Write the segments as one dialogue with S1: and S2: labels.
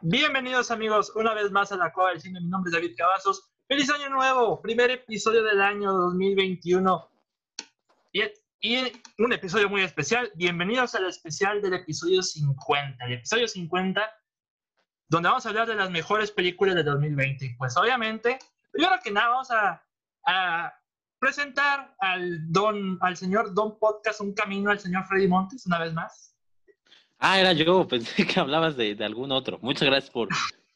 S1: Bienvenidos amigos una vez más a la Cueva del Cine. Mi nombre es David Cavazos. ¡Feliz año nuevo! Primer episodio del año 2021. Y, y un episodio muy especial. Bienvenidos al especial del episodio 50. El episodio 50 donde vamos a hablar de las mejores películas de 2020. Pues obviamente, primero que nada vamos a, a presentar al don, al señor Don Podcast, un camino al señor Freddy Montes, una vez más.
S2: Ah, era yo, pensé que hablabas de, algún otro. Muchas gracias por,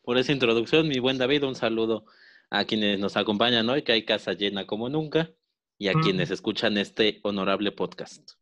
S2: por esa introducción, mi buen David. Un saludo a quienes nos acompañan hoy, que hay casa llena como nunca, y a quienes escuchan este honorable podcast.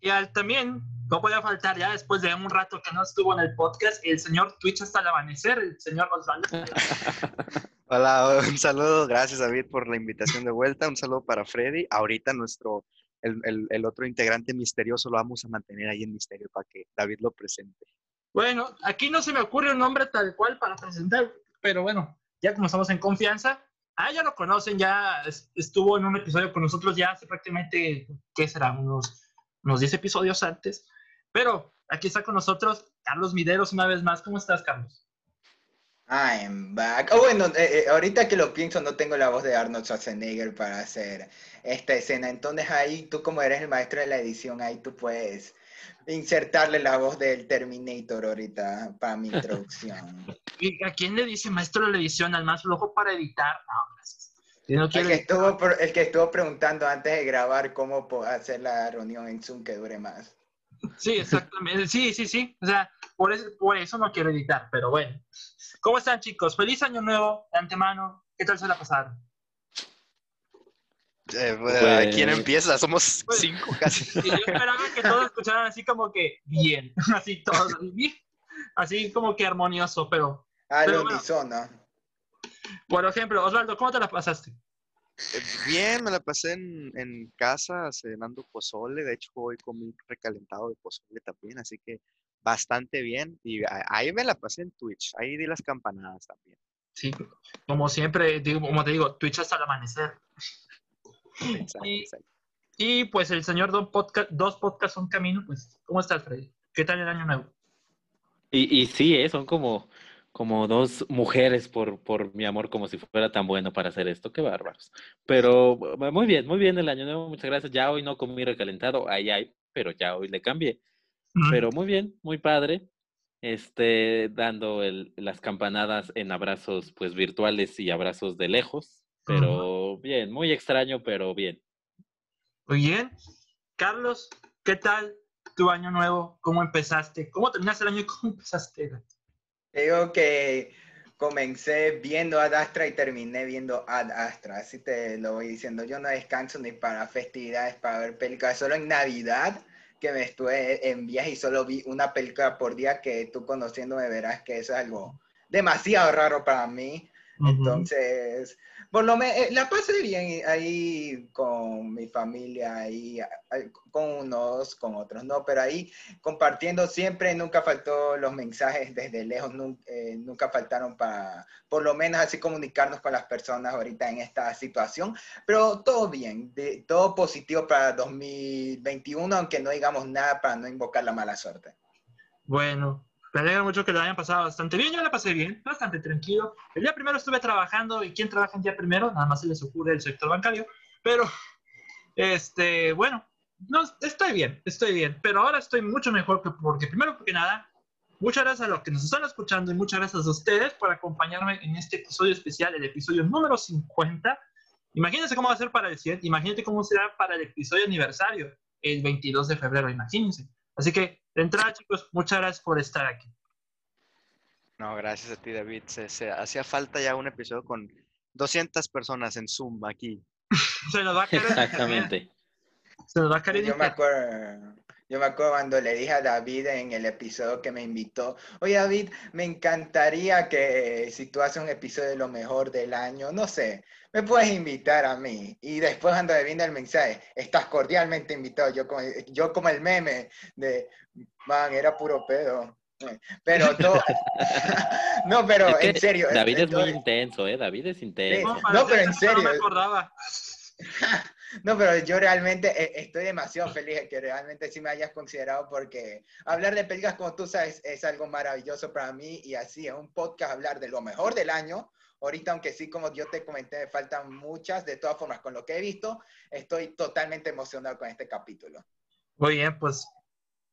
S1: Y al, también, no podía faltar ya después de un rato que no estuvo en el podcast, el señor Twitch hasta el amanecer, el señor Osvaldo.
S3: Hola, un saludo, gracias David por la invitación de vuelta, un saludo para Freddy. Ahorita nuestro el, otro integrante misterioso lo vamos a mantener ahí en misterio para que David lo presente.
S1: Bueno, aquí no se me ocurre un nombre tal cual para presentar, pero bueno, ya como estamos en confianza, ah, ya lo conocen, ya estuvo en un episodio con nosotros ya hace prácticamente, ¿qué será? Unos, unos 10 episodios antes. Pero aquí está con nosotros Carlos Mideros una vez más. ¿Cómo estás, Carlos?
S4: I'm back. Oh, bueno, eh, eh, ahorita que lo pienso, no tengo la voz de Arnold Schwarzenegger para hacer esta escena. Entonces ahí, tú como eres el maestro de la edición, ahí tú puedes insertarle la voz del Terminator ahorita para mi introducción.
S1: ¿Y a quién le dice maestro de la edición? ¿Al más flojo para editar?
S4: No, el, que estuvo, el que estuvo preguntando antes de grabar cómo hacer la reunión en Zoom que dure más.
S1: Sí, exactamente. Sí, sí, sí. O sea, por eso, por eso no quiero editar, pero bueno. ¿Cómo están, chicos? Feliz año nuevo de antemano. ¿Qué tal se la pasaron?
S3: Eh, pues, ¿Quién empieza? Somos pues, cinco casi.
S1: yo esperaba que todos escucharan así como que bien, así todos, así como que armonioso, pero.
S4: Ah, lo bueno.
S1: Por ejemplo, Osvaldo, ¿cómo te la pasaste?
S3: Eh, bien, me la pasé en, en, casa cenando pozole. De hecho, hoy comí recalentado de pozole también, así que bastante bien. Y ahí me la pasé en Twitch. Ahí di las campanadas también.
S1: Sí, como siempre, digo, como te digo, Twitch hasta el amanecer. y, pues el señor dos, podcast, dos podcasts son camino, pues, ¿cómo estás, Freddy? ¿Qué tal el año nuevo?
S2: Y, y sí, ¿eh? son como, como dos mujeres por, por mi amor, como si fuera tan bueno para hacer esto. Qué bárbaros. Pero muy bien, muy bien el año nuevo, muchas gracias. Ya hoy no comí recalentado, ahí hay, pero ya hoy le cambié. Pero muy bien, muy padre. Este, dando el, las campanadas en abrazos pues virtuales y abrazos de lejos. Pero bien, muy extraño, pero bien.
S1: Muy bien. Carlos, ¿qué tal tu año nuevo? ¿Cómo empezaste? ¿Cómo terminaste el año y cómo empezaste?
S4: Digo que comencé viendo Ad Astra y terminé viendo Ad Astra, así te lo voy diciendo. Yo no descanso ni para festividades, para ver películas, solo en Navidad que me estuve en viaje y solo vi una película por día que tú conociéndome verás que es algo demasiado raro para mí. Entonces, por lo menos, la pasé bien ahí con mi familia, ahí, con unos, con otros, no, pero ahí compartiendo siempre, nunca faltó los mensajes desde lejos, eh, nunca, faltaron para, por lo menos así comunicarnos con las personas ahorita en esta situación, pero todo bien, de, todo positivo para 2021, aunque no digamos nada para no invocar la mala suerte.
S1: Bueno, me alegra mucho que lo hayan pasado bastante bien. Yo la pasé bien, bastante tranquilo. El día primero estuve trabajando y ¿quién trabaja el día primero? Nada más se les ocurre el sector bancario. Pero, este, bueno, no, estoy bien, estoy bien. Pero ahora estoy mucho mejor que porque, primero porque nada, muchas gracias a los que nos están escuchando y muchas gracias a ustedes por acompañarme en este episodio especial, el episodio número 50. Imagínense cómo va a ser para el 100, imagínate cómo será para el episodio aniversario, el 22 de febrero, imagínense. Así que, de entrada, chicos, muchas gracias por estar aquí.
S3: No, gracias a ti, David. Se, hacía falta ya un episodio con 200 personas en Zoom aquí.
S1: se nos va a caer
S2: Exactamente.
S1: Se nos va a caer
S4: Yo me acuerdo, Yo me acuerdo cuando le dije a David en el episodio que me invitó, oye David, me encantaría que si tú haces un episodio de lo mejor del año, no sé, me puedes invitar a mí. Y después cuando me vino el mensaje, estás cordialmente invitado, yo como, yo como el meme de, man, era puro pedo. Pero todo... no, pero
S2: Es que
S4: en serio.
S2: David es muy intenso, ¿eh? David es intenso.
S4: No, pero en
S1: No
S4: serio.
S1: me acordaba.
S4: No, pero yo realmente eh, estoy demasiado feliz de que realmente sí me hayas considerado porque hablar de películas, como tú sabes, es algo maravilloso para mí y así, es un podcast hablar de lo mejor del año. Ahorita, aunque sí, como yo te comenté, me faltan muchas, de todas formas, con lo que he visto, estoy totalmente emocionado con este capítulo.
S1: Muy bien, pues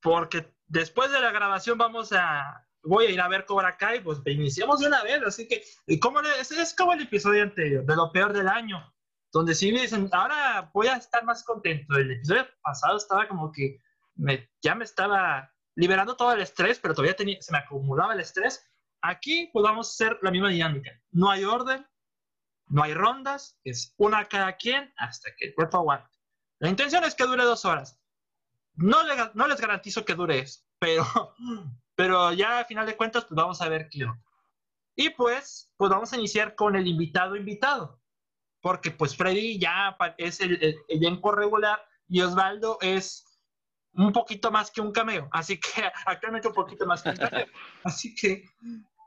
S1: porque después de la grabación vamos a voy a ir a ver Cobra Kai, pues iniciamos de una vez, así que y como le- es, es como el episodio anterior, de lo peor del año, donde sí me dicen, ahora voy a estar más contento. El episodio pasado estaba como que me, ya me estaba liberando todo el estrés, pero todavía tenía, se me acumulaba el estrés. Aquí pues vamos a hacer la misma dinámica. No hay orden, no hay rondas, es una a cada quien hasta que el cuerpo aguante. La intención es que dure dos horas. No, le- no les garantizo que dure eso, pero, pero ya a final de cuentas, pues vamos a ver qué onda. Y pues, pues vamos a iniciar con el invitado invitado, porque pues Freddy ya es el, el elenco regular y Osvaldo es un poquito más que un cameo, así que actualmente un poquito más que un cameo. Así que,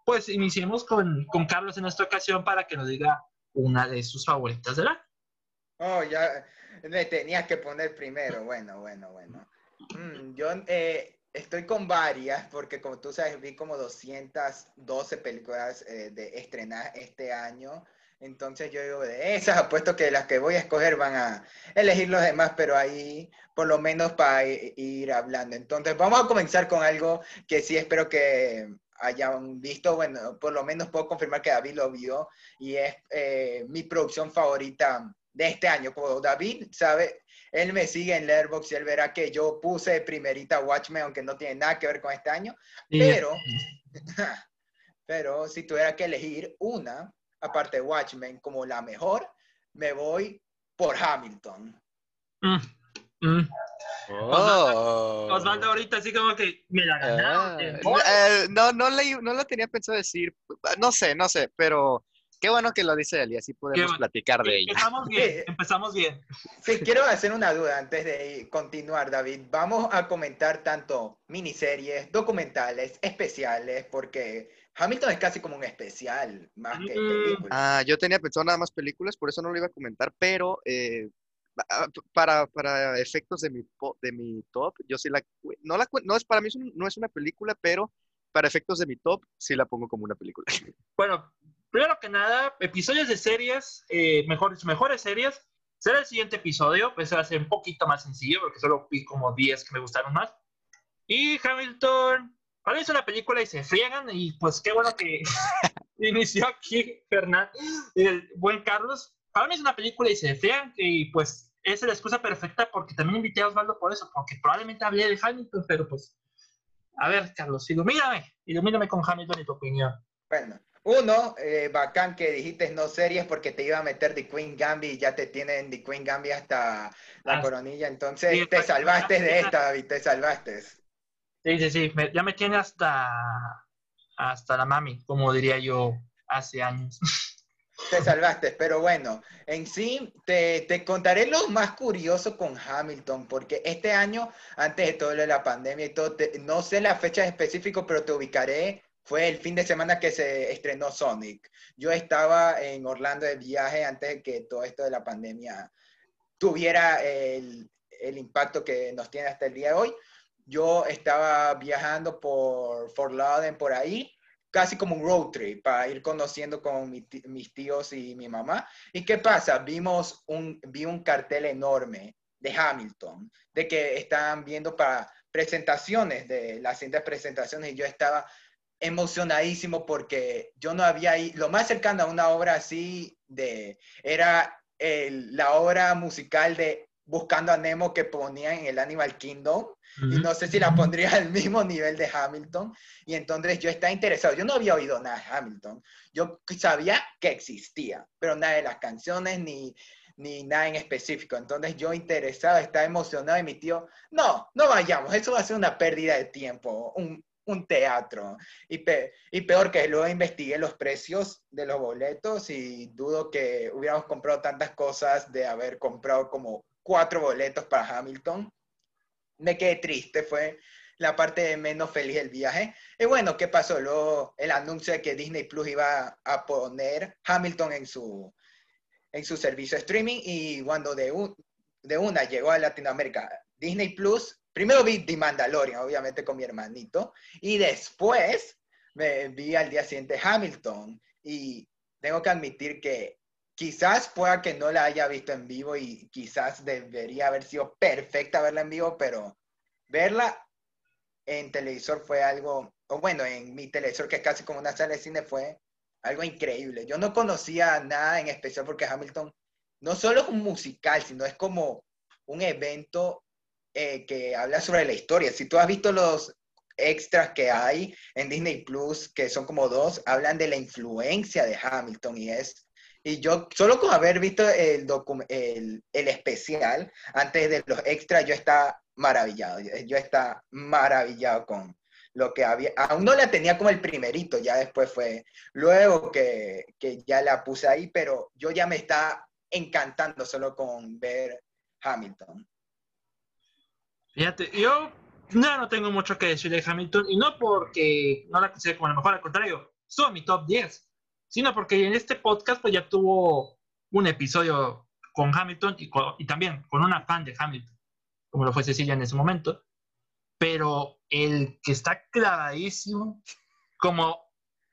S1: pues iniciemos con, con Carlos en esta ocasión para que nos diga una de sus favoritas del año.
S4: Oh, ya me tenías que poner primero. Bueno, bueno, bueno. Mm, yo eh, estoy con varias porque como tú sabes vi como 212 películas eh, de estrenar este año. Entonces yo digo, de esas apuesto que las que voy a escoger van a elegir los demás, pero ahí por lo menos para ir hablando. Entonces vamos a comenzar con algo que sí espero que hayan visto. Bueno, por lo menos puedo confirmar que David lo vio y es eh, mi producción favorita de este año. Como David sabe, él me sigue en Letterboxd y él verá que yo puse primerita Watchmen, aunque no tiene nada que ver con este año. Pero, pero si tuviera que elegir una, aparte de Watchmen, como la mejor, me voy por Hamilton.
S1: Mm, mm.
S3: Oh.
S1: Osvaldo ahorita así como que me la
S3: Ah,
S1: ganaron. eh,
S3: eh, no, no, le, no lo tenía pensado decir. No sé, no sé, pero qué bueno que lo dice él y así podemos
S1: bueno.
S3: platicar de ella.
S1: Empezamos bien, empezamos bien.
S4: Sí, quiero hacer una duda antes de continuar, David. Vamos a comentar tanto miniseries, documentales, especiales, porque Hamilton es casi como un especial, más que
S1: Mm.
S4: película.
S3: Ah, yo tenía pensado nada más películas, por eso no lo iba a comentar, pero eh, para, para efectos de mi, de mi top, yo sí la... No, la, no es, para mí es un- no es una película, pero para efectos de mi top, sí la pongo como una película.
S1: Bueno, primero que nada, episodios de series, eh, mejores, mejores series. Será el siguiente episodio, pues va a ser un poquito más sencillo, porque solo vi como 10 que me gustaron más. Y Hamilton, mí es una película y se friegan, y pues qué bueno que inició aquí Fernán, el buen Carlos. Para mí es una película y se friegan, y pues esa es la excusa perfecta, porque también invité a Osvaldo por eso, porque probablemente hablé de Hamilton, pero pues, a ver, Carlos, ilumíname, ilumíname con Hamilton y tu opinión.
S4: Bueno, uno, eh, bacán que dijiste no series porque te iba a meter The Queen Gambit y ya te tienen The Queen Gambit hasta la
S1: Ah,
S4: coronilla. Entonces
S1: sí,
S4: te salvaste de esta, David, te salvaste.
S1: Sí, sí, sí, me- ya me tiene hasta, hasta la mami, como diría yo hace años.
S4: Te salvaste, pero bueno, en sí te, te contaré lo más curioso con Hamilton, porque este año, antes de todo lo de la pandemia y todo, te- no sé la fecha específica, pero te ubicaré, fue el fin de semana que se estrenó Sonic. Yo estaba en Orlando de viaje antes de que todo esto de la pandemia tuviera el, el impacto que nos tiene hasta el día de hoy. Yo estaba viajando por Fort Lauderdale, por ahí, casi como un road trip para ir conociendo con mis tíos y mi mamá. ¿Y qué pasa? Vimos un, vi un cartel enorme de Hamilton, de que estaban viendo para presentaciones, de las siguientes presentaciones, y yo estaba emocionadísimo porque yo no había ido, lo más cercano a una obra así de, era la obra musical de Buscando a Nemo que ponían en el Animal Kingdom, y no sé si la pondría al mismo nivel de Hamilton. Y entonces yo estaba interesado. Yo no había oído nada de Hamilton. Yo sabía que existía, pero nada de las canciones ni, ni nada en específico. Entonces yo interesado, estaba emocionado y mi tío, no, no vayamos, eso va a ser una pérdida de tiempo, un, un teatro. Y, y peor que luego investigué los precios de los boletos y dudo que hubiéramos comprado tantas cosas de haber comprado como cuatro boletos para Hamilton. Me quedé triste, fue la parte menos feliz del viaje. Y bueno, ¿qué pasó? Luego el anuncio de que Disney Plus iba a poner Hamilton en su, en su servicio de streaming y cuando de, de una llegó a Latinoamérica Disney Plus, primero vi The Mandalorian, obviamente con mi hermanito, y después me vi al día siguiente Hamilton y tengo que admitir que quizás pueda que no la haya visto en vivo y quizás debería haber sido perfecta verla en vivo, pero verla en televisor fue algo, o bueno, en mi televisor que es casi como una sala de cine fue algo increíble. Yo no conocía nada en especial porque Hamilton no solo es un musical, sino es como un evento eh, que habla sobre la historia. Si tú has visto los extras que hay en Disney Plus, que son como dos, hablan de la influencia de Hamilton y es y yo, solo con haber visto el, el, el, especial, antes de los extras, yo estaba maravillado. Yo estaba maravillado con lo que había. Aún no la tenía como el primerito, ya después fue luego que, que ya la puse ahí, pero yo ya me está encantando solo con ver Hamilton.
S1: Fíjate, yo no, no tengo mucho que decir de Hamilton, y no porque no la considero como la mejor, al contrario, son mi top 10 sino porque en este podcast pues ya tuvo un episodio con Hamilton y, también con una fan de Hamilton, como lo fue Cecilia en ese momento, pero el que está clavadísimo como,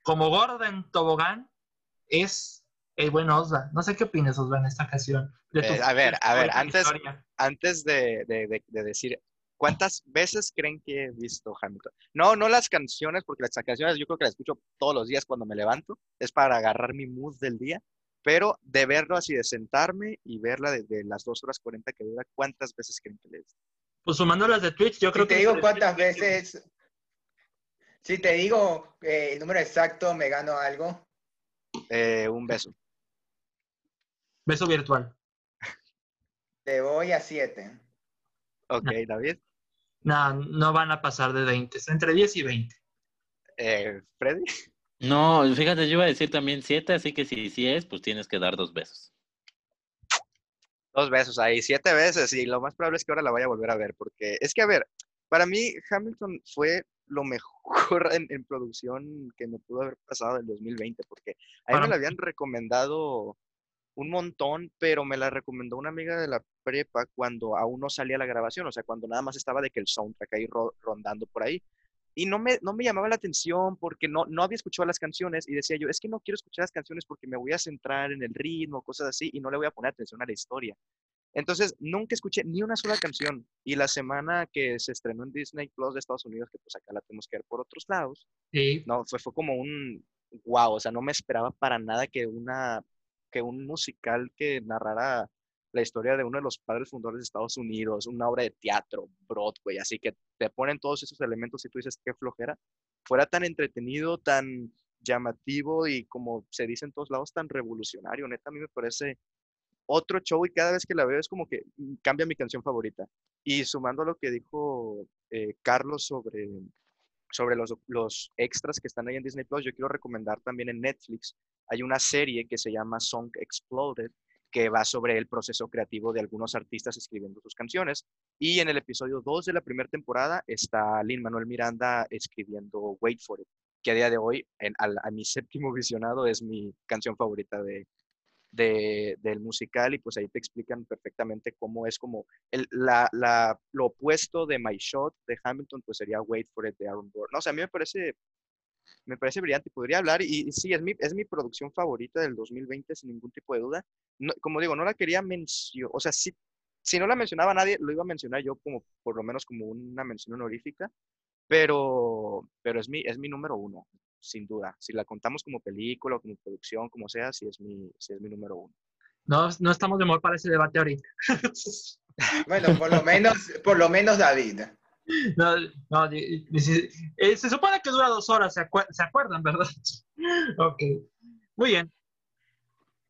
S1: como gorda en tobogán es el buen Osva. No sé qué opinas, Osva, en esta ocasión.
S3: Eh, a ver, a ver, antes, antes de, de, de, decir ¿Cuántas veces creen que he visto Hamilton? No, no las canciones, porque las canciones yo creo que las escucho todos los días cuando me levanto. Es para agarrar mi mood del día. Pero de verlo así, de sentarme y verla desde las 2 horas 40 que dura, ¿cuántas veces creen que le he visto?
S1: Pues sumando las de Twitch, yo creo
S4: que...
S1: Te
S4: digo cuántas veces... Si te digo eh, el número exacto, ¿me gano algo?
S3: Eh, un beso.
S1: Beso virtual.
S4: Te voy a 7.
S3: Ok, David.
S1: No, no van a pasar de 20, entre 10 y 20.
S3: Eh, ¿Freddy?
S2: No, fíjate, yo iba a decir también 7, así que si sí es, pues tienes que dar dos besos.
S3: Dos besos ahí, siete veces, y lo más probable es que ahora la vaya a volver a ver, porque es que, a ver, para mí Hamilton fue lo mejor en, producción que me pudo haber pasado en 2020, porque a mí me la habían recomendado un montón, pero me la recomendó una amiga de la prepa cuando aún no salía la grabación, o sea, cuando nada más estaba de que el soundtrack ahí rondando por ahí. Y no me, no me llamaba la atención porque no, no había escuchado las canciones y decía yo, es que no quiero escuchar las canciones porque me voy a centrar en el ritmo, cosas así, y no le voy a poner atención a la historia. Entonces, nunca escuché ni una sola canción. Y la semana que se estrenó en Disney Plus de Estados Unidos, que pues acá la tenemos que ver por otros lados, no, fue, fue como un wow, o sea, no me esperaba para nada que una que un musical que narrara la historia de uno de los padres fundadores de Estados Unidos, una obra de teatro, Broadway, así que te ponen todos esos elementos y tú dices qué flojera, fuera tan entretenido, tan llamativo y como se dice en todos lados, tan revolucionario. Neta, a mí me parece otro show y cada vez que la veo es como que mm, cambia mi canción favorita. Y sumando a lo que dijo eh, Carlos sobre, sobre los, los extras que están ahí en Disney Plus, yo quiero recomendar también en Netflix hay una serie que se llama Song Exploded, que va sobre el proceso creativo de algunos artistas escribiendo sus canciones. Y en el episodio 2 de la primera temporada está Lin Manuel Miranda escribiendo Wait for It, que a día de hoy, en, a, mi séptimo visionado, es mi canción favorita de, del musical y pues ahí te explican perfectamente cómo es como el, lo opuesto de My Shot de Hamilton, pues sería Wait for It de Aaron Burr. No, o a mí me parece me parece brillante, podría hablar y, sí, es mi, es mi producción favorita del 2020 sin ningún tipo de duda. como digo, no la quería mencionar, o sea, si, si no la mencionaba nadie, lo iba a mencionar yo como, por lo menos como una mención honorífica, pero, pero es, mi, es mi número uno, sin duda. Si la contamos como película, como producción, como sea, sí es mi, sí es mi número uno.
S1: No, no estamos de amor para ese debate ahorita.
S4: bueno, por lo menos, por lo menos David.
S1: No, no, eh, se supone que dura dos horas, ¿se, acuerdan, verdad? ok, muy bien.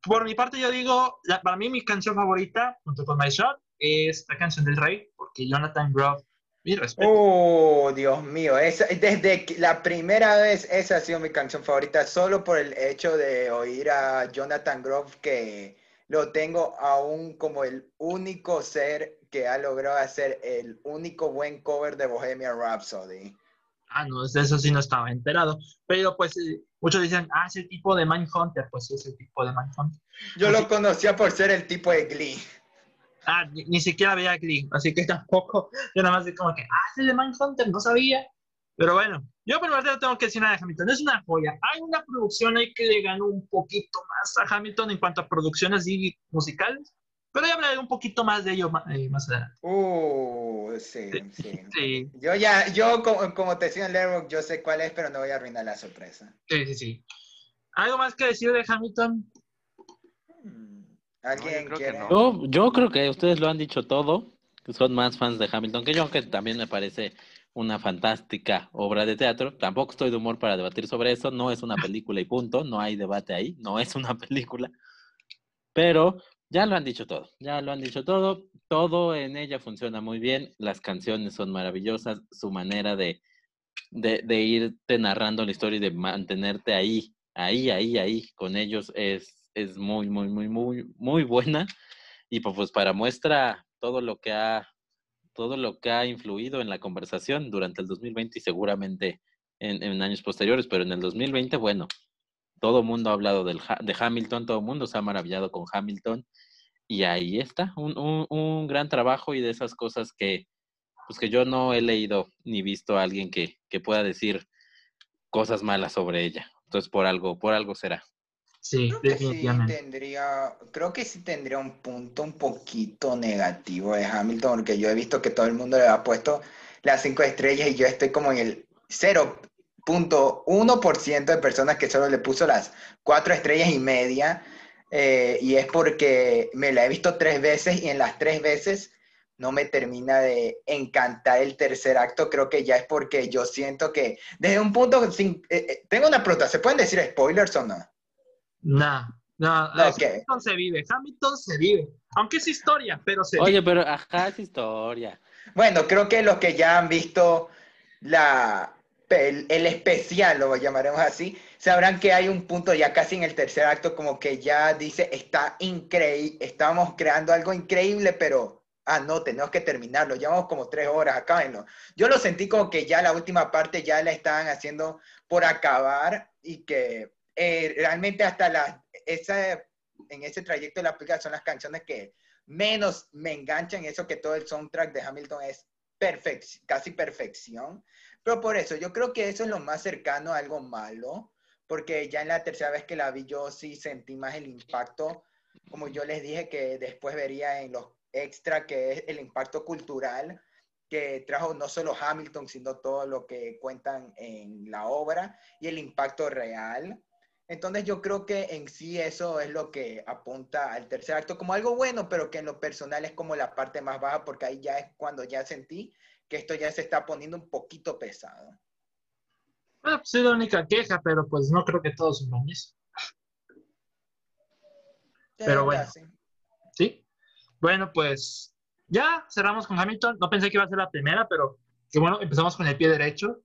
S1: por mi parte yo digo, la- para mí mi canción favorita, junto con My Shot, es la canción del rey, porque Jonathan Groff, mi respeto.
S4: Oh, Dios mío, esa, desde la primera vez esa ha sido mi canción favorita, solo por el hecho de oír a Jonathan Groff, que lo tengo aún como el único ser que ha logrado hacer el único buen cover de Bohemian Rhapsody.
S1: Ah, no, de eso sí no estaba enterado. Pero pues eh, muchos dicen, ah, es el tipo de Mindhunter. Pues sí, es el tipo de Mindhunter.
S4: Yo
S1: Así-
S4: lo conocía por ser el tipo de Glee.
S1: Ah, ni, ni siquiera veía Glee, así que tampoco. Yo nada más de como que, ah, es el de Mindhunter, no sabía. Pero bueno, yo por parte no tengo que decir nada de Hamilton. Es una joya. Hay una producción ahí que le ganó un poquito más a Hamilton en cuanto a producciones y musicales. Pero ya hablaré un poquito más de ello eh, más adelante.
S4: Uh, sí, sí.
S1: Sí,
S4: Yo ya, yo como, como te decía en Letterboxd, yo sé cuál es, pero no voy a arruinar la sorpresa.
S1: sí, sí, sí. ¿Algo más que decir de Hamilton?
S4: Hmm, ¿Alguien
S3: creo que
S4: quiere?
S3: no.
S2: Yo, yo creo que ustedes lo han dicho todo, que son más fans de Hamilton que yo, que también me parece una fantástica obra de teatro. Tampoco estoy de humor para debatir sobre eso, no es una película y punto, no hay debate ahí, no es una película. Pero ya lo han dicho todo, ya lo han dicho todo, todo en ella funciona muy bien, las canciones son maravillosas, su manera de, de, irte narrando la historia y de mantenerte ahí, ahí, ahí, ahí con ellos es, es muy, muy, muy, muy, muy buena. Y pues, pues para muestra todo lo que ha todo lo que ha influido en la conversación durante el 2020 y seguramente en, en años posteriores, pero en el 2020, bueno, todo el mundo ha hablado del, de Hamilton, todo el mundo se ha maravillado con Hamilton y ahí está, un, un, un gran trabajo y de esas cosas que, pues que yo no he leído ni visto a alguien que, que pueda decir cosas malas sobre ella. Entonces, por algo, por algo será.
S1: Sí,
S4: Creo que sí
S1: definitivamente.
S4: tendría, creo que sí tendría un punto un poquito negativo de Hamilton, porque yo he visto que todo el mundo le ha puesto las cinco estrellas y yo estoy como en el 0.1% de personas que solo le puso las cuatro estrellas y media, eh, y es porque me la he visto tres veces y en las tres veces no me termina de encantar el tercer acto, creo que ya es porque yo siento que desde un punto, sin- eh, eh, tengo una pregunta, ¿se pueden decir spoilers o no?
S1: No, no,
S4: No,
S1: es-
S4: ok.
S1: Hamilton se vive, Hamilton se vive. Aunque es historia, pero se vive.
S2: Oye, pero ajá, es historia.
S4: Bueno, creo que los que ya han visto la, el, especial, lo llamaremos así, sabrán que hay un punto ya casi en el tercer acto como que ya dice, está increíble, estamos creando algo increíble, pero, ah, no, tenemos que terminarlo, llevamos como tres horas, acábenlo. Yo lo sentí como que ya la última parte ya la estaban haciendo por acabar y que eh, realmente hasta la, esa, en ese trayecto de la película son las canciones que menos me enganchan, eso que todo el soundtrack de Hamilton es perfec- casi perfección. Pero por eso, yo creo que eso es lo más cercano a algo malo, porque ya en la tercera vez que la vi yo sí sentí más el impacto, como yo les dije que después vería en los extra, que es el impacto cultural que trajo no solo Hamilton, sino todo lo que cuentan en la obra y el impacto real. Entonces yo creo que en sí eso es lo que apunta al tercer acto como algo bueno, pero que en lo personal es como la parte más baja, porque ahí ya es cuando ya sentí que esto ya se está poniendo un poquito pesado.
S1: Bueno, pues es la única queja, pero pues no creo que todos son eso.
S4: De
S1: Pero bueno.
S4: sí.
S1: ¿Sí? Bueno, pues ya cerramos con Hamilton. No pensé que iba a ser la primera, pero que bueno, empezamos con el pie derecho.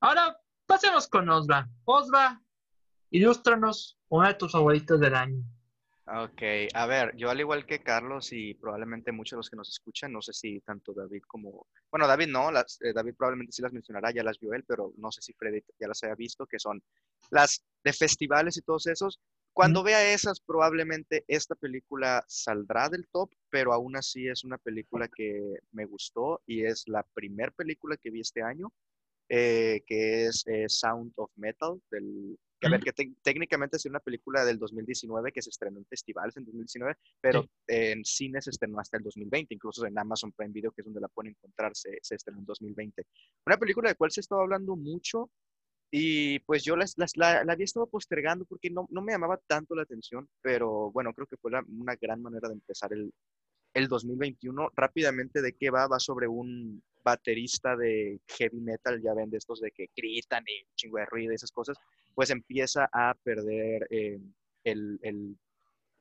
S1: Ahora pasemos con Osva. Osva, ilústranos una de tus favoritas del año.
S3: Ok, a ver, yo al igual que Carlos y probablemente muchos de los que nos escuchan, no sé si tanto David como, bueno, David no, las, eh, David probablemente sí las mencionará, ya las vio él, pero no sé si Freddy ya las haya visto, que son las de festivales y todos esos. Cuando vea esas, probablemente esta película saldrá del top, pero aún así es una película que me gustó y es la primer película que vi este año, eh, que es eh, Sound of Metal, del, que, a ver, que te- técnicamente es una película del 2019 que se estrenó en festivales en 2019, pero
S1: Sí.
S3: en cine se estrenó hasta el 2020, incluso en Amazon Prime Video, que es donde la pueden encontrar, se, se estrenó en 2020. Una película de cual se estaba hablando mucho y pues yo las, las- la, la había estado postergando porque no, no me llamaba tanto la atención, pero bueno, creo que fue la- una gran manera de empezar el, el 2021. Rápidamente, ¿de qué va? Va sobre un baterista de heavy metal, ya ven de estos de que gritan y chingo de ruido y esas cosas, pues empieza a perder eh, el, el-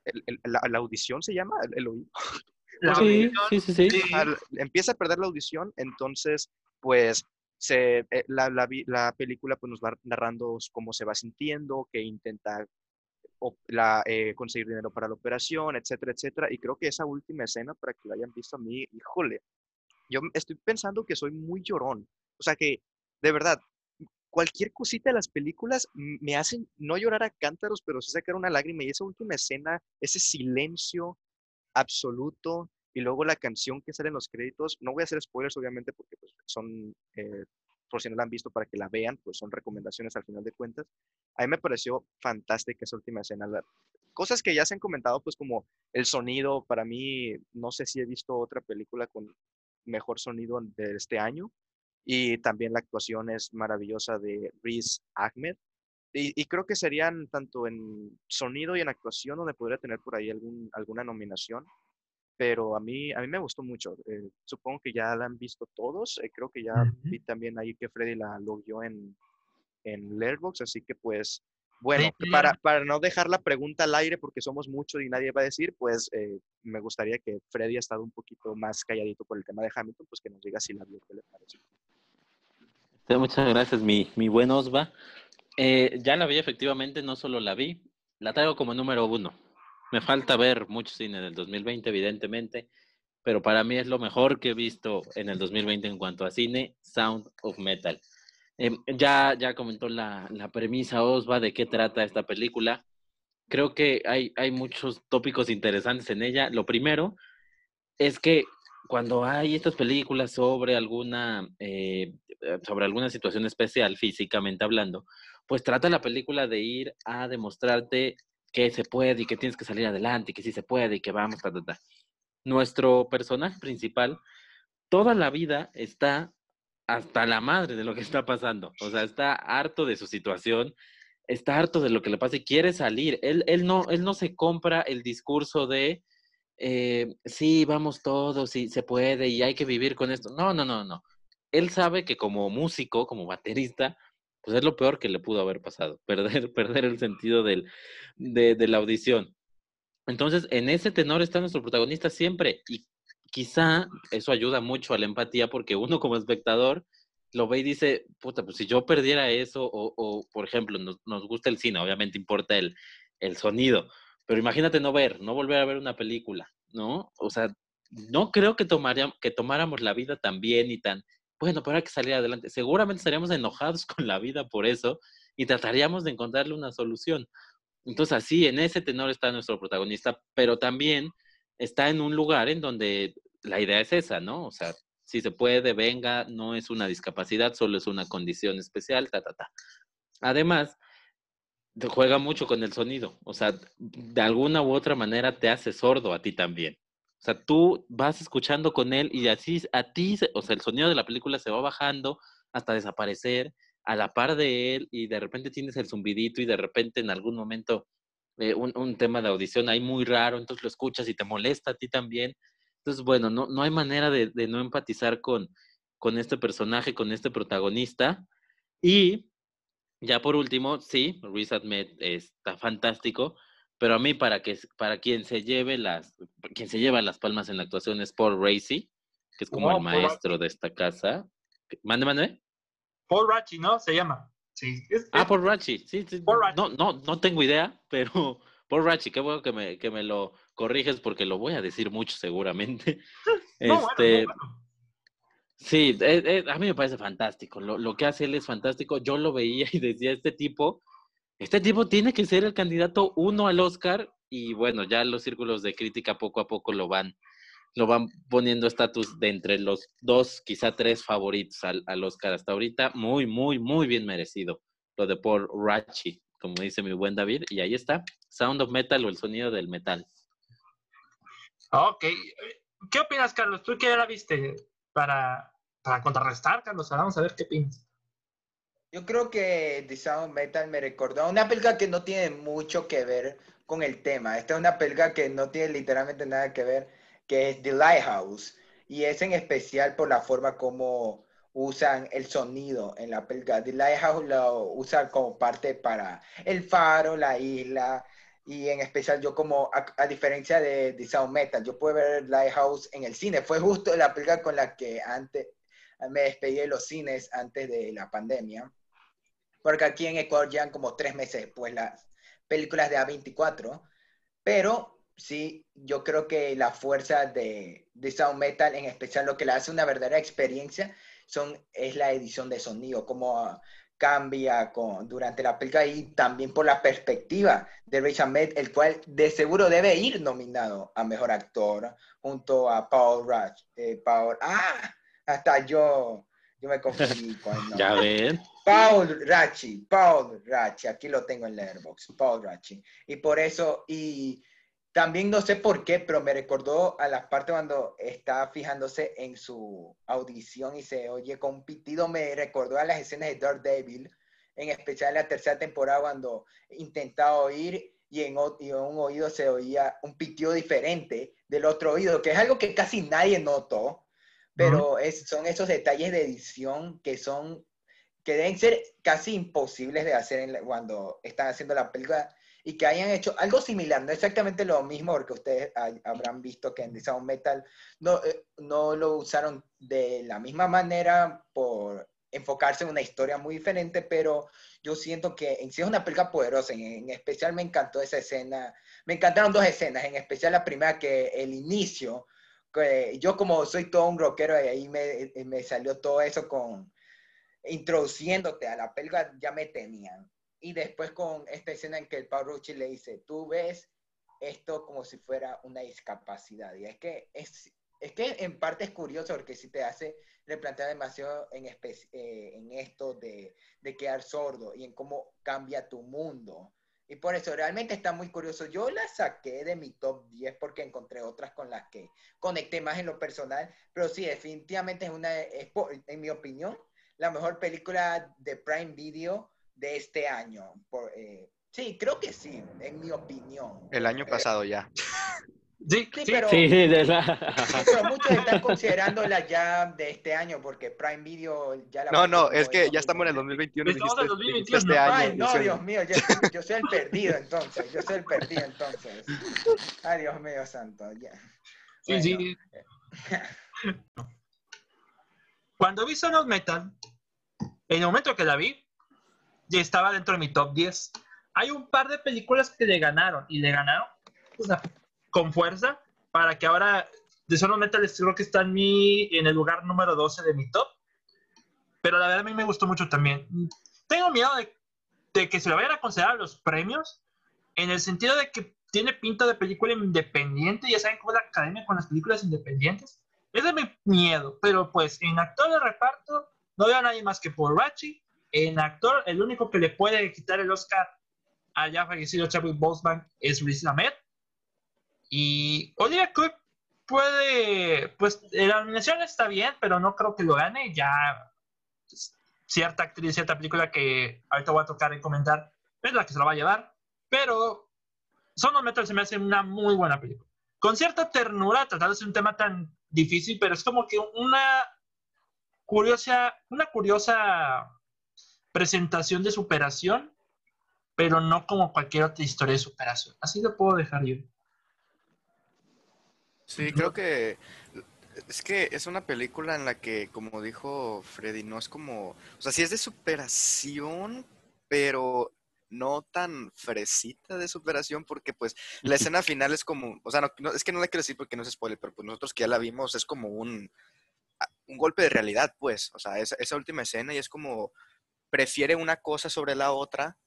S3: el- el- la, la audición se llama, el, el oído.
S1: La
S2: Sí,
S1: audición,
S2: sí, sí, sí.
S3: al- empieza a perder la audición, entonces, pues, se, eh, la, la película pues, nos va narrando cómo se va sintiendo, que intenta op- la, eh, conseguir dinero para la operación, etcétera, etcétera. Y creo que esa última escena, para que la hayan visto a mí, híjole, yo estoy pensando que soy muy llorón. O sea que, de verdad, cualquier cosita de las películas me hacen no llorar a cántaros, pero sí sacar una lágrima. Y esa última escena, ese silencio absoluto y luego la canción que sale en los créditos, no voy a hacer spoilers obviamente porque pues, son, eh, por si no la han visto para que la vean, pues son recomendaciones al final de cuentas. A mí me pareció fantástica esa última escena. cosas que ya se han comentado, pues como el sonido, para mí, no sé si he visto otra película con mejor sonido de este año. Y también la actuación es maravillosa de Riz Ahmed. Y, y creo que serían tanto en sonido y en actuación donde podría tener por ahí algún, alguna nominación. Pero a mí, a mí me gustó mucho. eh, supongo que ya la han visto todos. eh, creo que ya
S1: Ujú.
S3: vi también ahí que Freddy la logió en, en Letterboxd. Así que pues, bueno, para, para no dejar la pregunta al aire porque somos muchos y nadie va a decir, pues eh, me gustaría que Freddy ha estado un poquito más calladito por el tema de Hamilton, pues que nos diga si la vio, qué le pareció.
S2: Muchas gracias, mi, mi buen Osva. Eh, ya la vi efectivamente, no solo la vi, la traigo como número uno. Me falta ver mucho cine del 2020, evidentemente, pero para mí es lo mejor que he visto en el 2020 en cuanto a cine, Sound of Metal. Eh, ya, ya comentó la, la premisa Osva de qué trata esta película. Creo que hay, hay muchos tópicos interesantes en ella. Lo primero es que cuando hay estas películas sobre alguna, eh, eh, sobre alguna situación especial, físicamente hablando, pues trata la película de ir a demostrarte que se puede y que tienes que salir adelante y que sí se puede y que vamos, ta, ta, ta. Nuestro personaje principal toda la vida está hasta la madre de lo que está pasando. O sea, está harto de su situación, está harto de lo que le pasa y quiere salir. Él, él, no, él no se compra el discurso de, eh, sí, vamos todos y se puede y hay que vivir con esto. No, no, no, no. Él sabe que como músico, como baterista, pues es lo peor que le pudo haber pasado, perder, perder el sentido del, de, de la audición. Entonces, en ese tenor está nuestro protagonista siempre y quizá eso ayuda mucho a la empatía porque uno como espectador lo ve y dice, puta, pues si yo perdiera eso o, o por ejemplo, nos, nos, gusta el cine, obviamente importa el, el sonido, pero imagínate no ver, no volver a ver una película, ¿no? O sea, no creo que, tomaría, que tomáramos la vida tan bien y tan, bueno, pero hay que salir adelante. Seguramente estaríamos enojados con la vida por eso y trataríamos de encontrarle una solución. Entonces, así, en ese tenor está nuestro protagonista, pero también está en un lugar en donde la idea es esa, ¿no? O sea, si se puede, venga, no es una discapacidad, solo es una condición especial, ta, ta, ta. Además, juega mucho con el sonido, o sea, de alguna u otra manera te hace sordo a ti también. O sea, tú vas escuchando con él y así a ti, o sea, el sonido de la película se va bajando hasta desaparecer a la par de él y de repente tienes el zumbidito y de repente en algún momento eh, un, un, tema de audición ahí muy raro, entonces lo escuchas y te molesta a ti también. Entonces, bueno, no, no hay manera de, de no empatizar con, con este personaje, con este protagonista. Y ya por último, sí, Riz Ahmed está fantástico, pero a mí para que para quien se lleve las quien se lleva las palmas en la actuación es Paul Racy, que es como el maestro Paul de esta casa. Mande, mande.
S1: Paul Rachi, ¿no? Se llama. Sí. Es,
S2: ah, Paul Rachi, sí, sí. Paul Rachi. No, no, no tengo idea, pero Paul Rachi, qué bueno que me, que me lo corriges porque lo voy a decir mucho seguramente.
S1: No,
S2: este,
S1: bueno, bueno.
S2: Sí, eh, eh, a mí me parece fantástico. Lo, que hace él es fantástico. Yo lo veía y decía, este tipo, este tipo tiene que ser el candidato uno al Oscar. Y bueno, ya los círculos de crítica poco a poco lo van, lo van poniendo estatus de entre los dos, quizá tres favoritos al, al, Oscar hasta ahorita. Muy, muy, muy bien merecido. Lo de Paul Rachi, como dice mi buen David. Y ahí está, Sound of Metal o el sonido del metal.
S1: Ok. ¿Qué opinas, Carlos? ¿Tú qué ya la viste? Para, para contrarrestar, Carlos, vamos a ver qué piensas.
S4: Yo creo que The Sound Metal me recordó a una película que no tiene mucho que ver con el tema. Esta es una película que no tiene literalmente nada que ver, que es The Lighthouse. Y es en especial por la forma como usan el sonido en la película. The Lighthouse lo usan como parte para el faro, la isla, y en especial yo como, a, a diferencia de, de Sound Metal, yo pude ver Lighthouse en el cine. Fue justo la película con la que antes me despedí de los cines antes de la pandemia. Porque aquí en Ecuador llegan como tres meses después las películas de A24. Pero sí, yo creo que la fuerza de, de Sound Metal, en especial lo que le hace una verdadera experiencia, son, es la edición de sonido, como cambia con, durante la película y también por la perspectiva de Rich Ahmed, el cual de seguro debe ir nominado a Mejor Actor junto a Paul Rush. Eh, Paul, ah, hasta yo, yo me confundí con el nombre.
S2: Ya ven.
S4: Paul Rachi, Paul Rachi, aquí lo tengo en Letterboxd, Paul Rachi. Y por eso, y también no sé por qué, pero me recordó a la parte cuando está fijándose en su audición y se oye con un pitido, me recordó a las escenas de Daredevil, en especial en la tercera temporada cuando intentaba oír y en, y en un oído se oía un pitido diferente del otro oído, que es algo que casi nadie notó, pero es, son esos detalles de edición que son que deben ser casi imposibles de hacer en la- cuando están haciendo la película y que hayan hecho algo similar, no exactamente lo mismo, porque ustedes habrán visto que en Sound Metal no, eh, no lo usaron de la misma manera por enfocarse en una historia muy diferente, pero yo siento que en sí es una película poderosa, en, en especial me encantó esa escena, me encantaron dos escenas, en especial la primera que el inicio, que yo como soy todo un rockero y ahí me, me salió todo eso con introduciéndote a la película, ya me tenían. Y después con esta escena en que el Rucci le dice, tú ves esto como si fuera una discapacidad. Y es que, es, es que en parte es curioso porque si te hace replantear demasiado en, eh, en esto de, de quedar sordo y en cómo cambia tu mundo. Y por eso realmente está muy curioso. Yo la saqué de mi top 10 porque encontré otras con las que conecté más en lo personal. Pero sí, definitivamente es una, es en mi opinión, la mejor película de Prime Video de este año. Por, eh, sí, creo que sí, en mi opinión.
S3: El año pasado ya.
S1: Sí,
S4: Sí,
S1: sí,
S4: pero,
S2: Sí, de la...
S4: sí, pero muchos están considerándola ya de este año porque Prime Video ya la
S3: No, no, es que ya estamos en el 2021.
S1: Estamos en el
S3: dijiste-
S1: 2021,
S3: dijiste este
S1: no,
S3: año.
S4: Ay, no, Dios mío, yo, yo soy el perdido entonces, yo soy el perdido entonces. Ay, Dios mío santo, ya.
S1: sí,
S4: Bueno,
S1: sí. Cuando vi Son of Metal, en el momento que la vi, estaba dentro de mi top 10. Hay un par de películas que le ganaron, y le ganaron con fuerza, para que ahora The Son of Metal creo que está en, mi, en el lugar número 12 de mi top. Pero la verdad a mí me gustó mucho también. Tengo miedo de, de que se lo vayan a considerar los premios, en el sentido de que tiene pinta de película independiente, ya saben cómo es la academia con las películas independientes. Ese es mi miedo, pero pues en actor de reparto no veo a nadie más que Paul Rachi. En actor, el único que le puede quitar el Oscar al ya fallecido Chadwick Boseman es Riz Ahmed. Y Olivia Cook puede, pues la nominación está bien, pero no creo que lo gane. Ya pues, cierta actriz, cierta película que ahorita voy a tocar y comentar es la que se lo va a llevar. Pero Son of Metal se me hace una muy buena película. Con cierta ternura, tratándose de un tema tan difícil, pero es como que una curiosa, una curiosa presentación de superación, pero no como cualquier otra historia de superación. Así lo puedo dejar yo.
S3: Sí, creo que es que es una película en la que, como dijo Freddy, no es como, o sea, sí es de superación, pero no tan fresita de superación, porque pues la escena final es como, o sea, no, no- es que no la quiero decir porque no es spoiler, pero pues nosotros que ya la vimos es como un, un golpe de realidad, pues, o sea, esa, esa última escena y es como, prefiere una cosa sobre la otra.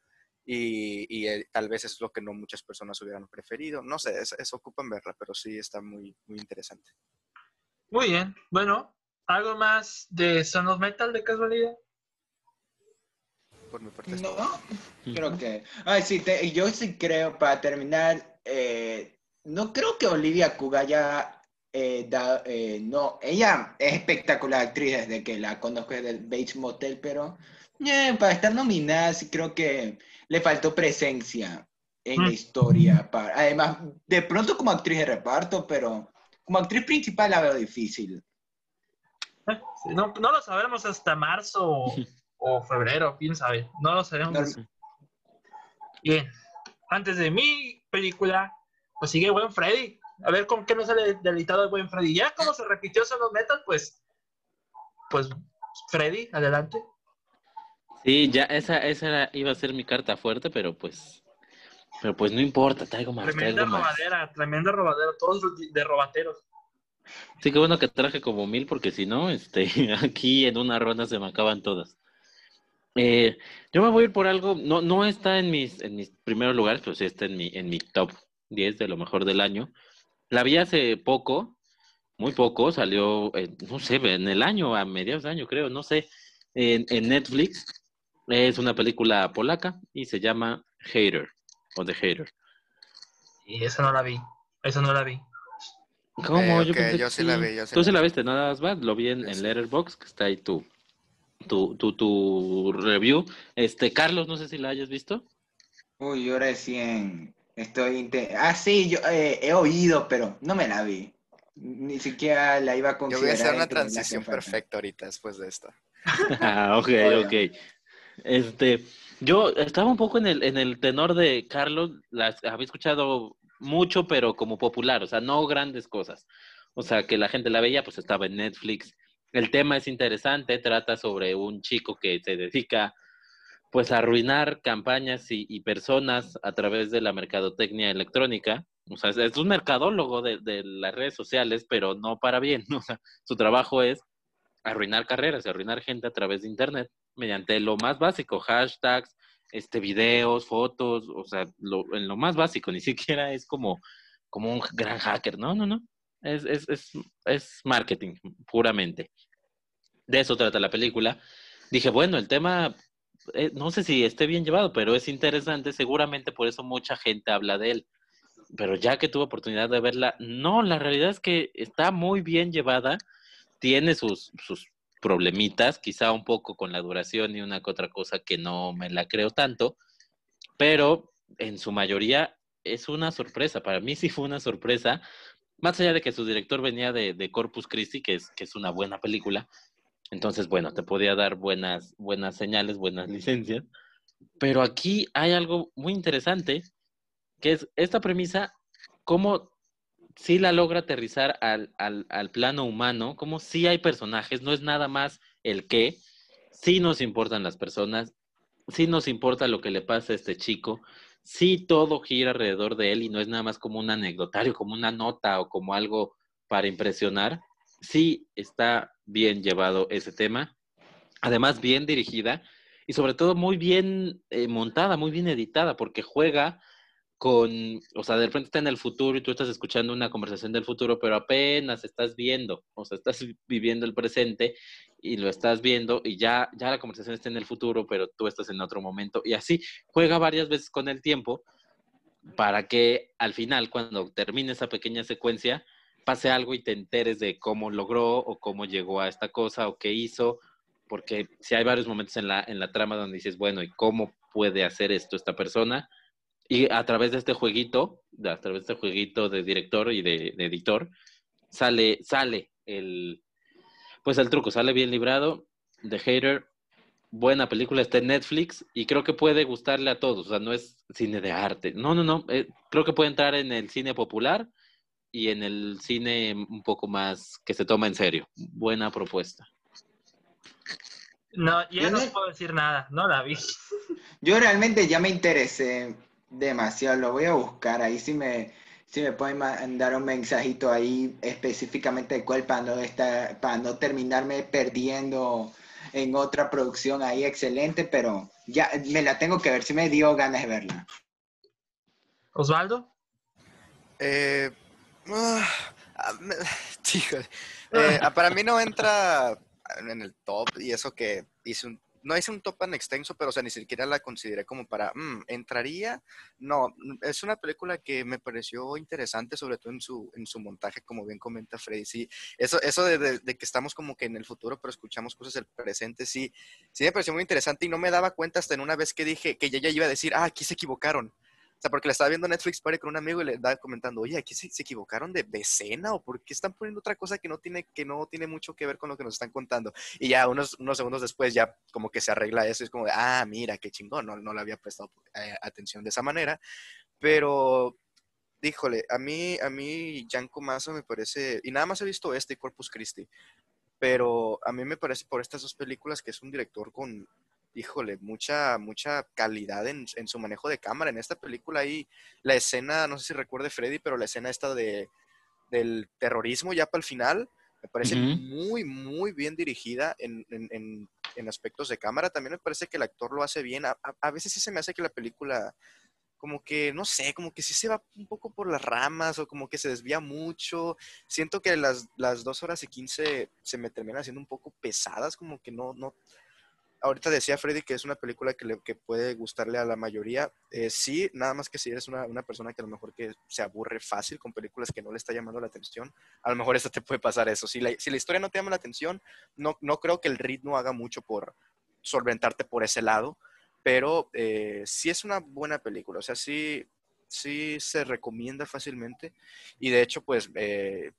S3: Y, y, eh, tal vez es lo que no muchas personas hubieran preferido. No sé, es- eso ocupan verla, pero sí está muy, muy interesante.
S1: Muy bien. Bueno, ¿algo más de Son of Metal de casualidad?
S3: Por mi parte
S4: No, creo que. Ay, sí, te- yo sí creo, para terminar, eh, no creo que Olivia Cook haya eh, dado. eh, no, ella es espectacular actriz desde que la conozco desde el Bates Motel, pero eh, para estar nominada, sí creo que le faltó presencia en la
S1: Mm.
S4: historia. Para, además, de pronto como actriz de reparto, pero como actriz principal la veo difícil.
S1: Sí, No, no lo sabremos hasta marzo o, o febrero, quién sabe. No lo sabemos.
S4: No-
S1: Bien. antes de mi película, pues sigue Buen Freddy. A ver con qué nos sale delitado el Buen Freddy. Ya como se repitió los Metal, pues, pues Freddy, adelante.
S2: Sí, ya esa, esa iba a ser mi carta fuerte, pero pues, pero pues no importa, traigo más.
S1: Tremenda
S2: traigo más.
S1: robadera, tremenda robadera, todos de robateros.
S2: Sí, qué bueno que traje como mil, porque si no, este, aquí en una ronda se me acaban todas. Eh, yo me voy a ir por algo, no, no está en mis, en mis primeros lugares, pero sí está en mi, en mi top 10 de lo mejor del año. La vi hace poco, muy poco, salió, no sé, en el año, a mediados de año creo, no sé, en, en Netflix. Es una película polaca y se llama Hater, o The Hater.
S1: Y esa no la vi, esa no la vi.
S2: ¿Cómo?
S3: Eh,
S2: yo
S3: ok,
S2: pensé
S3: yo
S2: que
S3: sí la vi, yo sí
S2: Tú
S3: la
S2: sí la
S3: vi.
S2: viste, nada más, Lo vi en, en. Letterboxd, que está ahí tu, tu, tu, tu review. Este, Carlos, no sé si la hayas visto.
S4: Uy, yo recién estoy... Ah, sí, yo eh, he oído, pero no me la vi. Ni siquiera la iba a
S3: Yo
S4: considerar.
S3: voy a hacer una transición perfecta ahorita después de esta.
S2: Ah, ok,
S4: Bueno.
S2: ok. Este, yo estaba un poco en el, en el tenor de Carlos, las había escuchado mucho, pero como popular, o sea, no grandes cosas. O sea, que la gente la veía, pues estaba en Netflix. El tema es interesante, trata sobre un chico que se dedica pues a arruinar campañas y, y personas a través de la mercadotecnia electrónica. O sea, es, un mercadólogo de, de las redes sociales, pero no para bien. O sea, su trabajo es arruinar carreras, arruinar gente a través de internet mediante lo más básico, hashtags, este videos, fotos, o sea, lo, en lo más básico, ni siquiera es como, como un gran hacker, no, no, no. Es, es, es, es marketing, puramente. De eso trata la película. Dije, bueno, el tema, eh, no sé si esté bien llevado, pero es interesante, seguramente por eso mucha gente habla de él. Pero ya que tuve oportunidad de verla, no, la realidad es que está muy bien llevada, tiene sus, sus problemitas, quizá un poco con la duración y una que otra cosa que no me la creo tanto, pero en su mayoría es una sorpresa. Para mí sí fue una sorpresa, más allá de que su director venía de, Corpus Christi, que es, que es una buena película. Entonces, bueno, te podía dar buenas, buenas señales, buenas licencias. Pero aquí hay algo muy interesante, que es esta premisa, cómo sí la logra aterrizar al, al, al plano humano, como sí hay personajes, no es nada más el qué, sí nos importan las personas, sí nos importa lo que le pasa a este chico, sí todo gira alrededor de él y no es nada más como un anecdotario, como una nota o como algo para impresionar, sí está bien llevado ese tema, además bien dirigida y sobre todo muy bien eh, montada, muy bien editada, porque juega con, o sea, de repente está en el futuro y tú estás escuchando una conversación del futuro, pero apenas estás viendo, o sea, estás viviendo el presente y lo estás viendo y ya, ya la conversación está en el futuro, pero tú estás en otro momento y así juega varias veces con el tiempo para que al final, cuando termine esa pequeña secuencia, pase algo y te enteres de cómo logró o cómo llegó a esta cosa o qué hizo, porque si hay varios momentos en la, en la trama donde dices, bueno, ¿y cómo puede hacer esto esta persona? Y a través de este jueguito, a través de este jueguito de director y de, de editor, sale, sale el, pues el truco, sale bien librado. The Hater, buena película, está en Netflix y creo que puede gustarle a todos. O sea, no es cine de arte. No, no, no. Eh, creo que puede entrar en el cine popular y en el cine un poco más que se toma en serio. Buena propuesta.
S1: No, ya
S4: Yo
S1: no
S4: no-
S1: puedo decir nada, no la vi.
S4: Yo realmente ya me interesé demasiado, lo voy a buscar, ahí sí me, sí me pueden mandar un mensajito ahí específicamente de cuál para no, estar, para no terminarme perdiendo en otra producción ahí excelente, pero ya me la tengo que ver, sí me dio ganas de verla.
S1: Osvaldo,
S3: Eh, ah, para mí no entra en el top y eso que hice un, no hice un top tan extenso, pero o sea, ni siquiera la consideré como para, "Mm, ¿entraría? No, es una película que me pareció interesante, sobre todo en su, en su montaje, como bien comenta Freddy. Sí, eso, eso de, de- de que estamos como que en el futuro, pero escuchamos cosas del presente, sí, sí me pareció muy interesante y no me daba cuenta hasta en una vez que dije que ya, ya iba a decir, ah, aquí se equivocaron. O sea, porque la estaba viendo Netflix Party con un amigo y le estaba comentando, oye, aquí se, se equivocaron de, de escena o por qué están poniendo otra cosa que no, tiene, que no tiene mucho que ver con lo que nos están contando. Y ya unos, unos segundos después ya como que se arregla eso y es como ah, mira, qué chingón, no, no le había prestado eh, atención de esa manera. Pero, díjole, a mí, a mí, Janko Massa me parece, y nada más he visto este, Corpus Christi, pero a mí me parece por estas dos películas que es un director con, híjole, mucha, mucha calidad en, en su manejo de cámara. En esta película ahí, la escena, no sé si recuerde Freddy, pero la escena esta de, del terrorismo ya para el final, me parece muy, muy bien dirigida en, en- en- en aspectos de cámara. También me parece que el actor lo hace bien. A, a- a veces sí se me hace que la película, como que, no sé, como que sí se va un poco por las ramas o como que se desvía mucho. Siento que las, las dos horas y quince se me terminan haciendo un poco pesadas, como que no, no. Ahorita decía Freddy que es una película que, le- que puede gustarle a la mayoría. Eh, sí, nada más que si eres una, una persona que a lo mejor que se aburre fácil con películas que no le está llamando la atención, a lo mejor esta te puede pasar eso. Si la, si la historia no te llama la atención, no, no creo que el ritmo haga mucho por solventarte por ese lado, pero eh, sí es una buena película, o sea, sí, sí se recomienda fácilmente y de hecho, pues, eh,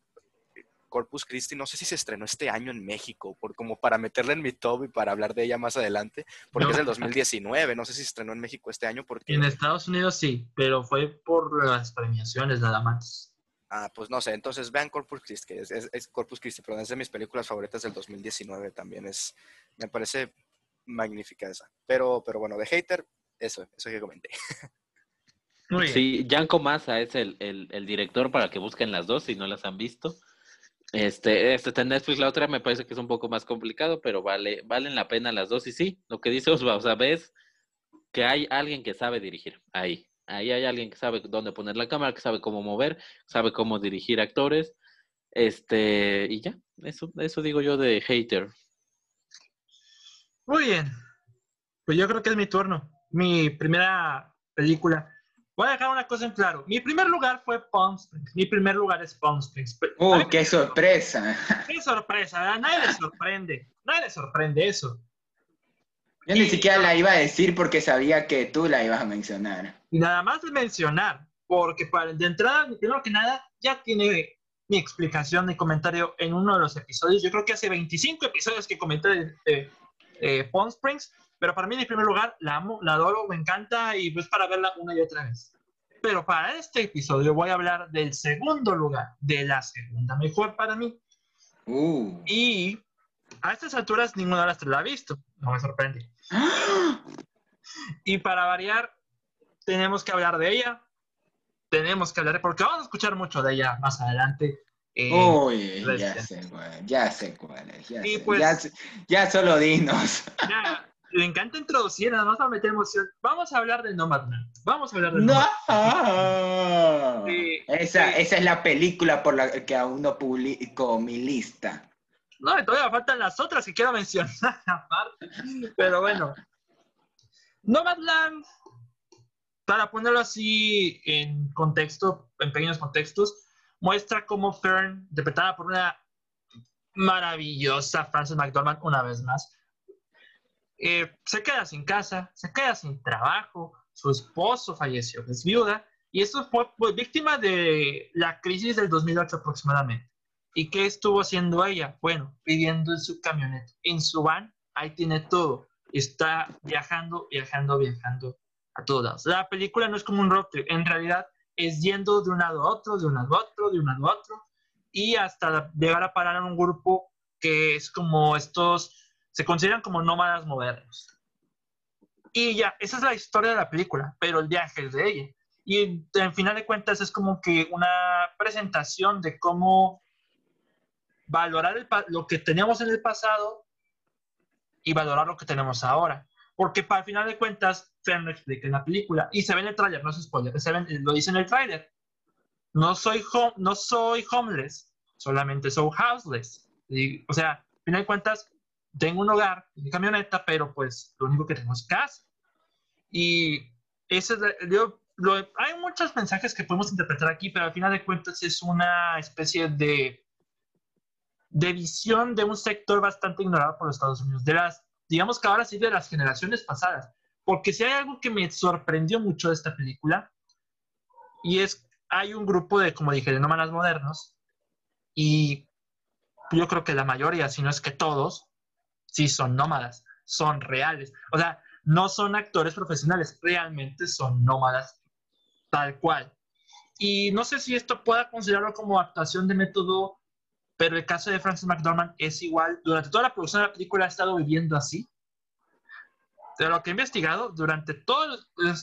S3: Corpus Christi, no sé si se estrenó este año en México, por, como para meterla en mi top y para hablar de ella más adelante, porque
S1: No.
S3: es del 2019, no sé si se estrenó en México este año, porque...
S1: En Estados Unidos sí, pero fue por las premiaciones nada más.
S3: Ah, pues no sé, entonces vean Corpus Christi, que es, es- es Corpus Christi, pero es de mis películas favoritas del 2019 también, es, me parece magnífica esa. Pero, pero bueno, de hater, eso, eso que comenté.
S1: Muy bien.
S2: Sí, Janko Massa es el, el, el director para que busquen las dos si no las han visto. Este, este está en la otra me parece que es un poco más complicado, pero vale, valen la pena las dos. Y sí, lo que dice Osva, o sea, ves que hay alguien que sabe dirigir ahí. Ahí hay alguien que sabe dónde poner la cámara, que sabe cómo mover, sabe cómo dirigir actores. Este, y ya, eso, eso digo yo de hater.
S1: Muy bien. Pues yo creo que es mi turno. Mi primera película. Voy a dejar una cosa en claro. Mi primer lugar fue Palm Springs. Mi primer lugar es Palm Springs. Pe- a
S4: ¡Uh,
S1: mí-
S4: qué sorpresa!
S1: qué sorpresa! ¿verdad? Nadie le sorprende. Nadie le sorprende eso.
S4: Yo ni
S1: Y-
S4: siquiera la iba a decir porque sabía que tú la ibas a mencionar.
S1: Y nada más de mencionar, porque para, de entrada, primero que nada, ya tiene mi explicación, mi comentario en uno de los episodios. Yo creo que hace 25 episodios que comenté de, de, eh, Palm Springs, pero para mí, en primer lugar, la amo, la adoro, me encanta y pues para verla una y otra vez. Pero para este episodio voy a hablar del segundo lugar, de la segunda mejor para mí.
S4: ¡Uh!
S1: Y a estas alturas ninguna de las tres la ha visto, no me sorprende.
S4: ¡Ah!
S1: Y para variar, tenemos que hablar de ella. Tenemos que hablar, porque vamos a escuchar mucho de ella más adelante. Eh,
S4: Uy, ya sé ya sé cuál es, ya,
S1: Y
S4: sé,
S1: pues-
S4: ya, ya solo dinos.
S1: ya, le encanta introducir, nada más para meter emoción. Vamos a hablar de Nomadland. Vamos a hablar de
S4: ¡No!
S1: Nomadland. Sí,
S4: Esa,
S1: sí.
S4: esa es la película por la que aún no publico mi lista.
S1: No, y todavía faltan las otras que quiero mencionar aparte. Pero bueno. Nomadland, para ponerlo así en contexto, en pequeños contextos, muestra cómo Fern, interpretada por una maravillosa Frances McDormand, una vez más, eh, se queda sin casa, se queda sin trabajo, su esposo falleció, es viuda, y esto fue pues, víctima de la crisis del 2008 aproximadamente. ¿Y qué estuvo haciendo ella? Bueno, pidiendo en su camioneta, en su van, ahí tiene todo. Está viajando, viajando, viajando a todos lados. La película no es como un road trip, en realidad es yendo de un lado a otro, de un lado a otro, de un lado a otro, y hasta llegar a parar en un grupo que es como estos, se consideran como nómadas modernos. Y ya, esa es la historia de la película, pero el viaje es de ella. Y en final de cuentas es como que una presentación de cómo valorar el lo que teníamos en el pasado y valorar lo que tenemos ahora. Porque para el final de cuentas, Fern explica en la película y se ve en el tráiler, no es spoiler, se ve- lo dice en el tráiler. No soy, hom- no soy homeless, solamente soy houseless. Y, o sea, al final de cuentas, tengo un hogar, mi camioneta, pero pues lo único que tengo es casa. Y ese yo, lo- hay muchos mensajes que podemos interpretar aquí, pero al final de cuentas es una especie de, de visión de un sector bastante ignorado por los Estados Unidos, de las, digamos que ahora sí, de las generaciones pasadas. Porque si hay algo que me sorprendió mucho de esta película, y es, hay un grupo de, como dije, de nómadas modernos, y yo creo que la mayoría, si no es que todos, sí son nómadas, son reales. O sea, no son actores profesionales, realmente son nómadas tal cual. Y no sé si esto pueda considerarlo como actuación de método, pero el caso de Francis McDormand es igual. Durante toda la producción de la película ha estado viviendo así. De lo que he investigado, durante todo el,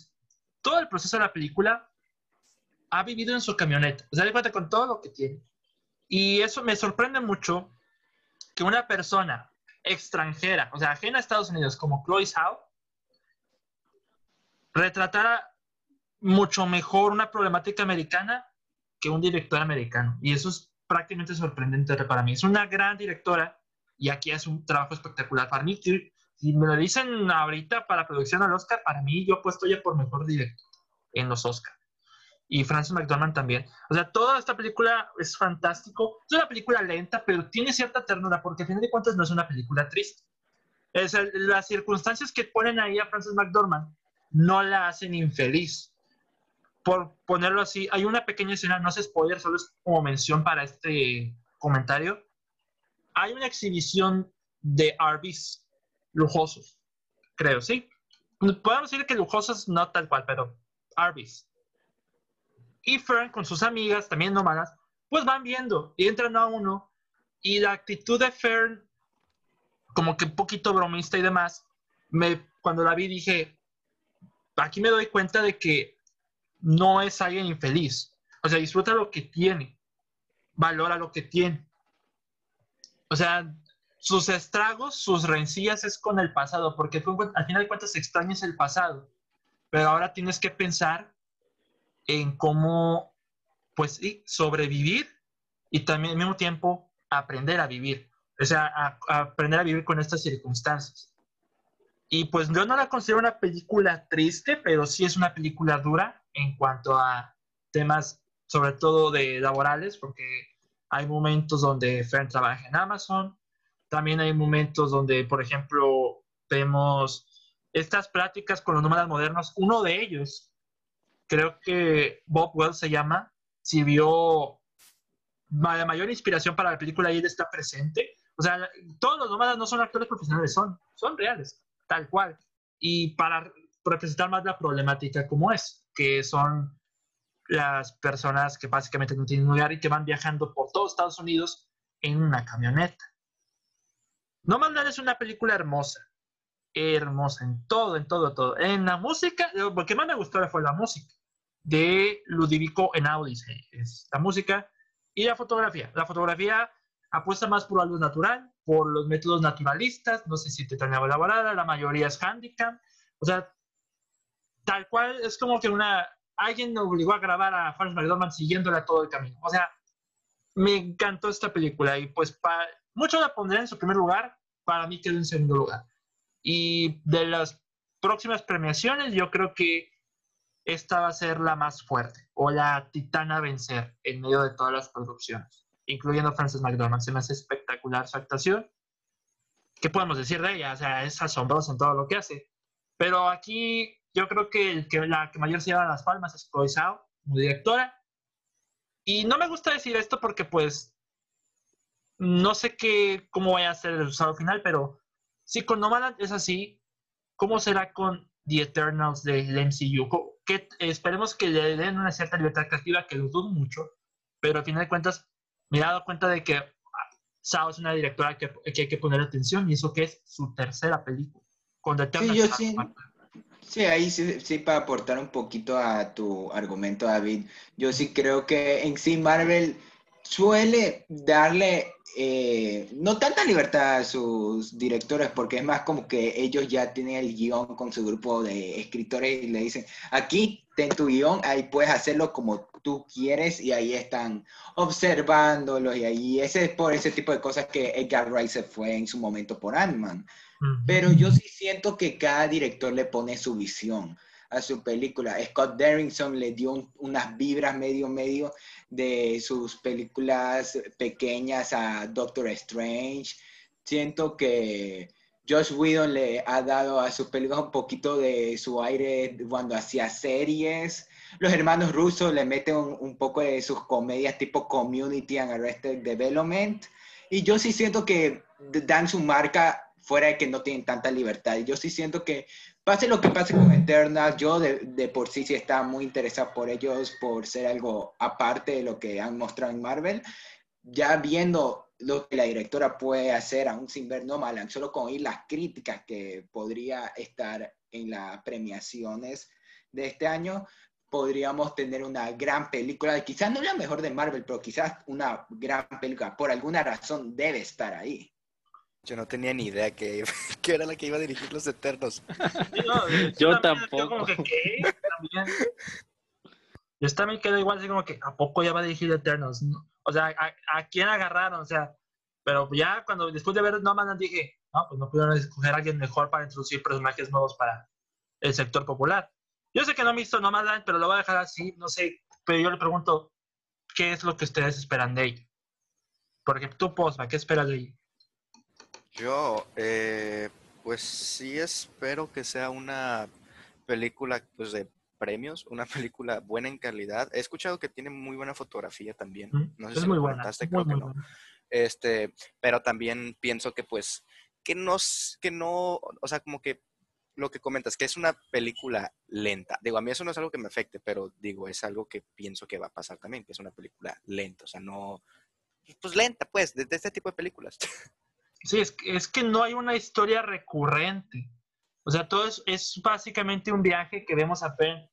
S1: todo el proceso de la película, ha vivido en su camioneta. O sea, de cuenta con todo lo que tiene. Y eso me sorprende mucho que una persona extranjera, o sea, ajena a Estados Unidos, como Chloe Zhao, retratara mucho mejor una problemática americana que un director americano. Y eso es prácticamente sorprendente para mí. Es una gran directora y aquí hace un trabajo espectacular. Para mí, si me lo dicen ahorita para producción al Oscar, para mí yo puesto ya por mejor director en los Oscars. Y Francis McDormand también. O sea, toda esta película es fantástico. Es una película lenta, pero tiene cierta ternura, porque a fin de cuentas no es una película triste. Es las circunstancias que ponen ahí a Francis McDormand no la hacen infeliz por ponerlo así, hay una pequeña escena, no es spoiler, solo es como mención para este comentario. Hay una exhibición de Arby's lujosos, creo, ¿sí? Podemos decir que lujosos no tal cual, pero Arby's. Y Fern con sus amigas, también nómadas, pues van viendo y entran a uno. Y la actitud de Fern, como que un poquito bromista y demás, me, cuando la vi dije, aquí me doy cuenta de que no es alguien infeliz. O sea, disfruta lo que tiene, valora lo que tiene. O sea, sus estragos, sus rencillas es con el pasado, porque al final de cuentas extrañas el pasado, pero ahora tienes que pensar en cómo, pues sobrevivir y también al mismo tiempo aprender a vivir, o sea, aprender a vivir con estas circunstancias. Y pues yo no la considero una película triste, pero sí es una película dura en cuanto a temas, sobre todo de laborales, porque hay momentos donde Fern trabaja en Amazon, también hay momentos donde, por ejemplo, vemos estas prácticas con los nómadas modernos. Uno de ellos, creo que Bob Wells se llama, si vio la mayor inspiración para la película y él está presente. O sea, todos los nómadas no son actores profesionales, son, son reales tal cual. Y para representar más la problemática como es, que son las personas que básicamente no tienen lugar y que van viajando por todo Estados Unidos en una camioneta. No Mandan es una película hermosa, hermosa en todo, en todo, todo. En la música, lo que más me gustó fue la música de Ludovico Enaudis, es la música y la fotografía. La fotografía apuesta más por algo natural, por los métodos naturalistas, no sé si te tan elaborada, la mayoría es handicap, o sea, tal cual es como que una, alguien obligó a grabar a Franz McDormand siguiéndola todo el camino, o sea, me encantó esta película y pues para, mucho la pondré en su primer lugar, para mí quedó en segundo lugar. Y de las próximas premiaciones, yo creo que esta va a ser la más fuerte o la titana vencer en medio de todas las producciones incluyendo Frances McDormand. Se me hace espectacular su actuación. ¿Qué podemos decir de ella? O sea, es asombrosa en todo lo que hace. Pero aquí yo creo que, que la que mayor se lleva las palmas es Chloe Zhao, como directora. Y no me gusta decir esto porque pues no sé qué, cómo vaya a ser el resultado final, pero si con Nomadland es así, ¿cómo será con The Eternals del MCU? Que esperemos que le den una cierta libertad creativa, que lo dudo mucho, pero al final de cuentas me he dado cuenta de que Sao es una directora que, que, hay que poner atención y eso que es su tercera película. Con
S4: sí, yo sí, sí, ahí sí, sí, para aportar un poquito a tu argumento, David, yo sí creo que en sí Marvel suele darle eh, no tanta libertad a sus directores, porque es más como que ellos ya tienen el guion con su grupo de escritores y le dicen, aquí ten tu guion, ahí puedes hacerlo como tú quieres y ahí están observándolo y ahí ese es por ese tipo de cosas que Edgar Wright se fue en su momento por Ant-Man. Pero yo sí siento que cada director le pone su visión a su película. Scott Derrickson le dio unas vibras medio medio de sus películas pequeñas a Doctor Strange. Siento que Josh Whedon le ha dado a sus películas un poquito de su aire cuando hacía series. Los hermanos rusos le meten un, poco de sus comedias tipo Community and Arrested Development. Y yo sí siento que dan su marca fuera de que no tienen tanta libertad. Yo sí siento que pase lo que pase con Eternal, yo de, de por sí sí estaba muy interesado por ellos, por ser algo aparte de lo que han mostrado en Marvel. Ya viendo lo que la directora puede hacer, aún sin ver Nomadland, solo con oír las críticas que podría estar en las premiaciones de este año, podríamos tener una gran película, quizás no la mejor de Marvel, pero quizás una gran película, por alguna razón debe estar ahí.
S3: Yo no tenía ni idea que, que era la que iba a dirigir Los Eternos.
S1: No,
S2: Yo
S1: también,
S2: tampoco.
S1: como que, ¿qué? También. Yo también quedé igual, así como que, ¿a poco ya va a dirigir Eternals? No. O sea, ¿a, a quién agarraron? O sea, pero ya cuando, después de ver Nomadland dije, no, pues no pudieron escoger a alguien mejor para introducir personajes nuevos para el sector popular. Yo sé que no he visto Nomadland, pero lo voy a dejar así, no sé, pero yo le pregunto, ¿qué es lo que ustedes esperan de ella? Porque tú, Posma, ¿qué esperas de ella?
S3: Yo, eh, pues sí espero que sea una película pues, de premios, una película buena en calidad. He escuchado que tiene muy buena fotografía también.
S1: ¿Mm?
S3: No sé
S1: es
S3: si
S1: muy
S3: lo
S1: buena. muy,
S3: creo que no. Este, pero también pienso que pues, que no, que no, o sea, como que lo que comentas, que es una película lenta. Digo, a mí eso no es algo que me afecte, pero digo, es algo que pienso que va a pasar también, que es una película lenta, o sea, no, pues lenta, pues, de, de este tipo de películas.
S1: Sí, es, es que no hay una historia recurrente. O sea, todo es, es básicamente un viaje que vemos a Penn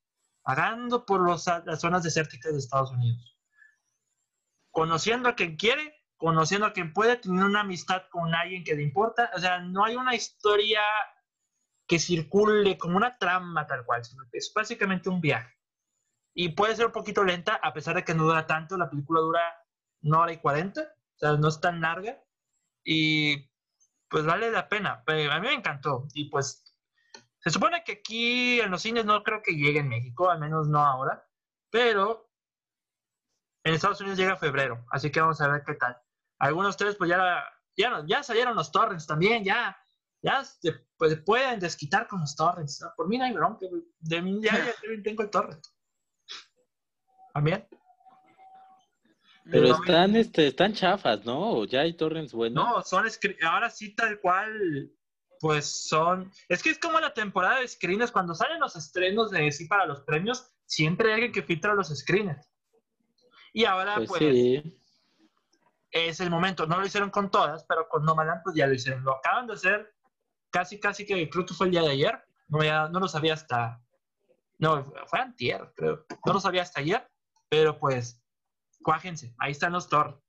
S1: vagando por los- las zonas desérticas de Estados Unidos. Conociendo a quien quiere, conociendo a quien puede, teniendo una amistad con alguien que le importa. O sea, no hay una historia que circule como una trama tal cual, sino que es básicamente un viaje. Y puede ser un poquito lenta, a pesar de que no dura tanto. La película dura una hora y cuarenta, o sea, no es tan larga y pues vale la pena. Pero a mí me encantó y pues se supone que aquí en los cines no creo que llegue en México, al menos no ahora, pero en Estados Unidos llega febrero, así que vamos a ver qué tal. Algunos de ustedes pues ya, ya, ya salieron los torrents también, ya, ya se, pues, pueden desquitar con los torrents. Por mí no hay bronca, de mí ya, ya tengo el torrent. También.
S2: Pero
S1: No,
S2: están, este, están chafas, ¿no? ¿O ya hay torrents buenos.
S1: No, son ahora sí tal cual, pues son, es que es como la temporada de screeners, cuando salen los estrenos de sí para los premios, siempre hay alguien que filtra los screeners. Y ahora
S2: pues,
S1: pues,
S2: sí.
S1: es el momento, no lo hicieron con todas, pero con Nomadland pues ya lo hicieron, lo acaban de hacer casi casi que creo que fue el día de ayer, no, ya, no lo sabía hasta, no, fue antier, creo, no lo sabía hasta ayer, pero pues, cuájense, ahí están los Thor.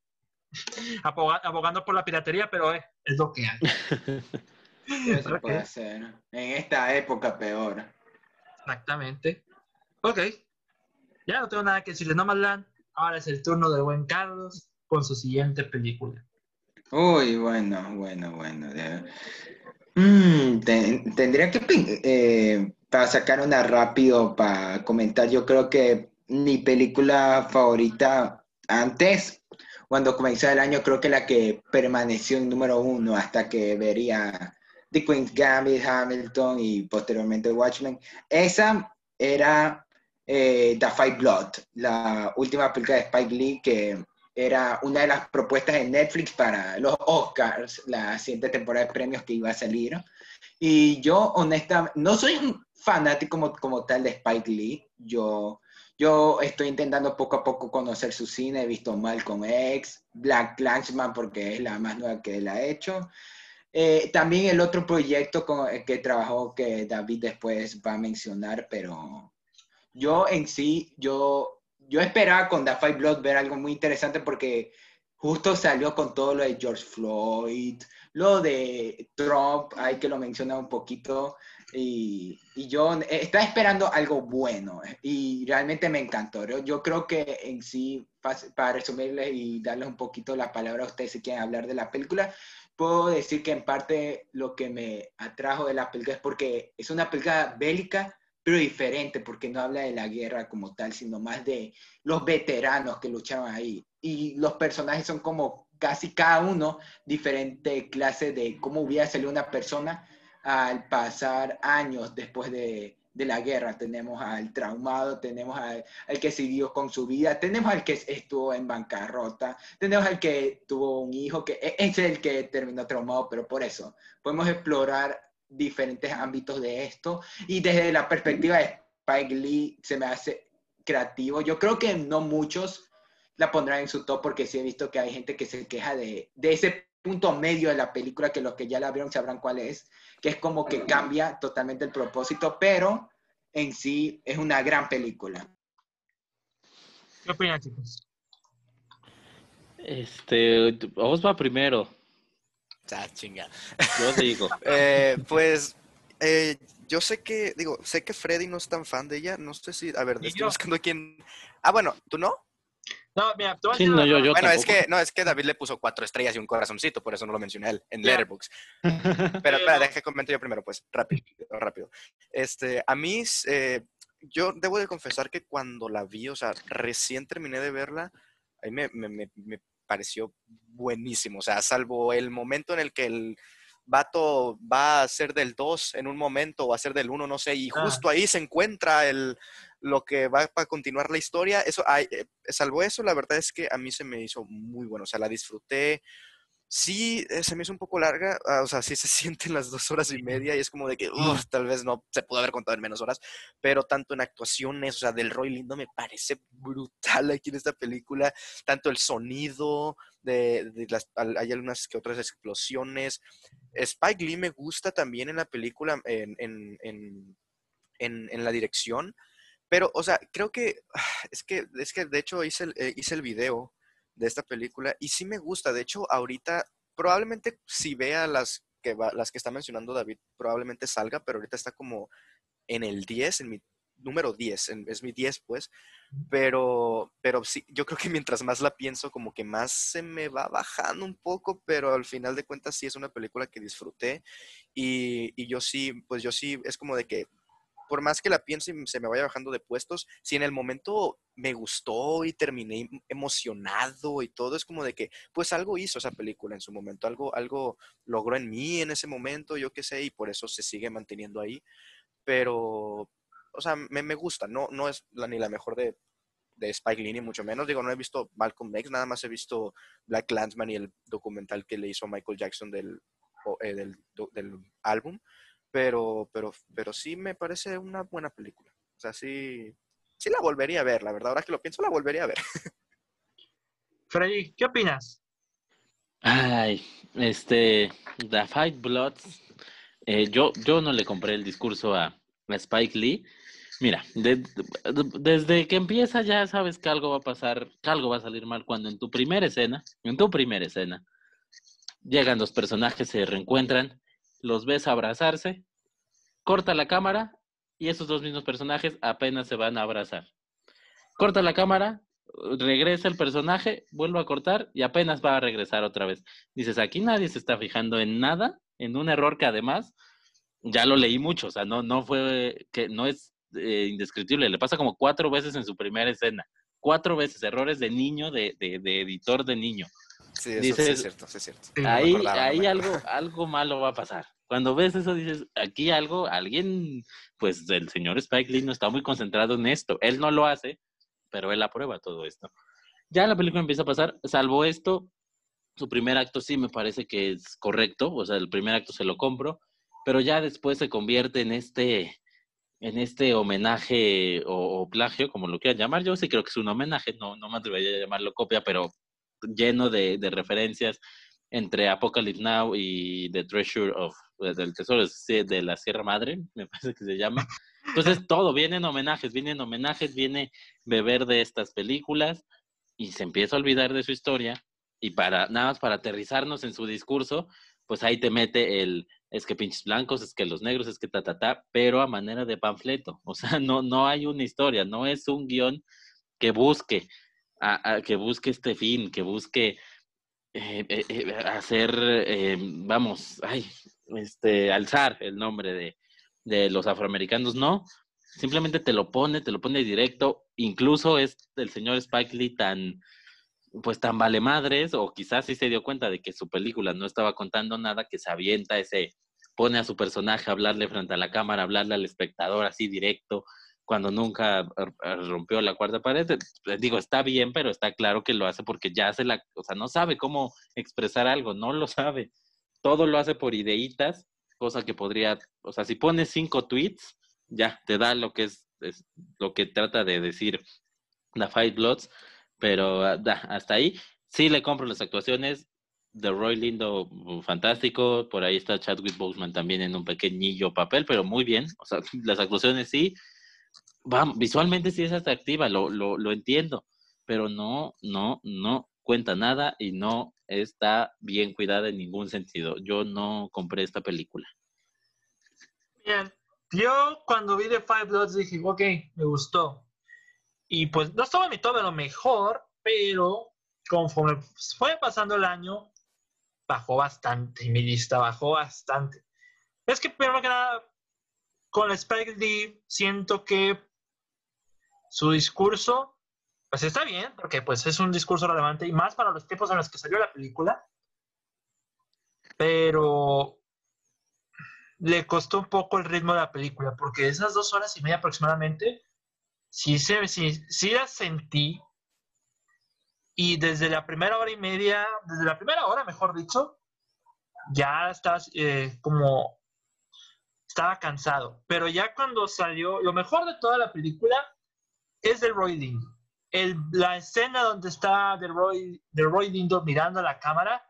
S1: Aboga- abogando por la piratería, pero eh, es lo que hay.
S4: ¿Qué se
S1: Ok.
S4: puede hacer? En esta época peor.
S1: Exactamente. Ok. Ya no tengo nada que decirle. Nomadland. Ahora es el turno del buen Carlos con su siguiente película.
S4: Uy, bueno, bueno, bueno. de- Mm, ten- tendría que, eh, para sacar una rápido para comentar, yo creo que mi película favorita antes, cuando comenzó el año, creo que la que permaneció en número uno hasta que vería The Queen's Gambit, Hamilton y posteriormente Watchmen, esa era eh, The Five Blood, la última película de Spike Lee que era una de las propuestas de Netflix para los Oscars, la siguiente temporada de premios que iba a salir. Y yo, honestamente, no soy un fanático como tal de Spike Lee. Yo, yo estoy intentando poco a poco conocer su cine. He visto Malcolm X, Black Clansman, porque es la más nueva que él ha hecho. Eh, también el otro proyecto con el que trabajó, que David después va a mencionar, pero yo en sí, yo yo esperaba con The Five Blood ver algo muy interesante porque justo salió con todo lo de George Floyd, lo de Trump, hay que lo menciona un poquito, y, y yo eh, estaba esperando algo bueno y realmente me encantó. Yo, creo que en sí, para resumirles y darles un poquito la palabra a ustedes si quieren hablar de la película, puedo decir que en parte lo que me atrajo de la película es porque es una película bélica, pero diferente, porque no habla de la guerra como tal, sino más de los veteranos que luchaban ahí. Y los personajes son como casi cada uno diferente clase de cómo hubiera salido una persona al pasar años después de, de la guerra. Tenemos al traumado, tenemos al, al que siguió con su vida, tenemos al que estuvo en bancarrota, tenemos al que tuvo un hijo, que e- es el que terminó traumado, pero por eso podemos explorar diferentes ámbitos de esto. Y desde la perspectiva de Spike Lee se me hace creativo. Yo creo que no muchos la pondrán en su top porque sí he visto que hay gente que se queja de, de ese punto medio de la película que los que ya la vieron sabrán cuál es, que es como que cambia totalmente el propósito, pero en sí es una gran película.
S1: ¿Qué opinan, chicos?
S2: Este, vamos va primero.
S3: Ya, chinga.
S2: Yo digo.
S3: Eh, pues eh, yo sé que, digo, sé que Freddy no es tan fan de ella. No sé si, a ver, estoy buscando quién. Ah, bueno, ¿tú no?
S1: No, mira, a
S2: Sí, no, yo, yo
S3: bueno, es que, no, es que David le puso cuatro estrellas y un corazoncito, por eso no lo mencioné él en. Letterboxd. Pero espera, deja que comente yo primero, pues, rápido, rápido. Este, a mí, eh, yo debo de confesar que cuando la vi, o sea, recién terminé de verla, a mí me, me- me- me pareció buenísimo. O sea, salvo el momento en el que el vato va a ser del 2 en un momento o a ser del 1, no sé, y
S1: Ah.
S3: justo ahí se encuentra el, lo que va para continuar la historia. Eso, eh, salvo eso, la verdad es que a mí se me hizo muy bueno. O sea, la disfruté. Sí, eh, se me hizo un poco larga, ah, o sea, sí se sienten las dos horas y media y es como de que uf, tal vez no se pudo haber contado en menos horas, pero tanto en actuaciones, o sea, del Roy Lindo me parece brutal aquí en esta película, tanto el sonido, de, de las, hay algunas que otras explosiones. Spike Lee me gusta también en la película, en, en, en, en- la dirección, pero, o sea, creo que es que, es que de hecho hice el, eh, hice el video de esta película y sí me gusta. De hecho, ahorita probablemente si vea las que va- las que está mencionando David, probablemente salga, pero ahorita está como en el 10, en mi número 10, en- es mi 10 pues, pero, pero sí, yo creo que mientras más la pienso, como que más se me va bajando un poco, pero al final de cuentas sí es una película que disfruté y, y yo sí, pues yo sí, es como de que por más que la piense y se me vaya bajando de puestos, si en el momento me gustó y terminé em- emocionado y todo, es como de que, pues algo hizo esa película en su momento, algo, algo logró en mí en ese momento, yo qué sé, y por eso se sigue manteniendo ahí. Pero, o sea, me, me gusta, no, no es la, ni la mejor de, de Spike Lee, ni mucho menos. Digo, no he visto Malcolm X, nada más he visto Black Landsman y el documental que le hizo Michael Jackson del, eh, del, del álbum pero, pero, pero sí me parece una buena película. O sea, sí, sí la volvería a ver, la verdad. Ahora que lo pienso, la volvería a ver.
S1: Freddy, ¿qué opinas?
S2: Ay, este, The Five Bloods, eh, yo, yo no le compré el discurso a, a Spike Lee. Mira, de- de- desde que empieza ya sabes que algo va a pasar, que algo va a salir mal cuando en tu primera escena, en tu primera escena, llegan los personajes, se reencuentran, los ves abrazarse, corta la cámara y esos dos mismos personajes apenas se van a abrazar. Corta la cámara, regresa el personaje, vuelve a cortar y apenas va a regresar otra vez. Dices, aquí nadie se está fijando en nada, en un error que además ya lo leí mucho, o sea, no, no fue, que no es eh, indescriptible, le pasa como cuatro veces en su primera escena, cuatro veces, errores de niño, de, de, de editor de niño.
S3: Sí, eso sí
S2: Dices-
S3: es cierto, sí es cierto.
S1: Sí,
S2: ahí
S3: no
S2: ahí algo, algo malo va a pasar. Cuando ves eso dices, aquí algo, alguien, pues el señor Spike Lee no está muy concentrado en esto. Él no lo hace, pero él aprueba todo esto. Ya la película empieza a pasar, salvo esto, su primer acto sí me parece que es correcto, o sea, el primer acto se lo compro, pero ya después se convierte en este, en este homenaje o, o plagio, como lo quieran llamar. Yo sí creo que es un homenaje, no, no me atrevería a llamarlo copia, pero lleno de, de referencias entre Apocalypse Now y The Treasure of, eh, del Tesoro de de la Sierra Madre, me parece que se llama. Entonces todo, vienen homenajes, vienen homenajes, viene beber de estas películas y se empieza a olvidar de su historia y para nada más para aterrizarnos en su discurso, pues ahí te mete el es que pinches blancos, es que los negros, es que ta ta ta, pero a manera de panfleto, o sea, no no hay una historia, no es un guion que busque a- a- que busque este fin, que busque eh, eh, eh, hacer, vamos, ay, este, alzar el nombre de, de los afroamericanos, no, simplemente te lo pone, te lo pone directo, incluso es el señor Spike Lee tan, pues tan vale madres, o quizás sí se dio cuenta de que su película no estaba contando nada, que se avienta ese, pone a su personaje a hablarle frente a la cámara, hablarle al espectador así directo, cuando nunca r- r- rompió la cuarta pared. Eh, Digo, está bien, pero está claro que lo hace porque ya se la, o sea, no sabe cómo expresar algo, no lo sabe. Todo lo hace por ideitas cosa que podría, o sea, si pones cinco tweets, ya te da lo que es, lo que trata de decir la Five Bloods, pero ah, da, hasta ahí sí le compro las actuaciones de Roy Lindo mm, fantástico, por ahí está Chadwick Boseman también en un pequeñillo papel, pero muy bien, o sea, las actuaciones sí, va, visualmente sí es atractiva, lo, lo, lo entiendo, pero no, no, no cuenta nada y no está bien cuidada en ningún sentido. Yo no compré esta película.
S1: Bien, yo cuando vi The Five Bloods dije, ok, me gustó. Y pues no estaba mi todo de lo mejor, pero conforme fue pasando el año, bajó bastante mi lista bajó bastante. Es que primero que nada, con Spike Lee siento que su discurso, pues está bien, porque pues es un discurso relevante y más para los tiempos en los que salió la película, pero le costó un poco el ritmo de la película, porque esas dos horas y media aproximadamente, sí, se, sí, sí sentí y desde la primera hora y media, desde la primera hora, mejor dicho, ya estás eh, como estaba cansado. Pero ya cuando salió, lo mejor de toda la película es el Roy Lindo. El, la escena donde está de Roy, de Roy Lindo mirando a la cámara,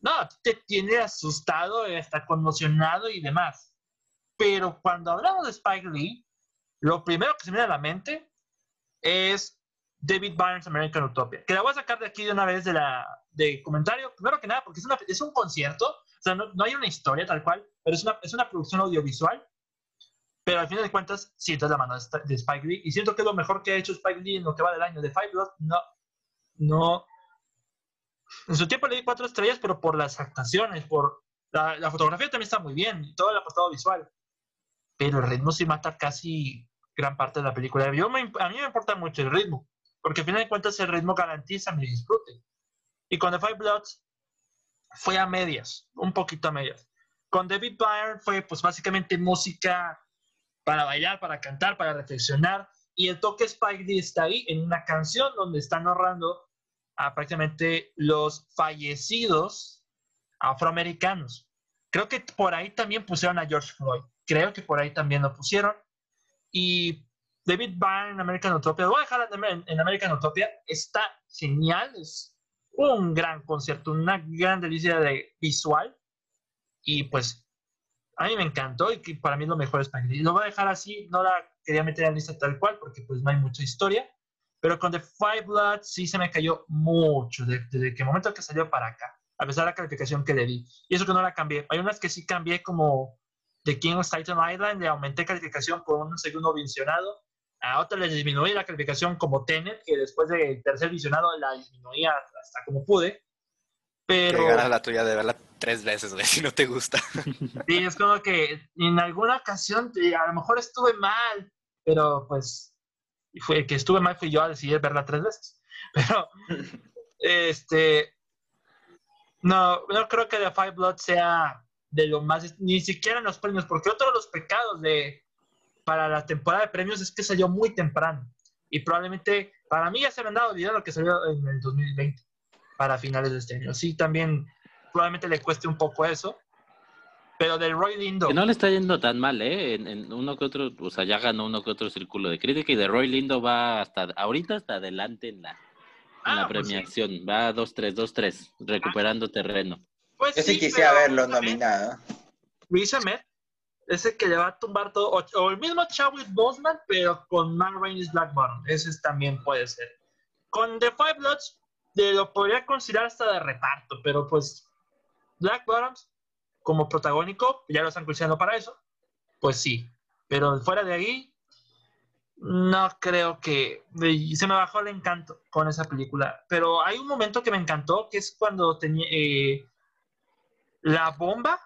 S1: no, te tiene asustado, está conmocionado y demás. Pero cuando hablamos de Spike Lee, lo primero que se me viene a la mente es David Byrne's American Utopia, que la voy a sacar de aquí de una vez de, la, de comentario, primero que nada, porque es, una, es un concierto, o sea, no, no, hay una historia tal cual, pero es una, es una producción audiovisual, pero al final de cuentas, siento la mano de, Spike Lee, y siento que lo mejor que ha hecho Spike Lee en lo que va del año. De Five Blood, no, no. En su tiempo le di cuatro estrellas, pero por las actuaciones, por la, la fotografía también está muy bien, todo el apostado visual, pero el ritmo sí mata casi gran parte de la película. Yo me, a mí me importa mucho el ritmo porque al final de cuentas el ritmo garantiza mi disfrute. Y con The Five Bloods fue a medias, un poquito a medias. Con David Byrne fue pues básicamente música para bailar, para cantar, para reflexionar. Y el toque Spike Lee está ahí en una canción donde está narrando a prácticamente los fallecidos afroamericanos. Creo que por ahí también pusieron a George Floyd. Creo que por ahí también lo pusieron. Y David Byrne en American Utopia, lo voy a dejar en American Utopia, está genial, es un gran concierto, una gran delicia de visual y pues a mí me encantó y que para mí es lo mejor es Y lo voy a dejar así, no la quería meter en la lista tal cual porque pues no hay mucha historia, pero con The Five Bloods sí se me cayó mucho desde, que el momento que salió para acá, a pesar de la calificación que le di. Y eso que no la cambié. Hay unas que sí cambié como The King of Titan Island, le aumenté calificación por un segundo visionado a otra le disminuí la calificación como Tenet, que después del tercer visionado la disminuía hasta como pude. Pero...
S3: Llegar a la tuya de verla tres veces, güey, si no te gusta.
S1: Sí, es como que en alguna ocasión a lo mejor estuve mal, pero pues fue que estuve mal fui yo a decidir verla tres veces. Pero, este, no, no creo que The Five Blood sea de lo más, ni siquiera en los premios, porque otro de los pecados de, para la temporada de premios es que salió muy temprano. Y probablemente, para mí ya se me han dado dinero que salió en el 2020, para finales de este año. Sí, también probablemente le cueste un poco eso. Pero del Roy Lindo.
S2: Que no le está yendo tan mal, ¿eh? En, uno que otro, o sea, ya ganó uno que otro círculo de crítica y de Roy Lindo va hasta, ahorita hasta adelante en la, en la premiación. Pues sí. Va 2-3, 2-3, recuperando ah. terreno.
S4: Pues Yo sí, sí quisiera verlo nominado.
S1: Luis Ahmed es el que le va a tumbar todo, o, o el mismo Chadwick Boseman, pero con Man Rainey's Black Bottom, ese también puede ser. Con The Five Bloods, lo podría considerar hasta de reparto, pero pues Black Bottoms, como protagónico, ya lo están considerando para eso, pues sí, pero fuera de ahí, no creo que se me bajó el encanto con esa película, pero hay un momento que me encantó, que es cuando tenía eh, la bomba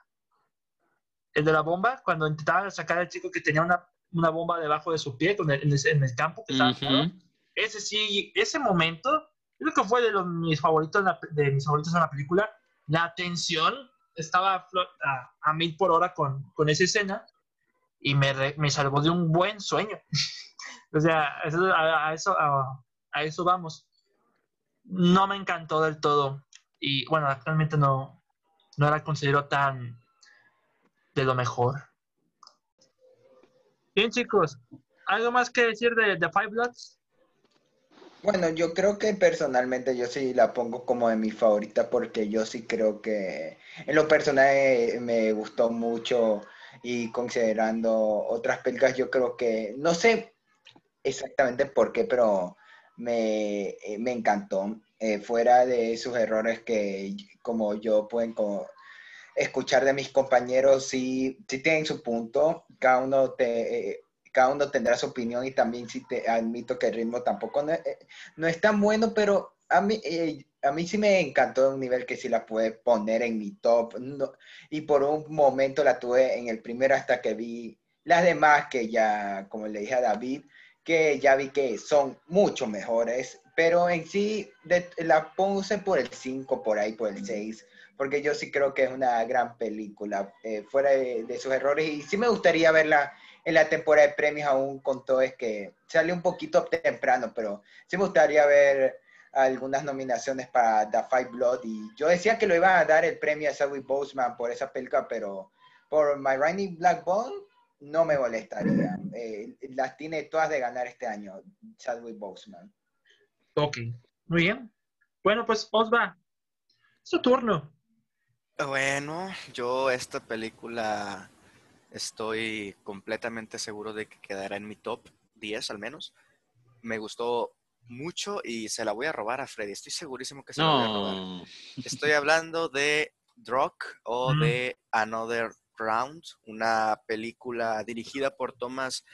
S1: el de la bomba, cuando intentaba sacar al chico que tenía una, una bomba debajo de su pie en, el, en el campo que estaba uh -huh. ese sí, ese momento, creo que fue de los, mis favoritos de mis favoritos en la película. La tensión estaba a, a mil por hora con, con esa escena y me, re, me salvó de un buen sueño. o sea, a, a eso, a, eso vamos. No me encantó del todo y bueno, actualmente no, no la considero tan de lo mejor. Bien, chicos, ¿algo más que decir de The Five Bloods?
S4: Bueno, yo creo que personalmente yo sí la pongo como de mi favorita porque yo sí creo que en lo personal eh, me gustó mucho y considerando otras películas yo creo que, no sé exactamente por qué, pero me, eh, me encantó. Eh, fuera de sus errores que como yo pueden escuchar de mis compañeros, sí, sí tienen su punto, cada uno te cada uno tendrá su opinión y también sí te admito que el ritmo tampoco no, eh, es tan bueno, pero a mí, eh, a mí sí me encantó de un nivel que sí la pude poner en mi top. y por un momento la tuve en el primero hasta que vi las demás que ya, como le dije a David, que ya vi que son mucho mejores, pero en sí la puse por el 5, por ahí, por el 6, porque yo sí creo que es una gran película, eh, fuera de, de, sus errores, y sí me gustaría verla en la temporada de premios aún con todo es que salió un poquito temprano, pero sí me gustaría ver algunas nominaciones para The Five Blood y yo decía que lo iban a dar el premio a Chadwick Boseman por esa película, pero por My Rainy Black Bone no me molestaría. Eh, las tiene todas de ganar este año, Chadwick Boseman.
S1: Ok, muy bien. Bueno, pues Osva, es tu turno.
S3: Bueno, yo esta película Estoy completamente seguro de que quedará en mi top 10 al menos. Me gustó mucho y se la voy a robar a Freddy. Estoy segurísimo que se la voy a robar. Estoy hablando de Drock o de Another Round, una película dirigida por Thomas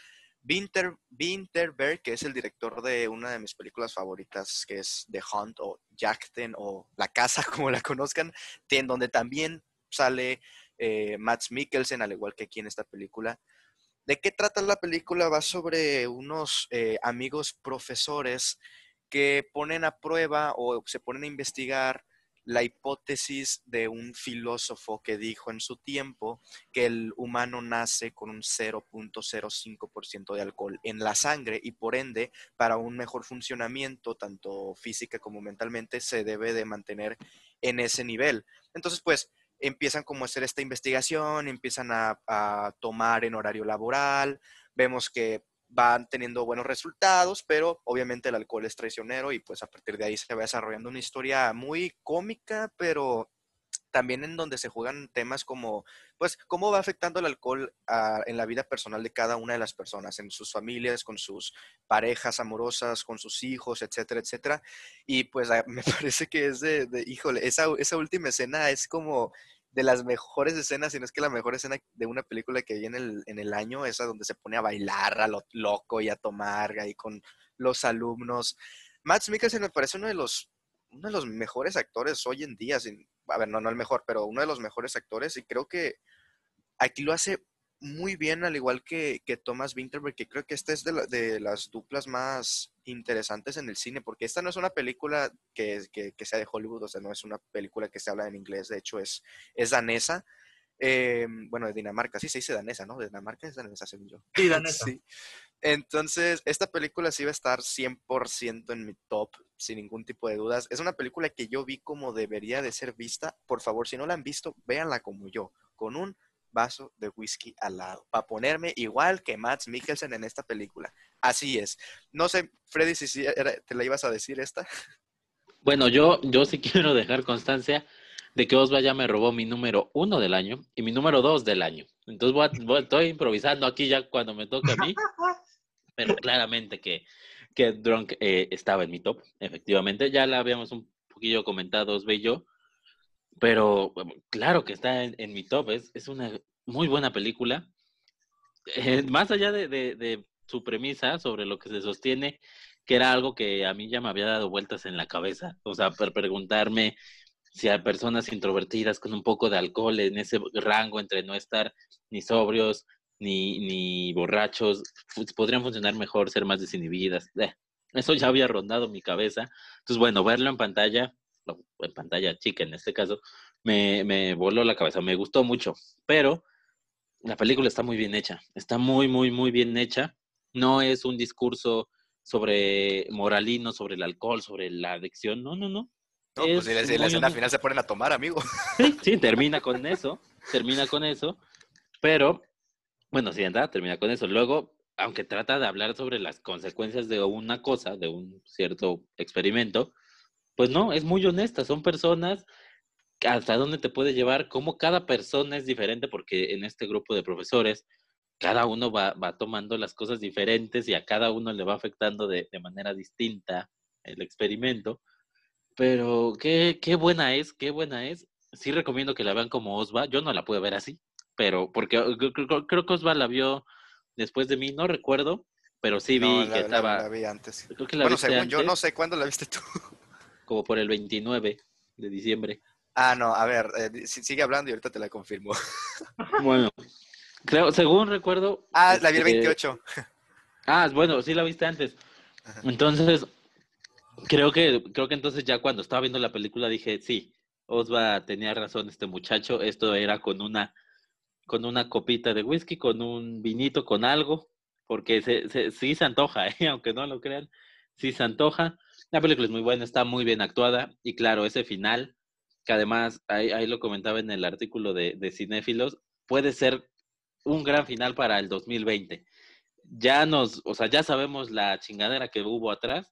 S3: Winter, Winterberg, que es el director de una de mis películas favoritas, que es The Hunt o Jackten o La Casa, como la conozcan, en donde también sale eh, Matt Mikkelsen, al igual que aquí en esta película. ¿De qué trata la película? Va sobre unos eh, amigos profesores que ponen a prueba o se ponen a investigar la hipótesis de un filósofo que dijo en su tiempo que el humano nace con un 0.05% de alcohol en la sangre y por ende para un mejor funcionamiento tanto física como mentalmente se debe de mantener en ese nivel. Entonces pues empiezan como a hacer esta investigación, empiezan a, tomar en horario laboral, vemos que van teniendo buenos resultados, pero obviamente el alcohol es traicionero y pues a partir de ahí se va desarrollando una historia muy cómica, pero también en donde se juegan temas como, pues, cómo va afectando el alcohol en la vida personal de cada una de las personas, en sus familias, con sus parejas amorosas, con sus hijos, etcétera, etcétera. Y pues me parece que es de, híjole, esa, esa última escena es como de las mejores escenas, si no es que la mejor escena de una película que vi en el, en el año, esa donde se pone a bailar a lo loco y a tomar ahí con los alumnos. Matt Mikkelsen me parece uno de los, uno de los mejores actores hoy en día, sin, a ver, no, no el mejor, pero uno de los mejores actores y creo que aquí lo hace muy bien, al igual que, que Thomas Winterberg, que creo que esta es de, de, las duplas más interesantes en el cine, porque esta no es una película que, que, que, sea de Hollywood, o sea, no es una película que se habla en inglés, de hecho es, es danesa, eh, bueno, de Dinamarca, sí se dice danesa, ¿no? De Dinamarca es danesa, según yo.
S1: Sí, danesa.
S3: sí. Entonces, esta película sí va a estar 100% en mi top, sin ningún tipo de dudas. Es una película que yo vi como debería de ser vista. Por favor, si no la han visto, véanla como yo, con un vaso de whisky al lado, para ponerme igual que Matt Mikkelsen en esta película. Así es. No sé, Freddy, si te la ibas a decir esta.
S2: Bueno, yo, yo sí quiero dejar constancia de que Osva ya me robó mi número uno del año y mi número dos del año. Entonces voy estoy improvisando aquí ya cuando me toca a mí, claramente que, que Drunk eh, estaba en mi top, efectivamente. Ya la habíamos un poquillo comentado Osva y yo, pero claro que está en, mi top, es, es, una muy buena película. Eh, más allá de, de, su premisa sobre lo que se sostiene, que era algo que a mí ya me había dado vueltas en la cabeza, o sea, para preguntarme si hay personas introvertidas con un poco de alcohol en ese rango entre no estar ni sobrios ni, ni borrachos, podrían funcionar mejor, ser más desinhibidas. Eh, eso ya había rondado mi cabeza. Entonces, bueno, verlo en pantalla, en pantalla chica en este caso, me, me voló la cabeza, me gustó mucho, pero la película está muy bien hecha, está muy, muy, muy bien hecha. No es un discurso sobre moralino, sobre el alcohol, sobre la adicción, no, no, no.
S3: No, pues en la, escena final se ponen a tomar, amigo.
S2: Sí, sí, termina con eso, termina con eso. Pero, bueno, si entrada termina con eso. Luego, aunque trata de hablar sobre las consecuencias de una cosa, de un cierto experimento, pues no, es muy honesta. Son personas hasta dónde te puede llevar, cómo cada persona es diferente, porque en este grupo de profesores, cada uno va, va tomando las cosas diferentes y a cada uno le va afectando de, de manera distinta el experimento. Pero qué, qué buena es, qué buena es. Sí recomiendo que la vean como Osva. Yo no la pude ver así, pero porque uh, creo, que Osva la vio después de mí, no recuerdo, pero sí vi
S3: No, la-
S2: que
S3: la-
S2: estaba.
S3: la vi antes.
S2: Creo que la
S3: Bueno, según yo, no
S2: antes,
S3: sé cuándo la viste tú.
S2: como por el 29 de diciembre.
S3: Ah, no, a ver, eh, sigue hablando y ahorita te la confirmo.
S2: Bueno, creo, según recuerdo.
S3: Ah, la vi el
S2: este,
S3: 28.
S2: Ah, bueno, sí la viste antes. Entonces, creo que, creo que entonces ya cuando estaba viendo la película dije, sí, Osva tenía razón este muchacho, esto era con una, con una copita de whisky, con un vinito, con algo, porque se, se- sí se antoja, ¿eh? aunque no lo crean, sí se antoja. La película es muy buena, está muy bien actuada, y claro, ese final, que además, ahí, lo comentaba en el artículo de, de Cinéfilos, puede ser un gran final para el 2020 ya nos, o sea, ya sabemos la chingadera que hubo atrás.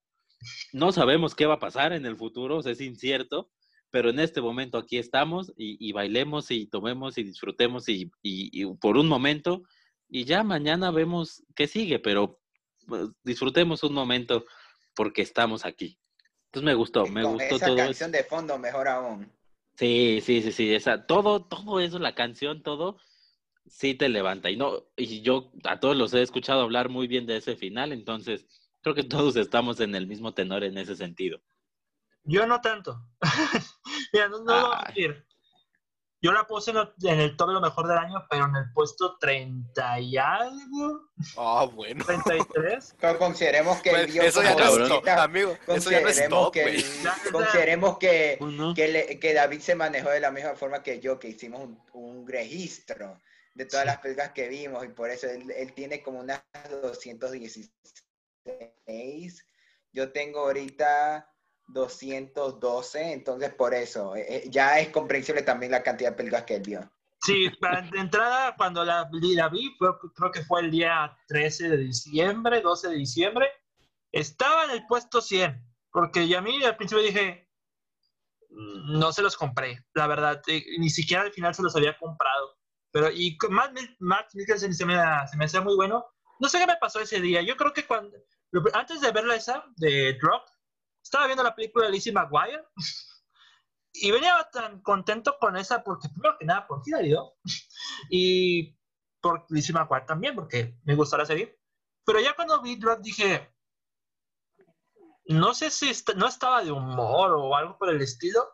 S2: No sabemos qué va a pasar en el futuro, o sea, es incierto, pero en este momento aquí estamos y, y bailemos y tomemos y disfrutemos y, y- y por un momento y ya mañana vemos qué sigue, pero pues, disfrutemos un momento porque estamos aquí. Entonces me gustó, me
S4: Con
S2: gustó
S4: esa
S2: todo eso.
S4: canción de fondo, mejor aún.
S2: Sí, sí, sí, sí, esa, todo, todo eso, la canción, todo, sí te levanta. Y no, y yo a todos los he escuchado hablar muy bien de ese final, entonces creo que todos estamos en el mismo tenor en ese sentido.
S1: Yo no tanto. Mira, no, no lo voy a mentir. Yo la puse en el, en el top de lo mejor del año, pero en el puesto 30 y algo,
S3: Ah, bueno.
S1: 33.
S4: Pero consideremos que
S3: Pues, eso ya no es top, amigo. Eso ya no es
S4: consideremos
S3: top,
S4: que, consideremos que, que, le- que David se manejó de la misma forma que yo, que hicimos un, un registro de todas
S1: Sí.
S4: las películas que vimos y por eso él, él tiene como unas 216. Yo tengo ahorita 212, entonces por eso eh, eh, ya es comprensible también la cantidad de películas que él vio.
S1: Sí, de entrada, cuando la, la vi, fue- creo que fue el día 13 de diciembre, 12 de diciembre, estaba en el puesto 100, porque ya a mí al principio dije, "Mm, no se los compré, la verdad, eh, ni siquiera al final se los había comprado. Pero, y Matt, Matt Mikkelsen se me, se me hacía muy bueno. No sé qué me pasó ese día. Yo creo que cuando, antes de verla esa, de Drop, estaba viendo la película de Lizzie McGuire y venía tan contento con esa porque, primero que nada, por Hilary Duff y por Lizzie McGuire también, porque me gustó la serie. Pero ya cuando vi Drop dije, no sé si est- no estaba de humor o algo por el estilo,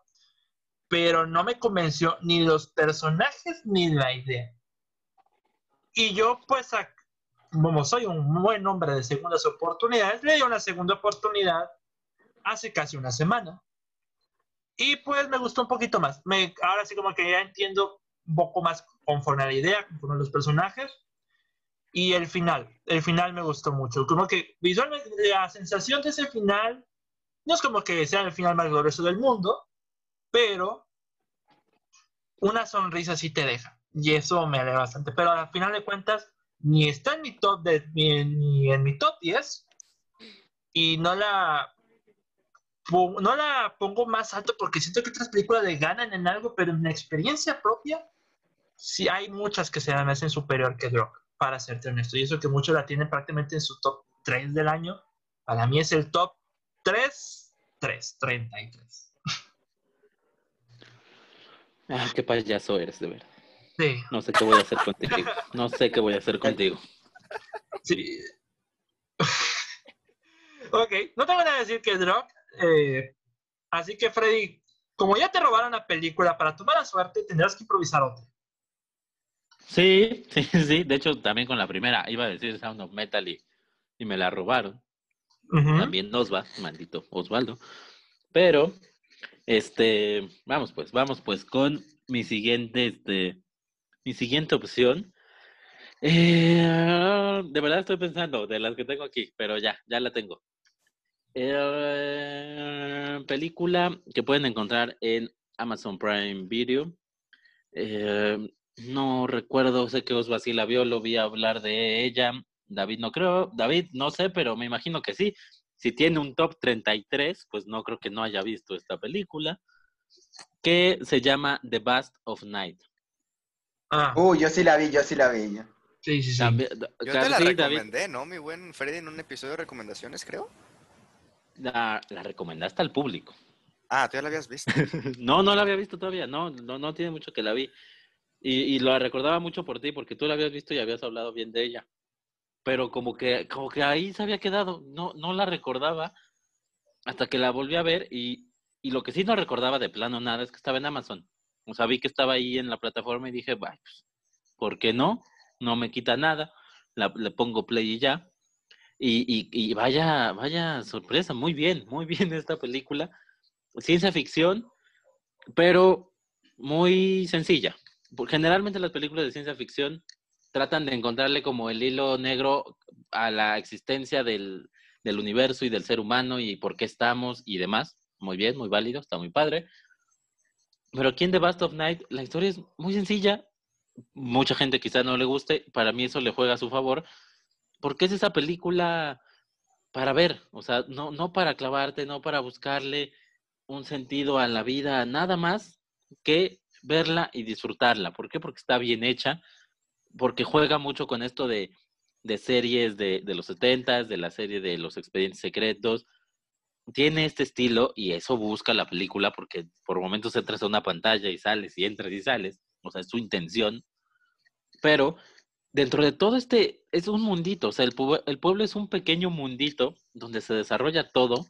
S1: pero no me convenció ni los personajes ni la idea. Y yo, pues, como soy un buen hombre de segundas oportunidades, le di una segunda oportunidad hace casi una semana. Y pues me gustó un poquito más. Ahora sí como que ya entiendo un poco más conforme a la idea, conforme a los personajes. Y el final, el final me gustó mucho. Como que visualmente la sensación de ese final no es como que sea el final más glorioso del mundo, pero una sonrisa sí te deja. Y eso me alegra bastante. Pero al final de cuentas, ni está en mi top de, ni, ni en mi top 10 y no la no la pongo más alto porque siento que otras películas le ganan en algo, pero en mi experiencia propia, sí hay muchas que se me hacen superior que Drop, para serte honesto. Y eso que muchos la tienen prácticamente en su top 3 del año, para mí es el top 3, 3, 33.
S2: Ah, qué payaso eres, de verdad.
S1: Sí,
S2: No sé qué voy a hacer contigo. No sé qué voy a hacer contigo.
S1: sí. ok, no tengo nada que decir que Drop. Eh, así que, Freddy, como ya te robaron la película, para tu mala suerte tendrás que improvisar otra.
S2: Sí, sí, sí. De hecho, también con la primera iba a decir Sound of Metal y, y me la robaron.
S1: Ujú.
S2: También Osva, maldito Osvaldo. Pero, este, vamos pues, vamos pues con mi siguiente, este, mi siguiente opción. Eh, de verdad estoy pensando de las que tengo aquí, pero ya, ya la tengo. Eh, película que pueden encontrar en Amazon Prime Video. Eh, No recuerdo, sé que Osva sí la vio, lo vi hablar de ella. David no creo, David no sé, pero me imagino que sí. Si tiene un top 33, pues no creo que no haya visto esta película, que se llama The Bust of Night.
S1: Ah,
S4: Uh, yo sí la vi, yo sí la vi.
S1: sí, sí, sí.
S2: También-
S3: Yo te la
S2: sí, David,
S3: recomendé, ¿no? Mi buen Freddy en un episodio de recomendaciones, creo.
S2: La, la recomendaste al público.
S3: Ah, tú ya la habías visto.
S2: No, no la había visto todavía, no, no, no tiene mucho que la vi. Y, y lo recordaba mucho por ti, porque tú la habías visto y habías hablado bien de ella. Pero como que, como que ahí se había quedado, no, no la recordaba hasta que la volví a ver y, y lo que sí no recordaba de plano nada es que estaba en Amazon. O sea, vi que estaba ahí en la plataforma y dije, "Bah, pues, ¿por qué no? No me quita nada. La, le pongo play y ya. Y, vaya, vaya sorpresa, muy bien, muy bien esta película. Ciencia ficción, pero muy sencilla. Generalmente las películas de ciencia ficción tratan de encontrarle como el hilo negro a la existencia del, del universo y del ser humano y por qué estamos y demás. Muy bien, muy válido, está muy padre. Pero aquí en The Bust of Night la historia es muy sencilla. Mucha gente quizá no le guste, para mí eso le juega a su favor, porque es esa película para ver, o sea, no, no para clavarte, no para buscarle un sentido a la vida, nada más que verla y disfrutarla. ¿Por qué? Porque está bien hecha, porque juega mucho con esto de, de series de, de los 70 de la serie de los expedientes secretos. Tiene este estilo y eso busca la película porque por momentos entras a una pantalla y sales y entras y sales, o sea, es su intención. Pero dentro de todo este, es un mundito, o sea, el, el pueblo es un pequeño mundito donde se desarrolla todo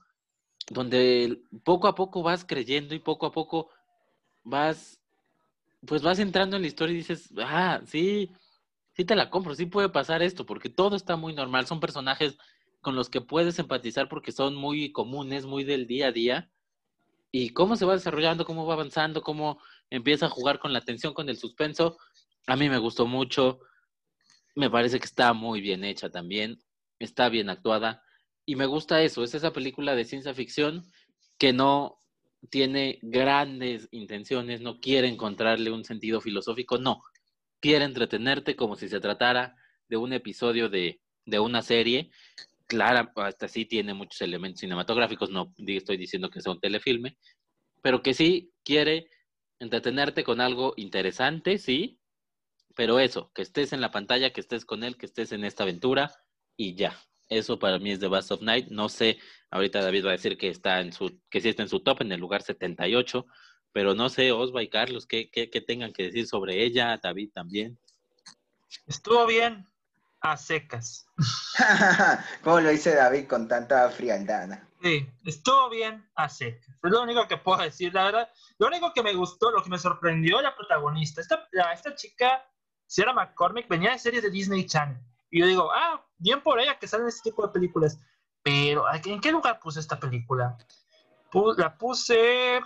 S2: donde poco a poco vas creyendo y poco a poco vas, pues vas entrando en la historia y dices, ah, sí, sí te la compro, sí puede pasar esto, porque todo está muy normal, son personajes con los que puedes empatizar porque son muy comunes, muy del día a día, y cómo se va desarrollando, cómo va avanzando, cómo empieza a jugar con la tensión, con el suspenso, a mí me gustó mucho, me parece que está muy bien hecha también, está bien actuada. Y me gusta eso, es esa película de ciencia ficción que no tiene grandes intenciones, no quiere encontrarle un sentido filosófico, no. Quiere entretenerte como si se tratara de un episodio de, de una serie. Clara, hasta sí tiene muchos elementos cinematográficos, no estoy diciendo que sea un telefilme, pero que sí quiere entretenerte con algo interesante, sí, pero eso, que estés en la pantalla, que estés con él, que estés en esta aventura y ya. Eso para mí es The Bust of Night. No sé, ahorita David va a decir que está en su, que sí está en su top, en el lugar 78, pero no sé, Osva y Carlos, ¿qué, qué, qué tengan que decir sobre ella? David también.
S1: Estuvo bien a secas.
S4: Como lo dice David con tanta frialdad.
S1: Sí, estuvo bien a secas. Es lo único que puedo decir, la verdad. Lo único que me gustó, lo que me sorprendió, la protagonista. Esta, la- esta chica, Sierra McCormick, venía de series de Disney Channel. Y yo digo, ah, bien por ella que salen este tipo de películas. Pero, ¿en qué lugar puse esta película? La puse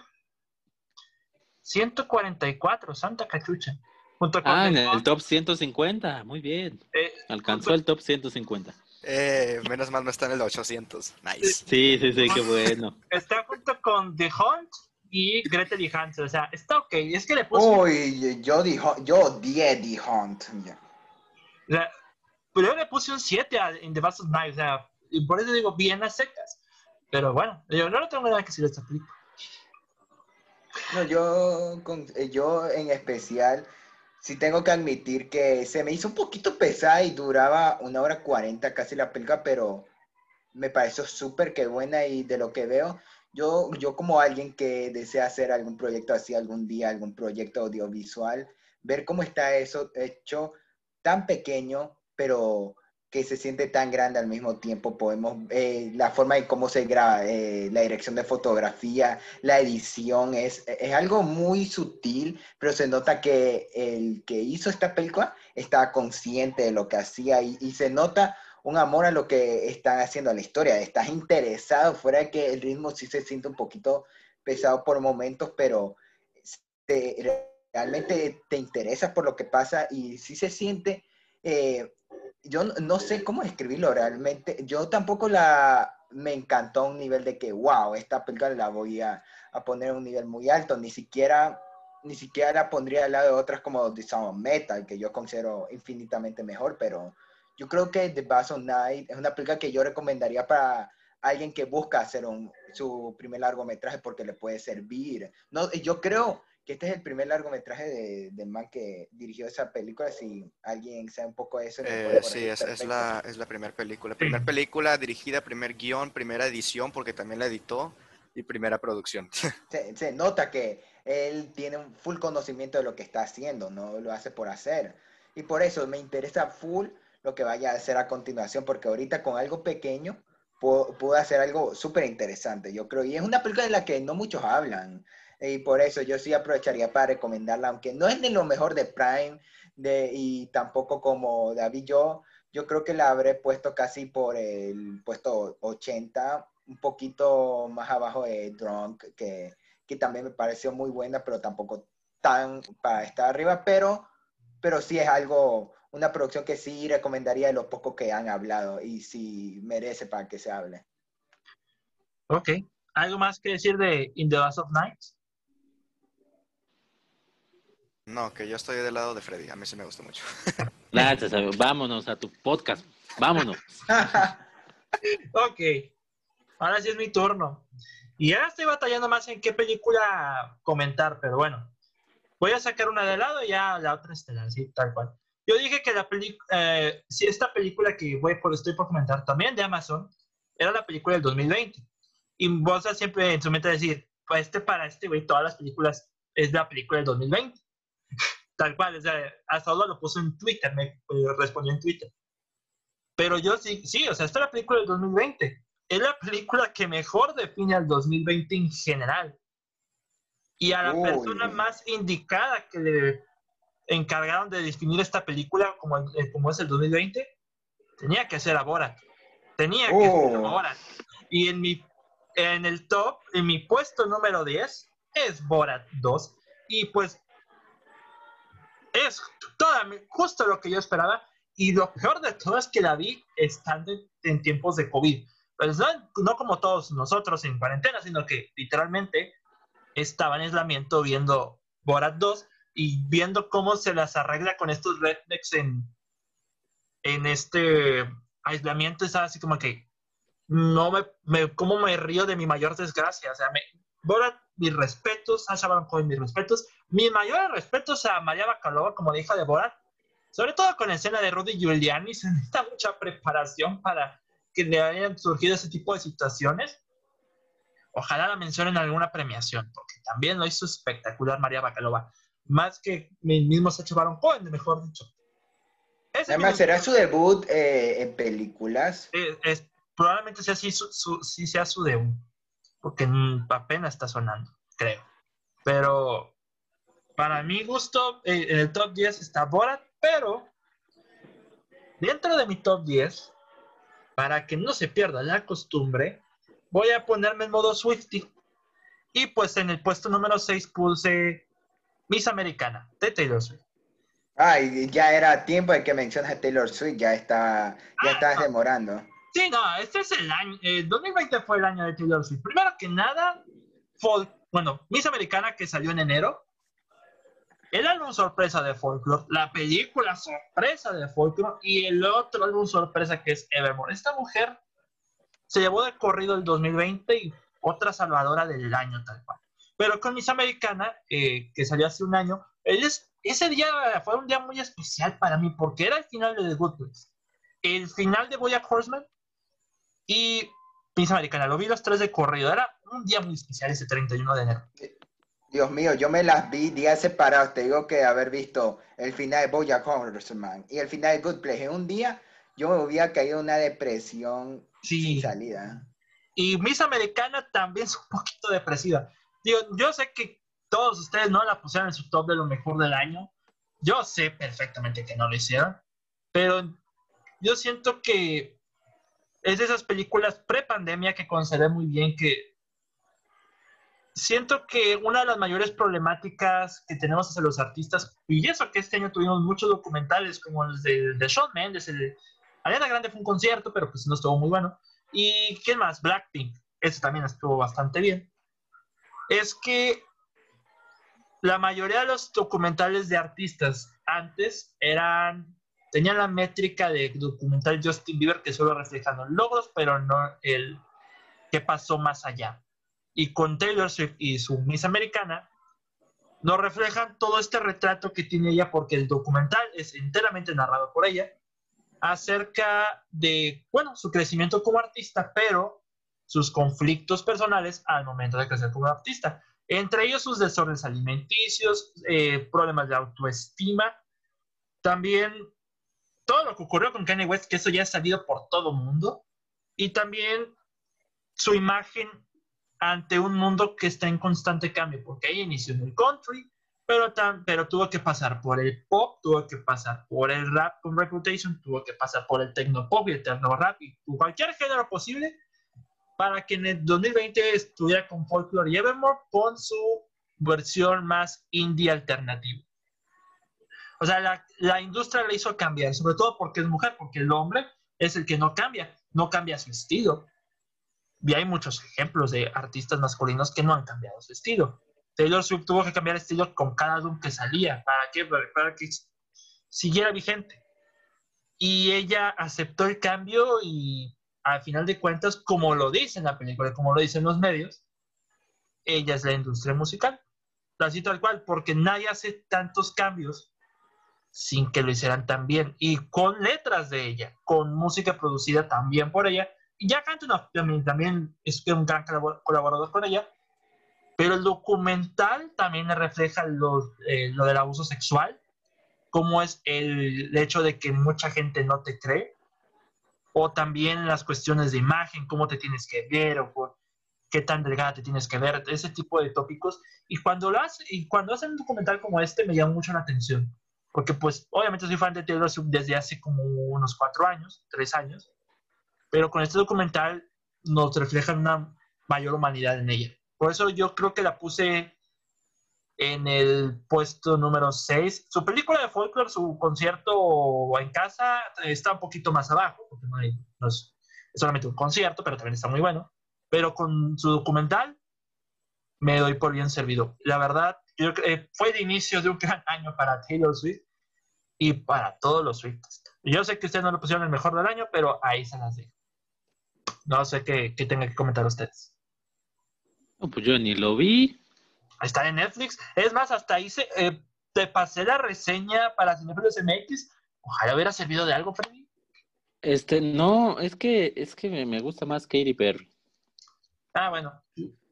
S1: 144, Santa Cachucha. Junto con
S2: Ah, en
S1: The
S2: el
S1: Hunt,
S2: top 150, muy bien.
S1: eh,
S2: Alcanzó el top 150.
S3: Eh, menos mal no está en el 800. Nice.
S2: Sí, sí, sí, qué bueno.
S1: está junto con The Hunt y Gretel y Hansel. O sea, está ok. Es que le puse.
S4: Uy, yo, dijo, yo odié The Hunt.
S1: Sea, pero yo le puse un 7 a In the of Night, o sea, y por eso digo bien a secas. Pero bueno, yo no tengo nada que decir de esta película.
S4: No, yo, con- eh, yo en especial, sí tengo que admitir que se me hizo un poquito pesada y duraba una hora cuarenta casi la película, pero me pareció súper que buena y de lo que veo, yo, yo como alguien que desea hacer algún proyecto así algún día, algún proyecto audiovisual, ver cómo está eso hecho tan pequeño, pero que se siente tan grande al mismo tiempo, podemos, eh, la forma en cómo se graba, eh, la dirección de fotografía, la edición, es, es algo muy sutil, pero se nota que el que hizo esta película estaba consciente de lo que hacía y se nota un amor a lo que están haciendo a la historia. Estás interesado, fuera de que el ritmo sí se siente un poquito pesado por momentos, pero te- realmente te interesas por lo que pasa y sí se siente, eh, yo no, sé cómo describirlo realmente, yo tampoco la me encantó a un nivel de que, wow, esta película la voy a, a poner a un nivel muy alto, ni siquiera ni siquiera la pondría al lado de otras como The Sound Metal, que yo considero infinitamente mejor, pero yo creo que The Bass of Night es una película que yo recomendaría para alguien que busca hacer un, su primer largometraje porque le puede servir. No, yo creo que este es el primer largometraje de, de man que dirigió esa película. Si alguien sabe un poco de eso.
S3: Eh, sí, es, es la, es la primera película. Primera película dirigida, primer guion, primera edición, porque también la editó, y primera producción.
S4: se, se nota que él tiene un full conocimiento de lo que está haciendo, no lo hace por hacer. Y por eso me interesa full lo que vaya a hacer a continuación, porque ahorita con algo pequeño puedo hacer algo súper interesante, yo creo. Y es una película de la que no muchos hablan. Y por eso yo sí aprovecharía para recomendarla, aunque no es de lo mejor de Prime de, y tampoco como David yo, yo creo que la habré puesto casi por el puesto 80, un poquito más abajo de Drunk, que, que también me pareció muy buena, pero tampoco tan para estar arriba, pero, pero sí es algo, una producción que sí recomendaría de los pocos que han hablado y sí merece para que se hable.
S1: Ok. ¿Algo más que decir de In the Bass of Night?
S3: No, que yo estoy del lado de Freddy. A mí sí me gusta mucho.
S2: Gracias, amigo. vámonos a tu podcast. Vámonos.
S1: Ok. Ahora sí es mi turno. Y ahora estoy batallando más en qué película comentar, pero bueno. Voy a sacar una de lado y ya la otra estelar, así, tal cual. Yo dije que la película, si esta película que voy por, estoy por comentar también de Amazon, era la película del 2020. Y vos siempre en su mente decir, pues este para este güey, todas las películas es la película del 2020. Tal cual, o sea, hasta ahora lo puso en Twitter, me eh, respondió en Twitter. Pero yo sí, sí, o sea, esta es la película del 2020. Es la película que mejor define al 2020 en general. Y a la
S4: Uy.
S1: persona más indicada que le encargaron de definir esta película como, eh, como es el 2020, tenía que ser a Borat. Tenía que ser a
S4: Oh.
S1: Borat. Y en mi en el top, en mi puesto número 10, es Borat 2. Y pues es toda, justo lo que yo esperaba. Y lo peor de todo es que la vi estando en, en tiempos de COVID. Pues no, no como todos nosotros en cuarentena, sino que literalmente estaba en aislamiento viendo Borat 2 y viendo cómo se las arregla con estos rednecks en, en este aislamiento. Estaba así como que no me, me cómo me río de mi mayor desgracia. O sea, me, Borat, mis respetos, Sasha Baron Cohen, mis respetos. Mis mayores respetos a María Bacalova como la hija de Borat. Sobre todo con la escena de Rudy Giuliani, se necesita mucha preparación para que le hayan surgido ese tipo de situaciones. Ojalá la mencionen en alguna premiación, porque también lo hizo espectacular María Bacalova. Más que mi mismo Sacha Baron Cohen, mejor dicho. Ese
S4: Además, será su debut eh, en películas.
S1: es- es- probablemente sea así su, su- sí sea su debut, porque apenas está sonando, creo. Pero para mi gusto, eh, en el top 10 está Borat, pero dentro de mi top 10, para que no se pierda la costumbre, voy a ponerme en modo Swifty. Y pues en el puesto número 6 puse Miss Americana, de Taylor Swift.
S4: Ay, ya era tiempo de que mencionas a Taylor Swift, ya está, ya
S1: Ah,
S4: estás
S1: no.
S4: demorando.
S1: Sí, no, este es el año, eh, 2020 fue el año de Taylor Swift. Primero que nada, folk, bueno, Miss Americana que salió en enero, el álbum sorpresa de Folklore, la película sorpresa de Folklore y el otro álbum sorpresa que es Evermore. Esta mujer se llevó de corrido el 2020 y otra salvadora del año tal cual. Pero con Miss Americana, eh, que salió hace un año, es- ese día fue un día muy especial para mí porque era el final de The Good Place. El final de Boyack Horseman y Miss Americana. Lo vi los tres de corrido. Era un día muy especial ese 31 de enero.
S4: Dios mío, yo me las vi días separados. Te digo que haber visto el final de Bojack Horseman y el final de Good Place en un día, yo me hubiera caído en una depresión
S1: Sí.
S4: sin salida.
S1: Y Miss Americana también es un poquito depresiva. Digo, yo sé que todos ustedes no la pusieron en su top de lo mejor del año. Yo sé perfectamente que no lo hicieron. Pero yo siento que es de esas películas pre-pandemia que consideré muy bien que siento que una de las mayores problemáticas que tenemos hacia los artistas, y eso que este año tuvimos muchos documentales como los de, de Shawn Mendes, el Ariana Grande fue un concierto, pero pues no estuvo muy bueno. ¿Y quién más? Blackpink. Ese también estuvo bastante bien. Es que la mayoría de los documentales de artistas antes eran tenían la métrica de documental Justin Bieber que solo reflejan los logros, pero no el qué pasó más allá. Y con Taylor Swift y su Miss Americana, nos reflejan todo este retrato que tiene ella, porque el documental es enteramente narrado por ella, acerca de, bueno, su crecimiento como artista, pero sus conflictos personales al momento de crecer como artista. Entre ellos sus desórdenes alimenticios, eh, problemas de autoestima, también todo lo que ocurrió con Kanye West, que eso ya ha salido por todo el mundo, y también su imagen ante un mundo que está en constante cambio, porque ella inició en el country, pero, pero tuvo que pasar por el pop, tuvo que pasar por el rap con Reputation, tuvo que pasar por el techno pop y el techno rap y cualquier género posible para que en el 2020 estuviera con Folklore y Evermore con su versión más indie alternativa. O sea, la, la industria le hizo cambiar, sobre todo porque es mujer, porque el hombre es el que no cambia, no cambia su estilo. Y hay muchos ejemplos de artistas masculinos que no han cambiado su estilo. Taylor Swift tuvo que cambiar estilo con cada álbum que salía. ¿Para qué? Para que siguiera vigente. Y ella aceptó el cambio y al final de cuentas, como lo dice en la película, como lo dicen los medios, ella es la industria musical. Así tal cual, porque nadie hace tantos cambios sin que lo hicieran tan bien. Y con letras de ella, con música producida también por ella. Y ya Antonoff también, también es un gran colaborador con ella. Pero el documental también refleja lo, eh, lo del abuso sexual, como es el hecho de que mucha gente no te cree, o también las cuestiones de imagen, cómo te tienes que ver o qué tan delgada te tienes que ver, ese tipo de tópicos. Y cuando, lo hace, y cuando hacen un documental como este me llama mucho la atención, porque pues obviamente soy fan de Taylor Swift desde hace como unos cuatro años, tres años, pero con este documental nos refleja una mayor humanidad en ella. Por eso yo creo que la puse en el puesto número 6. Su película de folklore, su concierto en casa, está un poquito más abajo, porque no, es, solamente un concierto, pero también está muy bueno. Pero con su documental, me doy por bien servido. La verdad, yo, eh, fue el inicio de un gran año para Taylor Swift y para todos los Swifts. Yo sé que ustedes no lo pusieron el mejor del año, pero ahí se las dejo. No sé qué, qué tengan que comentar ustedes.
S2: No, pues yo ni lo vi.
S1: Está en Netflix. Es más, hasta hice, eh, te pasé la reseña para Cinefilos MX. Ojalá hubiera servido de algo, Freddy.
S2: Este, no, es que, es que me, gusta más Katy Perry.
S1: Ah, bueno.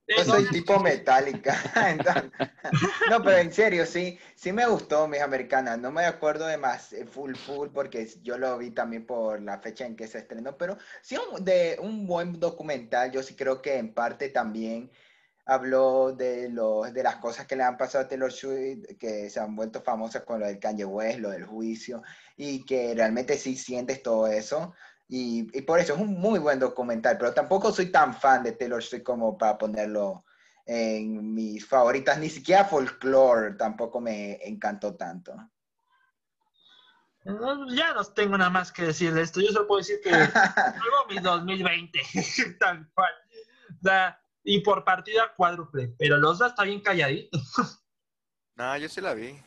S4: Yo soy tipo metálica. no, pero en serio, sí, sí me gustó mis americanas. No me acuerdo de más eh, full full porque yo lo vi también por la fecha en que se estrenó, pero sí de un buen documental. Yo sí creo que en parte también habló de, los, de las cosas que le han pasado a Taylor Swift, que se han vuelto famosas con lo del Kanye West, lo del juicio, y que realmente sí sientes todo eso. Y, y, por eso es un muy buen documental, pero tampoco soy tan fan de Taylor Swift como para ponerlo en mis favoritas, ni siquiera Folklore tampoco me encantó tanto.
S1: ya no tengo nada más que decir de esto, yo solo puedo decir que luego mi 2020, tal cual. O y por partida cuádruple. Pero los dos está bien calladito.
S3: No, yo sí la vi.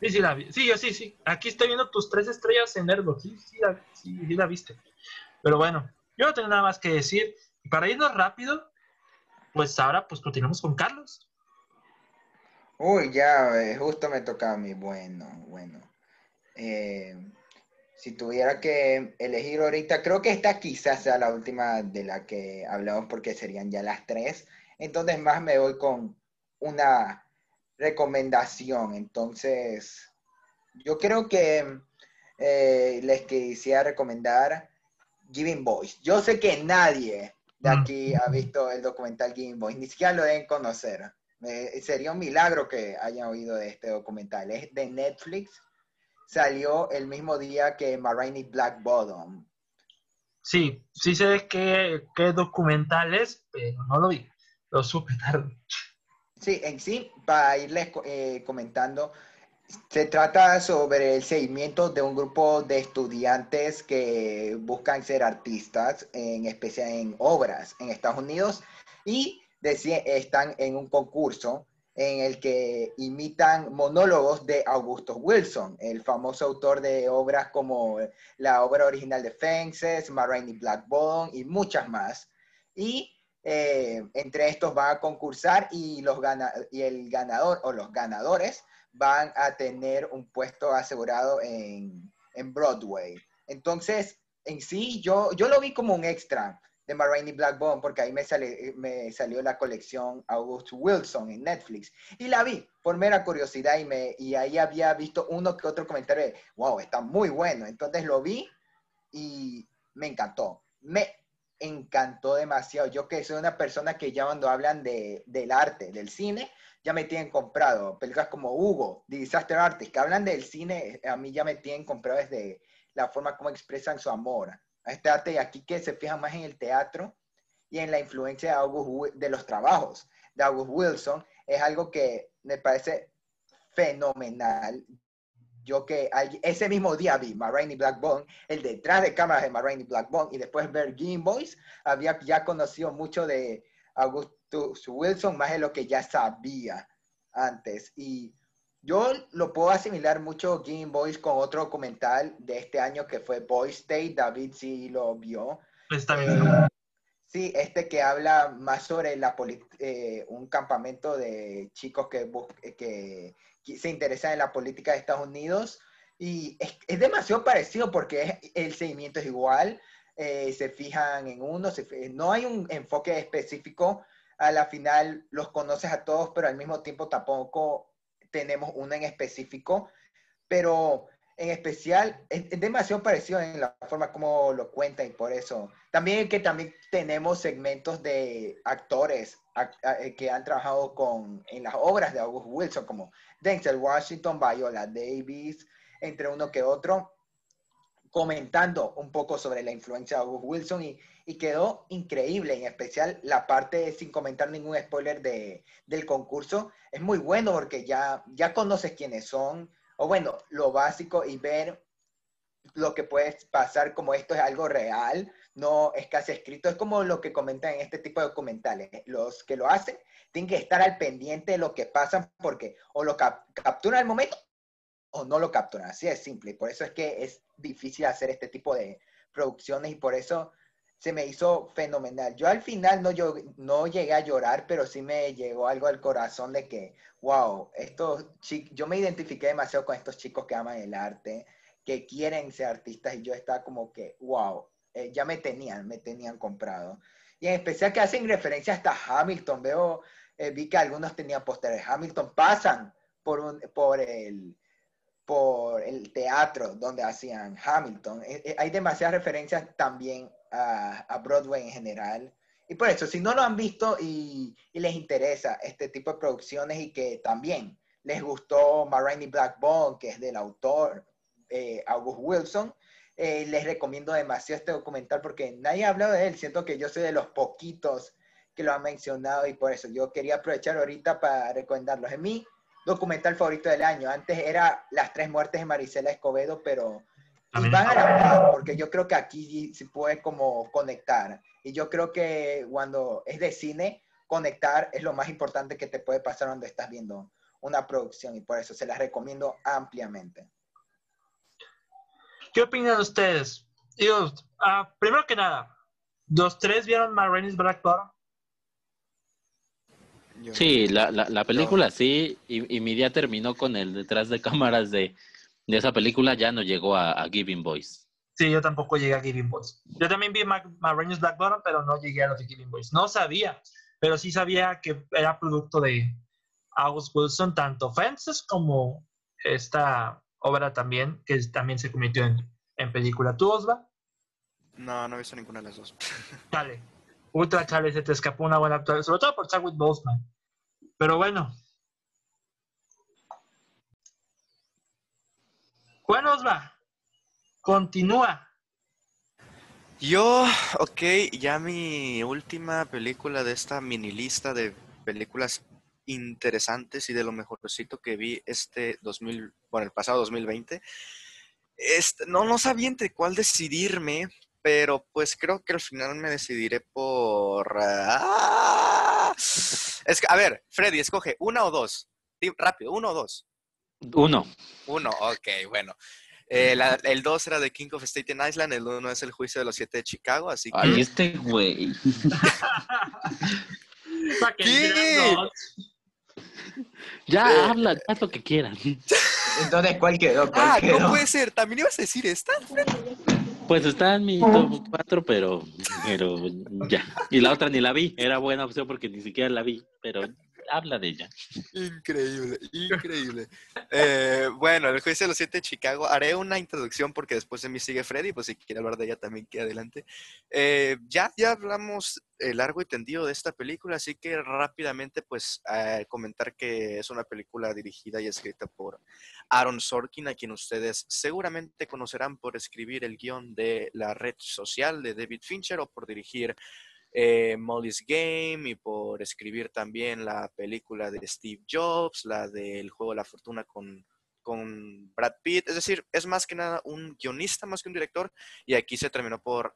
S1: Sí, sí la vi. Sí, yo sí, sí. Aquí estoy viendo tus tres estrellas en Nervo. Sí, sí, la, sí, la viste. Pero bueno, yo no tengo nada más que decir. Y para irnos rápido, pues ahora pues continuamos con Carlos.
S4: Uy, ya, eh, justo me toca a mí. Bueno, bueno. Eh, si tuviera que elegir ahorita, creo que esta quizás sea la última de la que hablamos porque serían ya las tres. Entonces más me voy con una recomendación. Entonces, yo creo que eh, les quisiera recomendar Giving Voice. Yo sé que nadie de mm. aquí ha visto el documental Giving Voice, ni siquiera lo deben conocer. sería un milagro que hayan oído de este documental. Es de Netflix salió el mismo día que Marini Black Bottom.
S1: Sí, sí sé qué, qué documental es, pero no lo vi. Lo supe tarde.
S4: Sí, en sí, para irles eh, comentando, se trata sobre el seguimiento de un grupo de estudiantes que buscan ser artistas, en especial en obras en Estados Unidos, y están en un concurso en el que imitan monólogos de Augusto Wilson, el famoso autor de obras como la obra original de Fences, Marraine Blackbone y muchas más. Y eh, entre estos van a concursar y, los y el ganador o los ganadores van a tener un puesto asegurado en, en Broadway. Entonces, en sí, yo, yo lo vi como un extra de Marraine Blackbone porque ahí me, sale, me salió la colección August Wilson en Netflix y la vi por mera curiosidad y, me, y ahí había visto uno que otro comentario de, wow, está muy bueno. Entonces lo vi y me encantó. Me encantó demasiado. Yo que soy una persona que ya cuando hablan de, del arte, del cine, ya me tienen comprado. Películas como Hugo, Disaster Artist, que hablan del cine, a mí ya me tienen comprado desde la forma como expresan su amor a este arte y aquí que se fija más en el teatro y en la influencia de, August, de los trabajos de August Wilson, es algo que me parece fenomenal. Yo que ese mismo día vi Marraine Blackbone, el detrás de cámaras de Marraine Blackbone, y después ver Game Boys, había ya conocido mucho de Augustus Wilson, más de lo que ya sabía antes. Y yo lo puedo asimilar mucho Game Boys con otro documental de este año que fue Boy State. David sí lo vio.
S1: Está bien.
S4: Eh, sí, este que habla más sobre la eh, un campamento de chicos que, que, se interesan en la política de Estados Unidos. Y es, es demasiado parecido porque el seguimiento es igual. Eh, se fijan en uno, no hay un enfoque específico. A la final los conoces a todos, pero al mismo tiempo tampoco tenemos una en específico, pero en especial es, demasiado parecido en la forma como lo cuentan y por eso. También que también tenemos segmentos de actores eh, que han trabajado con, en las obras de August Wilson, como Denzel Washington, Viola Davis, entre uno que otro, comentando un poco sobre la influencia de August Wilson y, y quedó increíble, en especial la parte, sin comentar ningún spoiler de, del concurso, es muy bueno porque ya, ya conoces quiénes son, o bueno, lo básico y ver lo que puede pasar como esto es algo real, no es casi escrito, es como lo que comentan en este tipo de documentales. Los que lo hacen tienen que estar al pendiente de lo que pasa porque o lo capturan al momento o no lo capturan. Así es simple. Por eso es que es difícil hacer este tipo de producciones y por eso se me hizo fenomenal. Yo al final no, yo, no llegué a llorar, pero sí me llegó algo al corazón de que, wow, estos yo me identifiqué demasiado con estos chicos que aman el arte, que quieren ser artistas y yo estaba como que, wow, eh, ya me tenían, me tenían comprado. Y en especial que hacen referencia hasta Hamilton, veo, eh, vi que algunos tenían pósteres Hamilton, pasan por, un, por el por el teatro donde hacían Hamilton. Eh, hay demasiadas referencias también a, Broadway en general. Y por eso, si no lo han visto y, les interesa este tipo de producciones y que también les gustó Marraine Blackbone, que es del autor eh, August Wilson, eh, les recomiendo demasiado este documental porque nadie ha hablado de él. Siento que yo soy de los poquitos que lo han mencionado y por eso yo quería aprovechar ahorita para recomendarlos. Es mi documental favorito del año. Antes era Las tres muertes de Marisela Escobedo, pero y van a la par, porque yo creo que aquí se puede como conectar. Y yo creo que cuando es de cine, conectar es lo más importante que te puede pasar cuando estás viendo una producción y por eso se las recomiendo ampliamente.
S1: ¿Qué opinan ustedes? Ah, primero que nada, ¿los tres vieron Marines Blackbottom?
S2: Sí, la, la, película sí, y, y mi día terminó con el detrás de cámaras de de esa película ya no llegó a, Giving Boys.
S1: Sí, yo tampoco llegué a Giving Boys. Yo también vi Marines Black Bottom, pero no llegué a los de Giving Boys. No sabía, pero sí sabía que era producto de August Wilson, tanto Fences como esta obra también, que también se convirtió en, en película. ¿Tú, Osva?
S3: No, no he visto ninguna de las dos.
S1: Chale. Ultra chale, se te escapó una buena actuación, sobre todo por Chadwick Boseman. Pero bueno, Juan Osva, continúa.
S3: Yo, ok, ya mi última película de esta mini lista de películas interesantes y de lo mejorcito que vi este 2000, bueno, el pasado 2020. Este, no, no sabía entre cuál decidirme, pero pues creo que al final me decidiré por... ¡Ah! Es a ver, Freddy, escoge una o dos. Rápido, uno o dos.
S2: Uno.
S3: Uno, ok, bueno. Eh, la- el dos era de King of Staten Island, el uno es el juicio de los siete de Chicago, así que...
S2: Ay, este güey. Ya,
S3: Eh.
S2: habla, haz lo que quieras.
S4: Entonces, ¿cuál quedó? ¿Cuál
S3: Ah,
S4: quedó?
S3: no puede ser. ¿También ibas a decir esta?
S2: Pues está en mi top 4, pero, pero ya. Y la otra ni la vi. Era buena opción porque ni siquiera la vi, pero habla de ella.
S3: Increíble, increíble. Eh, bueno, el juicio de los siete de Chicago. Haré una introducción porque después de mí sigue Freddy, pues si quiere hablar de ella también que adelante. Eh, ya, ya hablamos eh, largo y tendido de esta película, así que rápidamente pues eh, comentar que es una película dirigida y escrita por Aaron Sorkin, a quien ustedes seguramente conocerán por escribir el guion de La Red Social de David Fincher o por dirigir eh, Molly's Game y por escribir también la película de Steve Jobs, la del Juego de la Fortuna con, con Brad Pitt. Es decir, es más que nada un guionista más que un director y aquí se terminó por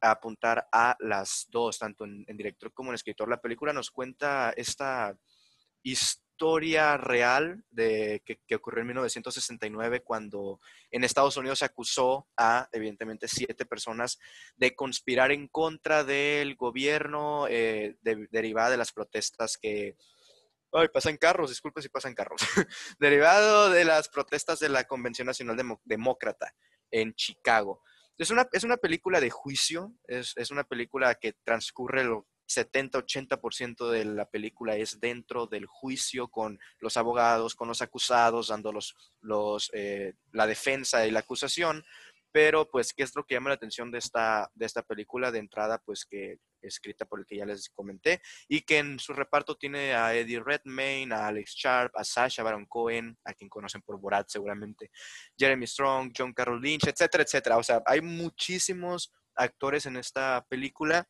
S3: apuntar a las dos, tanto en, en director como en escritor. La película nos cuenta esta historia real de que, ocurrió en 1969 cuando en Estados Unidos se acusó a, evidentemente, siete personas de conspirar en contra del gobierno eh, de- derivada de las protestas que... Ay, pasan carros, disculpe si pasan carros. Derivado de las protestas de la Convención Nacional Demócrata en Chicago. Es una, es una película de juicio, es, es una película que transcurre lo 70-80% de la película es dentro del juicio con los abogados, con los acusados, dando los, eh, la defensa y la acusación. Pero, pues, ¿qué es lo que llama la atención de esta, de esta película de entrada? Pues que escrita por el que ya les comenté y que en su reparto tiene a Eddie Redmayne, a Alex Sharp, a Sasha Baron Cohen, a quien conocen por Borat seguramente, Jeremy Strong, John Carroll Lynch, etcétera, etcétera. O sea, hay muchísimos actores en esta película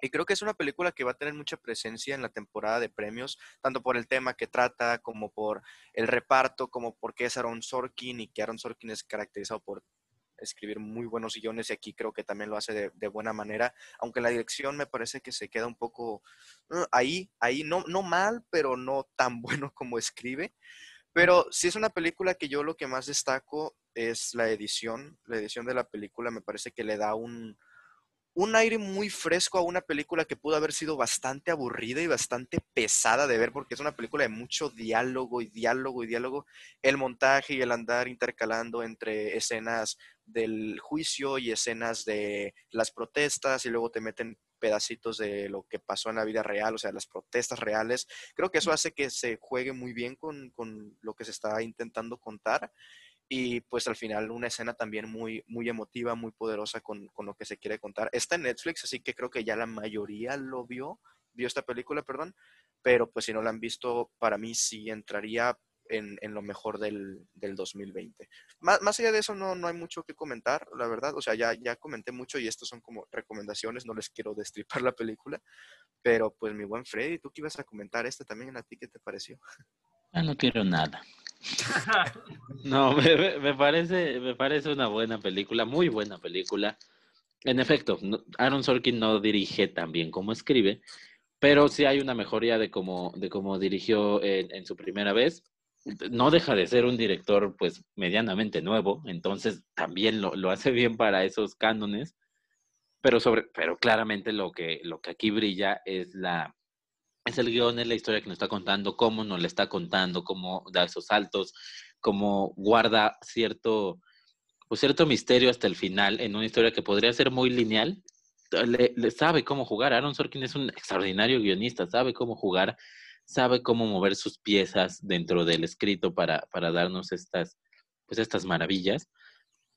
S3: y creo que es una película que va a tener mucha presencia en la temporada de premios, tanto por el tema que trata, como por el reparto, como porque es Aaron Sorkin y que Aaron Sorkin es caracterizado por escribir muy buenos guiones y aquí creo que también lo hace de, de buena manera, aunque la dirección me parece que se queda un poco uh, ahí, ahí, no, no mal, pero no tan bueno como escribe. Pero sí es una película que yo lo que más destaco es la edición, la edición de la película me parece que le da un, un aire muy fresco a una película que pudo haber sido bastante aburrida y bastante pesada de ver porque es una película de mucho diálogo y diálogo y diálogo. El montaje y el andar intercalando entre escenas del juicio y escenas de las protestas y luego te meten pedacitos de lo que pasó en la vida real, o sea, las protestas reales. Creo que eso hace que se juegue muy bien con, con lo que se está intentando contar y pues al final una escena también muy, muy emotiva, muy poderosa con, con, lo que se quiere contar. Está en Netflix, así que creo que ya la mayoría lo vio, vio esta película, perdón, pero pues si no la han visto, para mí sí entraría en, en lo mejor del, del 2020. Más, más, allá de eso, no, no hay mucho que comentar, la verdad, o sea, ya, ya comenté mucho y estos son como recomendaciones, no les quiero destripar la película, pero pues mi buen Freddy, tú que ibas a comentar esta también, ¿a ti qué te pareció?
S2: Ya no quiero nada. No, me, parece, me parece una buena película, muy buena película. En efecto, Aaron Sorkin no dirige tan bien como escribe, pero sí hay una mejoría de cómo, de cómo dirigió en, en, su primera vez. No deja de ser un director, pues, medianamente nuevo, entonces también lo, lo hace bien para esos cánones, pero, sobre, pero claramente lo que, lo que aquí brilla es la, es el guion, es la historia que nos está contando, cómo nos la está contando, cómo da esos saltos, cómo guarda cierto, pues cierto misterio hasta el final en una historia que podría ser muy lineal. Le, le sabe cómo jugar. Aaron Sorkin es un extraordinario guionista, sabe cómo jugar, sabe cómo mover sus piezas dentro del escrito para, para darnos estas, pues estas maravillas.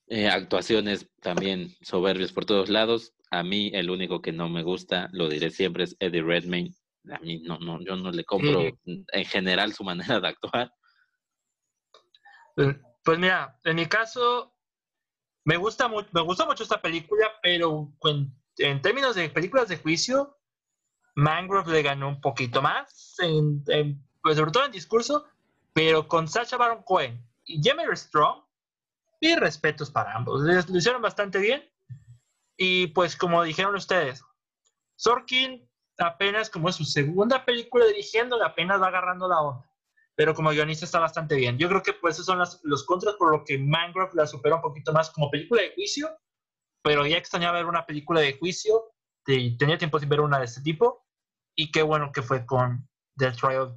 S2: Eh, actuaciones también soberbias por todos lados. A mí el único que no me gusta, lo diré siempre, es Eddie Redmayne a mí no, no, yo no le compro sí. en general su manera de actuar.
S1: Pues mira, en mi caso, me gusta, mu me gusta mucho esta película, pero en, en, términos de películas de juicio, Mangrove le ganó un poquito más, en, en, pues sobre todo en discurso, pero con Sacha Baron Cohen y Jeremy Strong, mis respetos para ambos. Les, lo hicieron bastante bien. Y pues como dijeron ustedes, Sorkin apenas como es su segunda película dirigiendo, apenas va agarrando la onda. Pero como guionista está bastante bien. Yo creo que pues esos son los contras por lo que Mangrove la supera un poquito más como película de juicio, pero ya extrañaba ver una película de juicio, y tenía tiempo sin ver una de este tipo, y qué bueno que fue con The Trial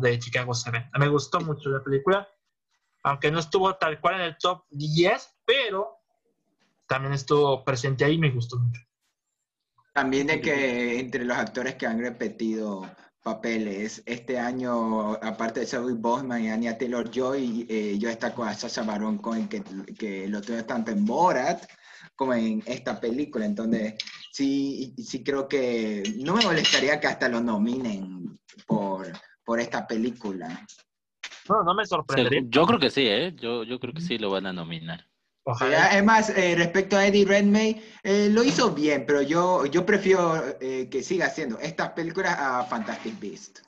S1: de Chicago 7. Me gustó mucho la película, aunque no estuvo tal cual en el top 10, pero también estuvo presente ahí y me gustó mucho.
S4: También de que entre los actores que han repetido papeles, este año, aparte de Zoe Bosman y Anya Taylor-Joy, eh, yo destaco a Sasha Baron Cohen, que, que lo tuve tanto en Borat como en esta película. Entonces, sí, sí creo que no me molestaría que hasta lo nominen por, por esta película.
S1: No, no me sorprendería.
S2: Yo creo que sí, ¿eh? Yo, yo creo que sí lo van a nominar.
S4: Es más, eh, respecto a Eddie Redmayne, eh, lo hizo bien, pero yo, yo prefiero eh, que siga haciendo estas películas a Fantastic Beast.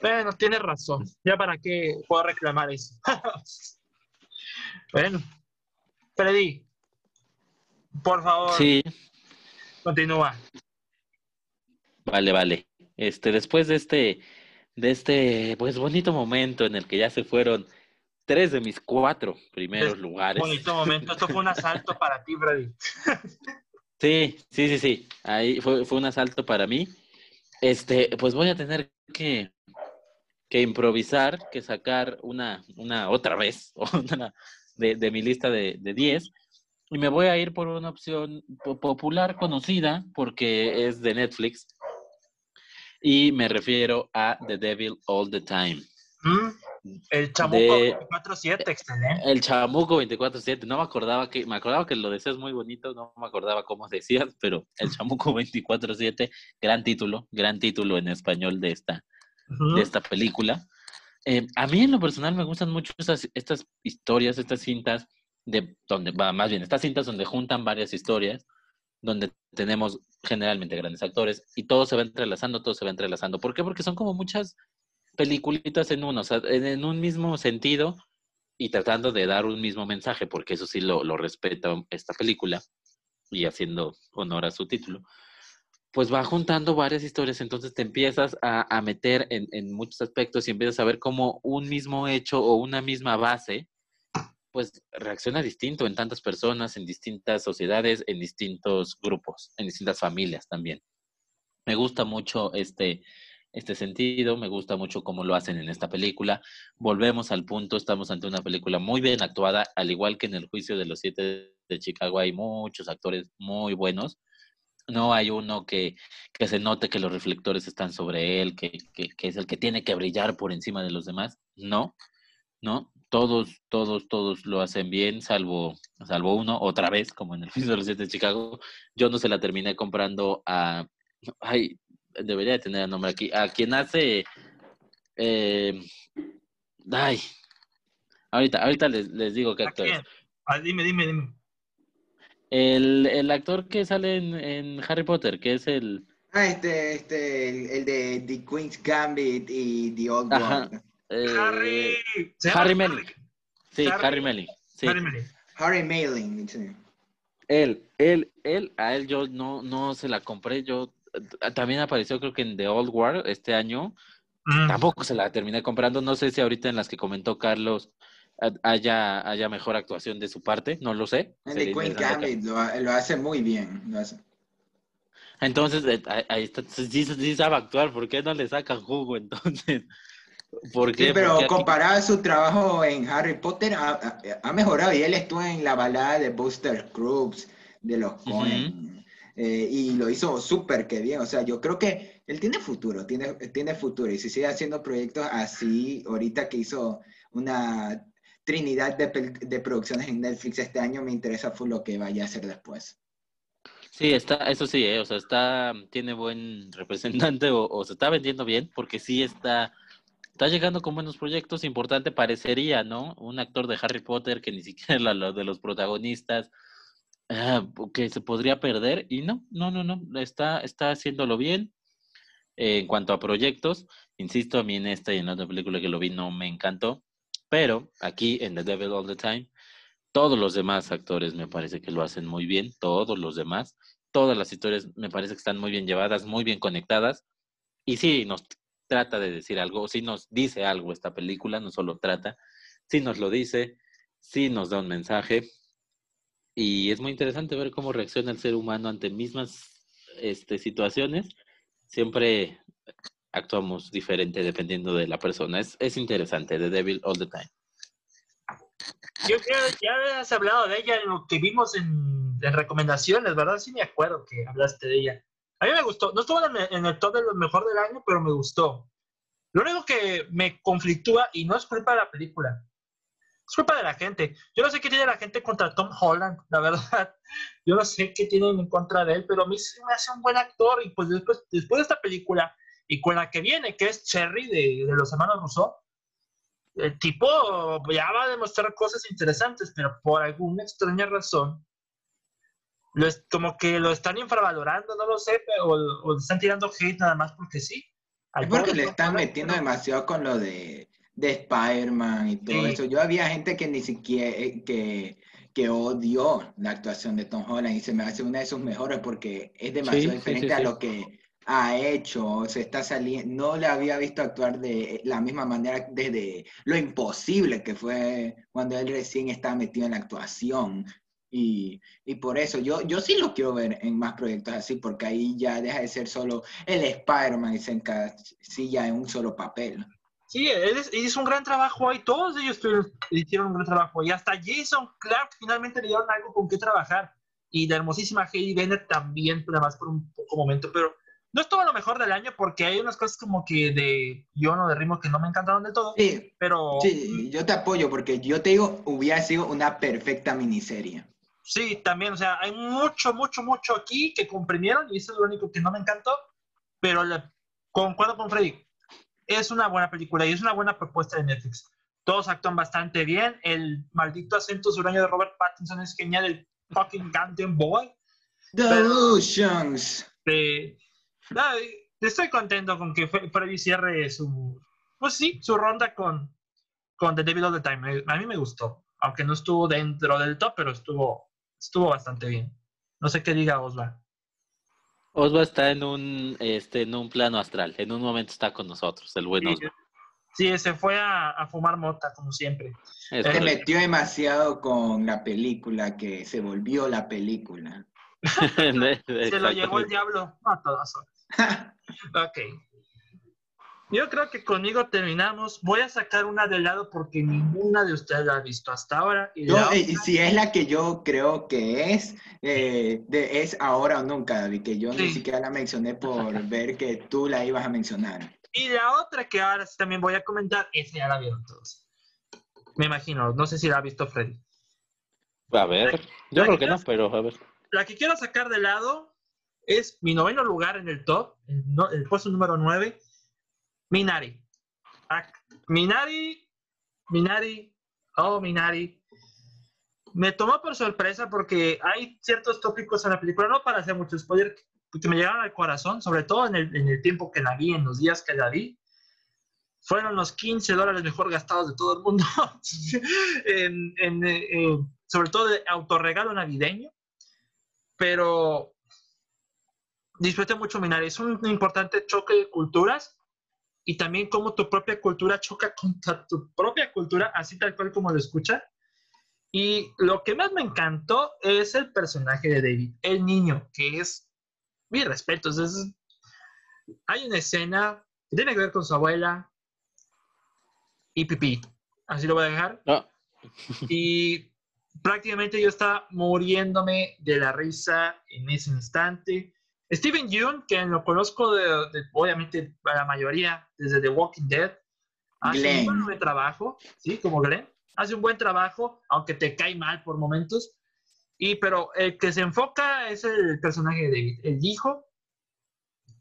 S1: Bueno, tienes razón. Ya para qué puedo reclamar eso. bueno, Freddy, por favor.
S2: Sí.
S1: Continúa.
S2: Vale, vale. Este, después de este, de este, pues bonito momento en el que ya se fueron tres de mis cuatro primeros lugares.
S1: Bonito momento, esto fue un asalto para ti, Freddy.
S2: sí, sí, sí, sí. Ahí fue, fue un asalto para mí. Este, pues voy a tener que, que improvisar, que sacar una, una otra vez, una de, de mi lista de 10. y me voy a ir por una opción popular, conocida, porque es de Netflix. Y me refiero a The Devil All the Time.
S1: Mm. El Chamuco 24-7, excelente.
S2: El Chamuco 24-7, no me acordaba que, me acordaba que lo decías muy bonito, no me acordaba cómo decías, pero el Chamuco 24-7, gran título, gran título en español de esta, de esta película. Eh, a mí en lo personal me gustan mucho estas, estas historias, estas cintas, de donde, más bien, estas cintas donde juntan varias historias, donde tenemos generalmente grandes actores y todo se va entrelazando, todo se va entrelazando. ¿Por qué? Porque son como muchas peliculitas en uno, o sea, en, un mismo sentido y tratando de dar un mismo mensaje, porque eso sí lo, lo respeta esta película y haciendo honor a su título, pues va juntando varias historias, entonces te empiezas a, a meter en, en, muchos aspectos y empiezas a ver cómo un mismo hecho o una misma base, pues reacciona distinto en tantas personas, en distintas sociedades, en distintos grupos, en distintas familias también. Me gusta mucho este, este sentido. Me gusta mucho cómo lo hacen en esta película. Volvemos al punto, estamos ante una película muy bien actuada, al igual que en el juicio de los siete de Chicago hay muchos actores muy buenos. No hay uno que, que se note que los reflectores están sobre él, que, que, es el que tiene que brillar por encima de los demás. No, no. Todos, todos, todos lo hacen bien, salvo, salvo uno, otra vez, como en el juicio de los siete de Chicago. Yo no se la terminé comprando a... Ay, debería de tener el nombre aquí, a quien hace, eh, ay, ahorita, ahorita les, les digo qué actor es.
S1: Ah, dime, dime, dime.
S2: El, el actor que sale en, en, Harry Potter, que es el...
S4: Ah, este, este, el, el de The Queen's Gambit y The Old One.
S1: Eh, Harry...
S2: Harry Melling. Sí, Harry, Harry Melling. Sí.
S1: Harry Melling.
S4: Harry Melling, sí.
S2: Él, él, él, a él yo no, no se la compré, yo también apareció creo que en The Old War este año. Mm. Tampoco se la terminé comprando. No sé si ahorita en las que comentó Carlos haya, haya mejor actuación de su parte, no lo sé.
S4: En The Queen Gambit lo, lo, hace muy bien.
S2: Entonces, eh, ahí está, sí, sí, sabe actuar, ¿por qué no le sacan jugo entonces?
S4: ¿Por qué? Sí, pero Porque comparado a su trabajo en Harry Potter, ha, ha, mejorado y él estuvo en la balada de Buster Crooks, de los Coen. Uh -huh. Eh, y lo hizo súper que bien. O sea, yo creo que él tiene futuro, tiene, tiene futuro. Y si sigue haciendo proyectos así, ahorita que hizo una trinidad de, de producciones en Netflix este año, me interesa fue lo que vaya a hacer después.
S2: Sí, está, eso sí, eh, o sea, está, tiene buen representante o, se está vendiendo bien, porque sí está, está llegando con buenos proyectos. Importante parecería, ¿no? Un actor de Harry Potter que ni siquiera lo de los protagonistas, Ah, que se podría perder y no, no, no, no, está, está haciéndolo bien. Eh, en cuanto a proyectos, insisto, a mí en esta y en otra película que lo vi no me encantó, pero aquí en The Devil All the Time Todos los demás actores me parece que lo hacen muy bien, todos los demás. Todas las historias me parece que están muy bien llevadas, muy bien conectadas. Y sí, nos trata de decir algo, sí nos dice algo esta película, no solo trata, sí nos lo dice, sí nos da un mensaje. Y es muy interesante ver cómo reacciona el ser humano ante mismas este, situaciones. Siempre actuamos diferente dependiendo de la persona. Es, es interesante, The Devil All the Time.
S1: Yo creo que ya has hablado de ella en lo que vimos en, recomendaciones, ¿verdad? Sí me acuerdo que hablaste de ella. A mí me gustó. No estuvo en en el top de lo mejor del año, pero me gustó. Lo único que me conflictúa, y no es culpa de la película, es culpa de la gente. Yo no sé qué tiene la gente contra Tom Holland, la verdad. Yo no sé qué tienen en contra de él, pero a mí se me hace un buen actor. Y pues después, después de esta película, y con la que viene, que es Cherry de, de los hermanos Rousseau, el tipo ya va a demostrar cosas interesantes, pero por alguna extraña razón, lo es, como que lo están infravalorando, no lo sé, o, o están tirando hate nada más porque sí.
S4: Es porque le están metiendo demasiado con lo de, de Spider-Man y todo eso. Yo había gente que ni siquiera, eh, que, que odió la actuación de Tom Holland y se me hace una de sus mejores porque es demasiado diferente a lo que ha hecho, se está saliendo, no le había visto actuar de la misma manera desde lo imposible que fue cuando él recién estaba metido en la actuación. Y, y, por eso yo, yo sí lo quiero ver en más proyectos así, porque ahí ya deja de ser solo el Spider-Man y se encasilla en un solo papel.
S1: Sí, él hizo un gran trabajo ahí, todos ellos hicieron un gran trabajo y hasta Jason Clark finalmente le dieron algo con qué trabajar. Y la hermosísima Hayley Bennett también, además por un poco momento, pero no estuvo lo mejor del año porque hay unas cosas como que de guion o de ritmo que no me encantaron del todo.
S4: Sí,
S1: pero.
S4: Sí, yo te apoyo porque yo te digo, hubiera sido una perfecta miniserie.
S1: Sí, también, o sea, hay mucho, mucho, mucho aquí que comprimieron y eso es lo único que no me encantó, pero le, concuerdo con Freddy. Es una buena película y es una buena propuesta de Netflix. Todos actúan bastante bien. El maldito acento sureño de Robert Pattinson es genial. El fucking Canton Boy.
S4: The Oceans.
S1: estoy contento con que Freddy cierre su, pues sí, su ronda con, con The Devil of the Time. A mí me gustó, aunque no estuvo dentro del top, pero estuvo, estuvo bastante bien. No sé qué diga Osva.
S2: Osva está en un, este, en un plano astral. En un momento está con nosotros, el buen Osva.
S1: Sí, se fue a, fumar mota, como siempre.
S4: se metió demasiado con la película, que se volvió la película.
S1: se lo llevó el diablo a todas horas. ok. Yo creo que conmigo terminamos. Voy a sacar una de lado porque ninguna de ustedes la ha visto hasta ahora.
S4: Y eh, si es la que yo creo que es, eh, es ahora o nunca, David, que yo ni siquiera la mencioné por ver que tú la ibas a mencionar.
S1: Y la otra que ahora sí también voy a comentar, esa ya la vieron todos. Me imagino, no sé si la ha visto Freddy.
S2: A ver, yo creo que no, pero a ver.
S1: La que quiero sacar de lado es mi noveno lugar en el top, el, puesto número 9, Minari. Minari, Minari, oh Minari. Me tomó por sorpresa porque hay ciertos tópicos en la película, no para hacer mucho spoiler, que me llegaron al corazón, sobre todo en el, tiempo que la vi, en los días que la vi. Fueron los 15 dólares mejor gastados de todo el mundo, eh, sobre todo de autorregalo navideño. Pero disfruté mucho Minari. Es un importante choque de culturas y también cómo tu propia cultura choca contra tu propia cultura, así tal cual como lo escucha. Y lo que más me encantó es el personaje de David, el niño, que es, mi respeto, es, hay una escena que tiene que ver con su abuela y pipí, así lo voy a dejar. y prácticamente yo estaba muriéndome de la risa en ese instante. Steven Yeun, que lo conozco de, obviamente la mayoría desde The Walking Dead, hace un buen trabajo, ¿sí? Como Glenn, hace un buen trabajo, aunque te cae mal por momentos. Y pero el que se enfoca es el personaje de David, el hijo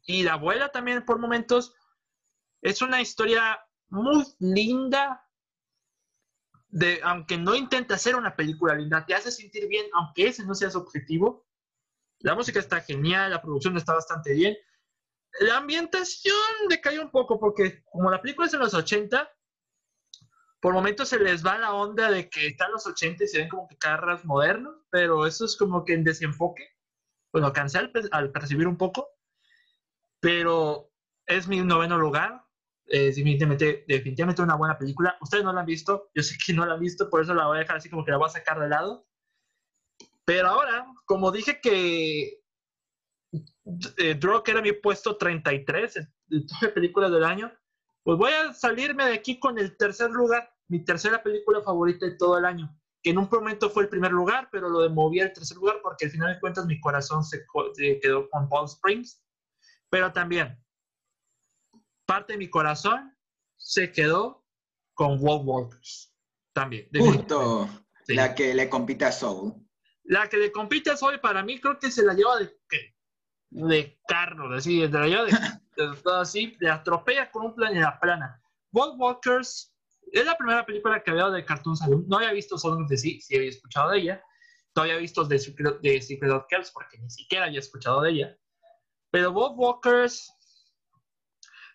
S1: y la abuela también por momentos. Es una historia muy linda, de, aunque no intenta hacer una película linda, te hace sentir bien, aunque ese no sea su objetivo. La música está genial, la producción está bastante bien. La ambientación decayó un poco porque como la película es en los 80, por momentos se les va la onda de que están los 80 y se ven como que carros modernos, pero eso es como que en desenfoque. Bueno, cansé al, al percibir un poco, pero es mi noveno lugar. Es definitivamente, definitivamente una buena película. Ustedes no la han visto, yo sé que no la han visto, por eso la voy a dejar así como que la voy a sacar de lado. Pero ahora, como dije que eh, Drog era mi puesto 33 de todas las películas del año, pues voy a salirme de aquí con el tercer lugar, mi tercera película favorita de todo el año, que en un momento fue el primer lugar, pero lo moví al tercer lugar porque al final de cuentas mi corazón se, se quedó con Paul Springs. Pero también, parte de mi corazón se quedó con Wolf Walkers. También.
S4: Justo sí. la que le compite a Soul.
S1: La que le compite Soul, para mí creo que se la lleva de, de carro, así, de la lleva de, de, así, de atropella con un plan en la plana. Wolf Walkers es la primera película que veo de Cartoon Saloon. No había visto Sonic de sí, sí había escuchado de ella. No había visto de Secret, de Secret of Kells porque ni siquiera había escuchado de ella. Pero Wolf Walkers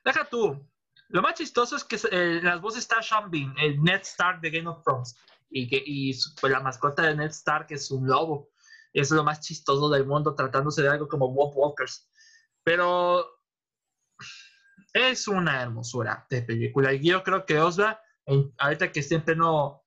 S1: Deja tú. Lo más chistoso es que eh, las voces está Sean Bean, el Ned Stark de Game of Thrones. Y, que, y pues, la mascota de Ned Stark es un lobo. Es lo más chistoso del mundo, tratándose de algo como Wolf Walkers. Pero es una hermosura de película. Y yo creo que Osva, ahorita que esté en pleno,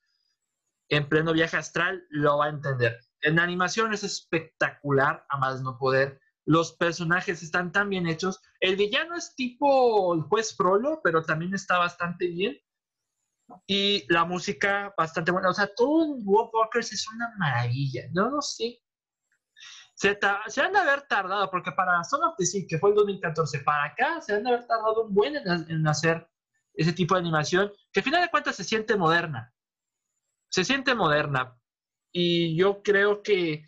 S1: en pleno viaje astral, lo va a entender. En animación es espectacular, a más no poder los personajes están tan bien hechos. El villano es tipo el juez Frollo, pero también está bastante bien. Y la música bastante buena. O sea, todo Wolf Walkers es una maravilla. No lo sé. Se, se, han de haber tardado, porque para Son of the Sea, que fue el 2014, para acá, se han de haber tardado un buen en, en hacer ese tipo de animación, que al final de cuentas se siente moderna. Se siente moderna. Y yo creo que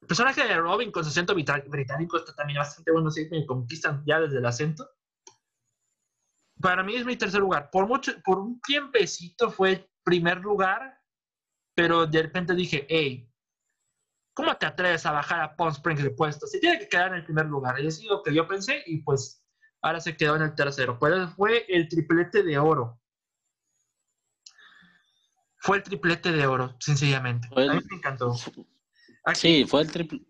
S1: el personaje de Robin con su acento británico está también bastante bueno, sí, me conquistan ya desde el acento. Para mí es mi tercer lugar. Por, mucho, por un tiempecito fue primer lugar, pero de repente dije, hey, ¿cómo te atreves a bajar a Palm Springs de puesto? Se tiene que quedar en el primer lugar. Y es lo que yo pensé y pues ahora se quedó en el tercero. Pero fue el triplete de oro. Fue el triplete de oro, sencillamente. a mí me encantó.
S2: Aquí. Sí, fue el triple.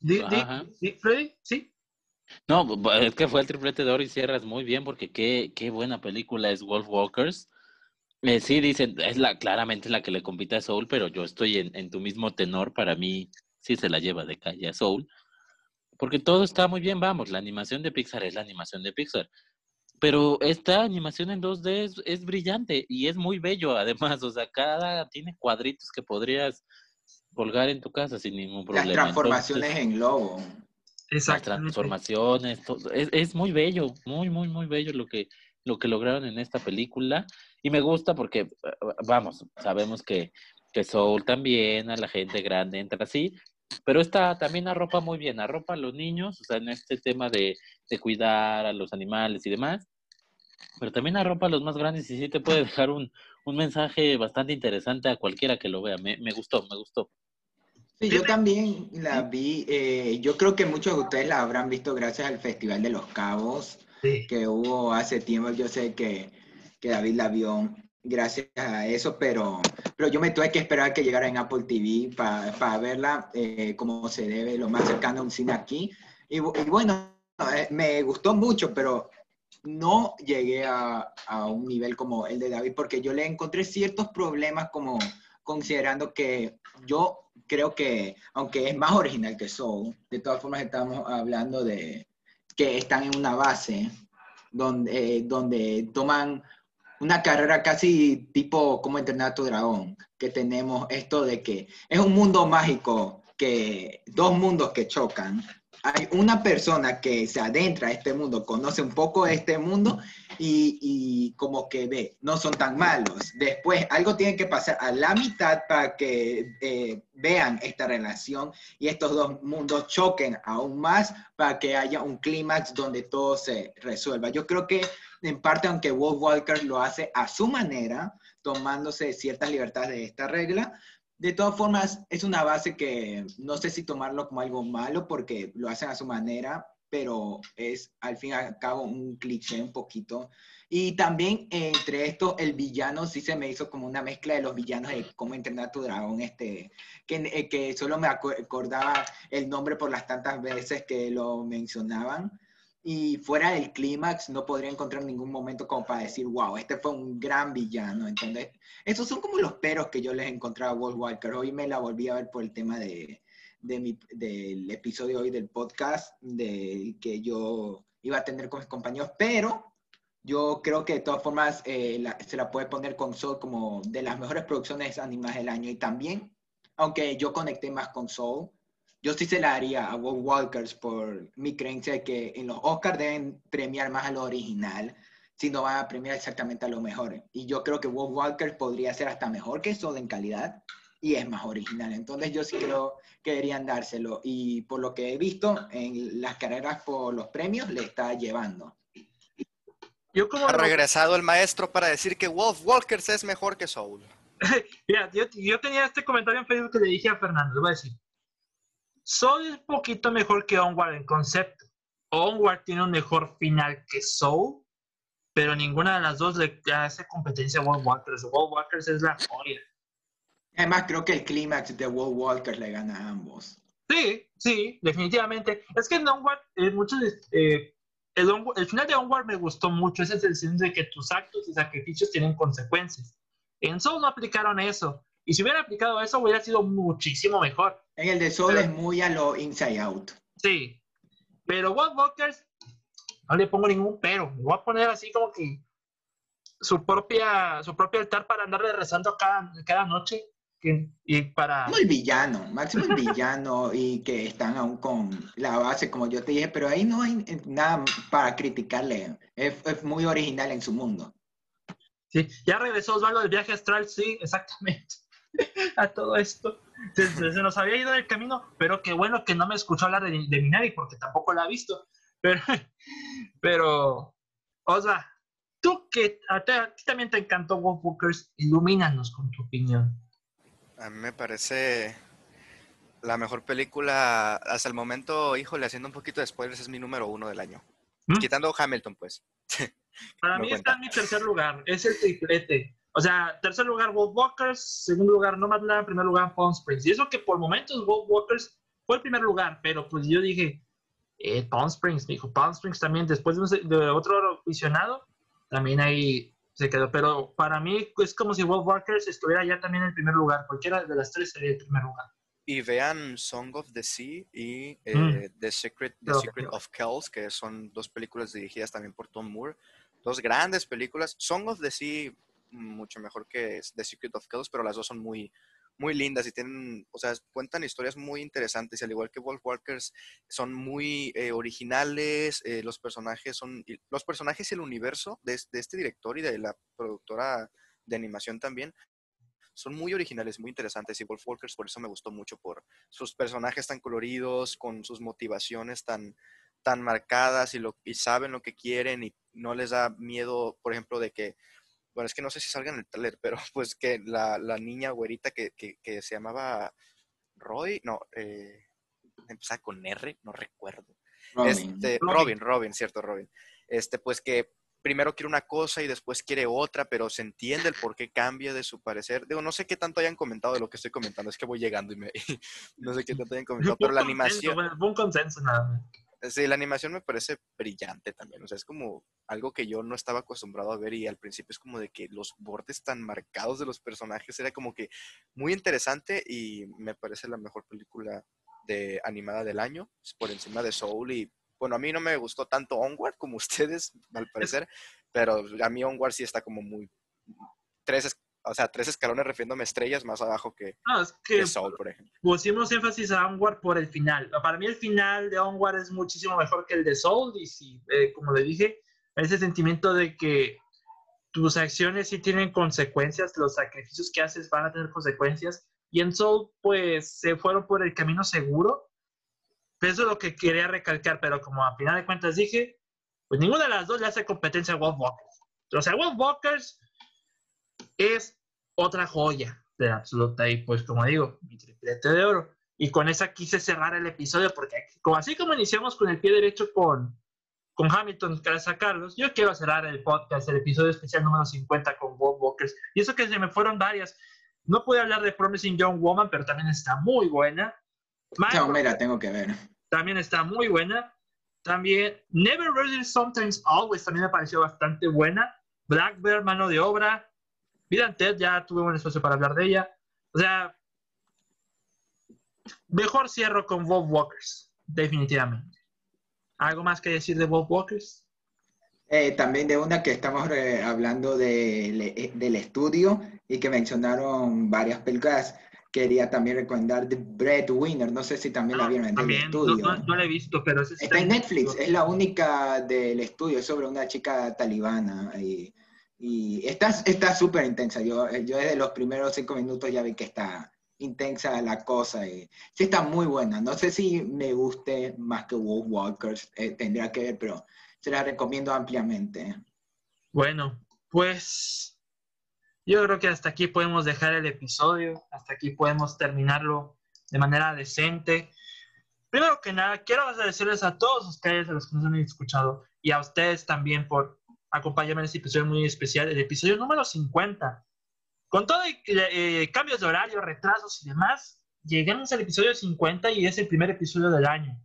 S1: ¿Di, di, Freddy? ¿Sí?
S2: No, es que fue el triplete de oro y cierras muy bien porque qué, qué buena película es Wolf Walkers. Eh, sí, dicen, es la, claramente la que le compite a Soul, pero yo estoy en, en, tu mismo tenor. Para mí, sí se la lleva de calle a Soul. Porque todo está muy bien, vamos. La animación de Pixar es la animación de Pixar. Pero esta animación en 2D es, es brillante y es muy bello, además. O sea, cada tiene cuadritos que podrías colgar en tu casa sin ningún problema.
S4: Las transformaciones en lobo.
S2: Exacto. Las transformaciones, todo, es, es, muy bello, muy, muy, muy bello lo que, lo que lograron en esta película. Y me gusta porque, vamos, sabemos que, que Soul también, a la gente grande entra así, pero esta también arropa muy bien, arropa a los niños, o sea, en este tema de, de cuidar a los animales y demás, pero también arropa a los más grandes y sí te puede dejar un, un mensaje bastante interesante a cualquiera que lo vea. Me, me gustó, me gustó.
S4: Sí, yo también la vi. Eh, yo creo que muchos de ustedes la habrán visto gracias al Festival de los Cabos sí. que hubo hace tiempo. Yo sé que, que, David la vio gracias a eso, pero, pero yo me tuve que esperar que llegara en Apple TV para pa verla eh, como se debe, lo más cercano a un cine aquí. Y, y bueno, eh, me gustó mucho, pero no llegué a, a, un nivel como el de David, porque yo le encontré ciertos problemas como considerando que yo creo que, aunque es más original que Soul, de todas formas estamos hablando de que están en una base donde, eh, donde toman una carrera casi tipo como entrenar dragón, que tenemos esto de que es un mundo mágico, que dos mundos que chocan, hay una persona que se adentra a este mundo, conoce un poco de este mundo y, como que ve, no son tan malos. Después algo tiene que pasar a la mitad para que eh, vean esta relación y estos dos mundos choquen aún más para que haya un clímax donde todo se resuelva. Yo creo que en parte, aunque Wolf Walker lo hace a su manera, tomándose ciertas libertades de esta regla, de todas formas, es una base que no sé si tomarlo como algo malo porque lo hacen a su manera, pero es al fin y al cabo un cliché un poquito. Y también entre esto, el villano sí se me hizo como una mezcla de los villanos de cómo entrenar a tu dragón, este, que, eh, que solo me acordaba el nombre por las tantas veces que lo mencionaban. Y fuera del clímax, no podría encontrar ningún momento como para decir, wow, este fue un gran villano. Entonces, esos son como los peros que yo les encontraba a Wolf Walker. Hoy me la volví a ver por el tema de, de mi- del episodio hoy del podcast de, que yo iba a tener con mis compañeros, pero yo creo que de todas formas eh, se la puede poner con Soul como de las mejores producciones animadas del año. Y también, aunque yo conecté más con Soul, yo sí se la haría a Wolf Walkers por mi creencia de que en los Oscars deben premiar más a lo original, si no van a premiar exactamente a lo mejor. Y yo creo que Wolf Walkers podría ser hasta mejor que Soul en calidad y es más original. Entonces yo sí creo que deberían dárselo. Y por lo que he visto en las carreras por los premios, le está llevando.
S1: Yo como
S3: Ha regresado el maestro para decir que Wolf Walkers es mejor que Soul.
S1: Mira, yo, yo tenía este comentario en Facebook que le dije a Fernando, le voy a decir, Soul es un poquito mejor que Onward en concepto. Onward tiene un mejor final que Soul, pero ninguna de las dos le hace competencia a World Walkers. World Walkers es la joya.
S4: Además, creo que el clímax de Wolf Walkers le gana a ambos.
S1: Sí, sí, definitivamente. Es que en Onward, eh, muchos, eh, el, Onward- el final de Onward me gustó mucho, ese es el sentido de que tus actos y sacrificios tienen consecuencias. En Soul no aplicaron eso. Y si hubieran aplicado eso, hubiera sido muchísimo mejor.
S4: En el de
S1: Pero-
S4: es muy a lo Inside Out.
S1: Sí. Pero Wild Walkers, no le pongo ningún pero. Me voy a poner así como que su propia, su propio altar para andarle rezando cada, cada noche. que- y para.
S4: El villano, máximo el villano y que están aún con la base, como yo te dije, pero ahí no hay nada para criticarle. Es, es muy original en su mundo.
S1: Sí, ya regresó Osvaldo del viaje astral, sí, exactamente. a todo esto. Se, se- se nos había ido del camino, pero qué bueno que no me escuchó hablar de, de Minari porque tampoco la ha visto. Pero, pero Osva, tú que a ti, a ti también te encantó Wolf Walkers, ilumínanos con tu opinión.
S3: A mí me parece la mejor película hasta el momento, híjole, haciendo un poquito de spoilers, es mi número uno del año.
S1: ¿Mm?
S3: Quitando Hamilton, pues.
S1: Para
S3: No
S1: mí
S3: cuenta.
S1: está en mi tercer lugar, es el triplete. O sea, tercer lugar Wolf Walkers, segundo lugar Nomadland, primer lugar Palm Springs. Y eso que por momentos Wolf Walkers fue el primer lugar, pero pues yo dije, eh, Palm Springs, me dijo Palm Springs también, después de, un de otro visionado, también ahí se quedó. Pero para mí es como si Wolf Walkers estuviera ya también en el primer lugar, cualquiera de las tres sería el primer lugar.
S3: Y vean Song of the Sea y eh,
S1: Mm.
S3: The Secret, The
S1: Pero-
S3: Secret of Kells, que son dos películas dirigidas también por Tom Moore. Dos grandes películas. Song of the Sea, mucho mejor que The Secret of Kells, pero las dos son muy, muy lindas y tienen, o sea, cuentan historias muy interesantes. Y al igual que Wolf Walkers, son muy eh, originales. eh, los personajes son, los personajes y el universo de, de este director y de la productora de animación también son muy originales, muy interesantes y Wolf Walkers por eso me gustó mucho por sus personajes tan coloridos, con sus motivaciones tan, tan marcadas y, lo, y saben lo que quieren y no les da miedo, por ejemplo, de que, bueno, es que no sé si salga en el trailer, pero pues que la, la niña güerita que, que, que se llamaba Roy, no, eh, empezaba con R, no recuerdo.
S4: Robin.
S3: Este,
S1: Robin.
S3: Robin, Robin, cierto, Robin. Este, pues que primero quiere una cosa y después quiere otra, pero se entiende el por qué cambia de su parecer. Digo, no sé qué tanto hayan comentado de lo que estoy comentando, es que voy llegando y me, no sé qué tanto hayan comentado, pero la animación,
S1: fue un consenso nada más.
S3: Sí, la animación me parece brillante también, o sea, es como algo que yo no estaba acostumbrado a ver y al principio es como de que los bordes tan marcados de los personajes era como que muy interesante y me parece la mejor película de animada del año, por encima de Soul y bueno, a mí no me gustó tanto Onward como ustedes, al parecer, pero a mí Onward sí está como muy tres, es- o sea, tres escalones refiriéndome a estrellas más abajo que,
S1: No, es que
S3: que Soul, por ejemplo.
S1: pusimos énfasis a Onward por el final. Para mí el final de Onward es muchísimo mejor que el de Soul y sí, eh, como le dije, ese sentimiento de que tus acciones sí tienen consecuencias, los sacrificios que haces van a tener consecuencias y en Soul pues se fueron por el camino seguro. Eso es lo que quería recalcar, pero como a final de cuentas dije, pues ninguna de las dos le hace competencia a Wolf Walkers. O sea, Wolf Walkers es otra joya de la absoluta y pues como digo, mi triplete de oro. Y con esa quise cerrar el episodio porque como, así como iniciamos con el pie derecho con, con Hamilton, gracias a Carlos, yo quiero cerrar el podcast, el episodio especial número 50 con Bob Walkers. Y eso que se me fueron varias. No pude hablar de Promising Young Woman, pero también está muy buena.
S4: Chao, mira, tengo que ver.
S1: También está muy buena. También Never Really Sometimes Always también me pareció bastante buena. Black Bear, mano de obra. Vida Ted, ya tuve un espacio para hablar de ella. O sea, mejor cierro con Bob Walkers, definitivamente. ¿Algo más que decir de Bob Walkers?
S4: Eh, también de una que estamos eh, hablando de, del estudio y que mencionaron varias películas quería también recomendar The Breadwinner. No sé si también la ah, vieron en el estudio.
S1: No, la he visto, pero
S4: está, en Netflix. Es la única del estudio. Es sobre una chica talibana. Y, y está súper intensa. Yo, yo desde los primeros cinco minutos ya vi que está intensa la cosa. Y, sí está muy buena. No sé si me guste más que Wolf Walkers. Eh, tendría que ver, pero se la recomiendo ampliamente.
S1: Bueno, pues yo creo que hasta aquí podemos dejar el episodio, hasta aquí podemos terminarlo de manera decente. Primero que nada, quiero agradecerles a todos ustedes, a los que nos han escuchado, y a ustedes también por acompañarme en este episodio muy especial, el episodio número 50. Con todo eh, cambios de horario, retrasos y demás, llegamos al episodio 50 y es el primer episodio del año.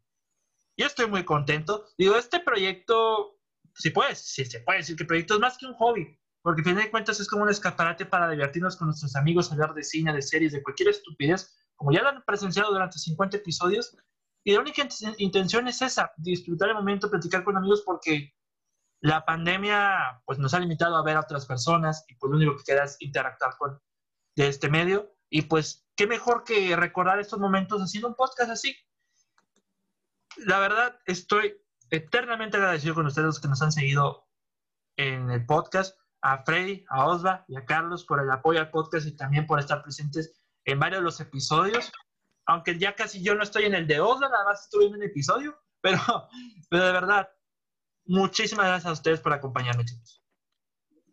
S1: Yo estoy muy contento. Digo, este proyecto, si puedes, si se puede decir que el proyecto es más que un hobby porque a fin de cuentas es como un escaparate para divertirnos con nuestros amigos, hablar de cine, de series, de cualquier estupidez, como ya lo han presenciado durante 50 episodios. Y la única intención es esa, disfrutar el momento, platicar con amigos, porque la pandemia pues, nos ha limitado a ver a otras personas y pues lo único que queda es interactuar con de este medio. Y pues, qué mejor que recordar estos momentos haciendo un podcast así. La verdad, estoy eternamente agradecido con ustedes que nos han seguido en el podcast a Freddy, a Osva y a Carlos por el apoyo al podcast y también por estar presentes en varios de los episodios. Aunque ya casi yo no estoy en el de Osva, nada más estuve en un episodio, pero, pero de verdad, muchísimas gracias a ustedes por acompañarme, chicos.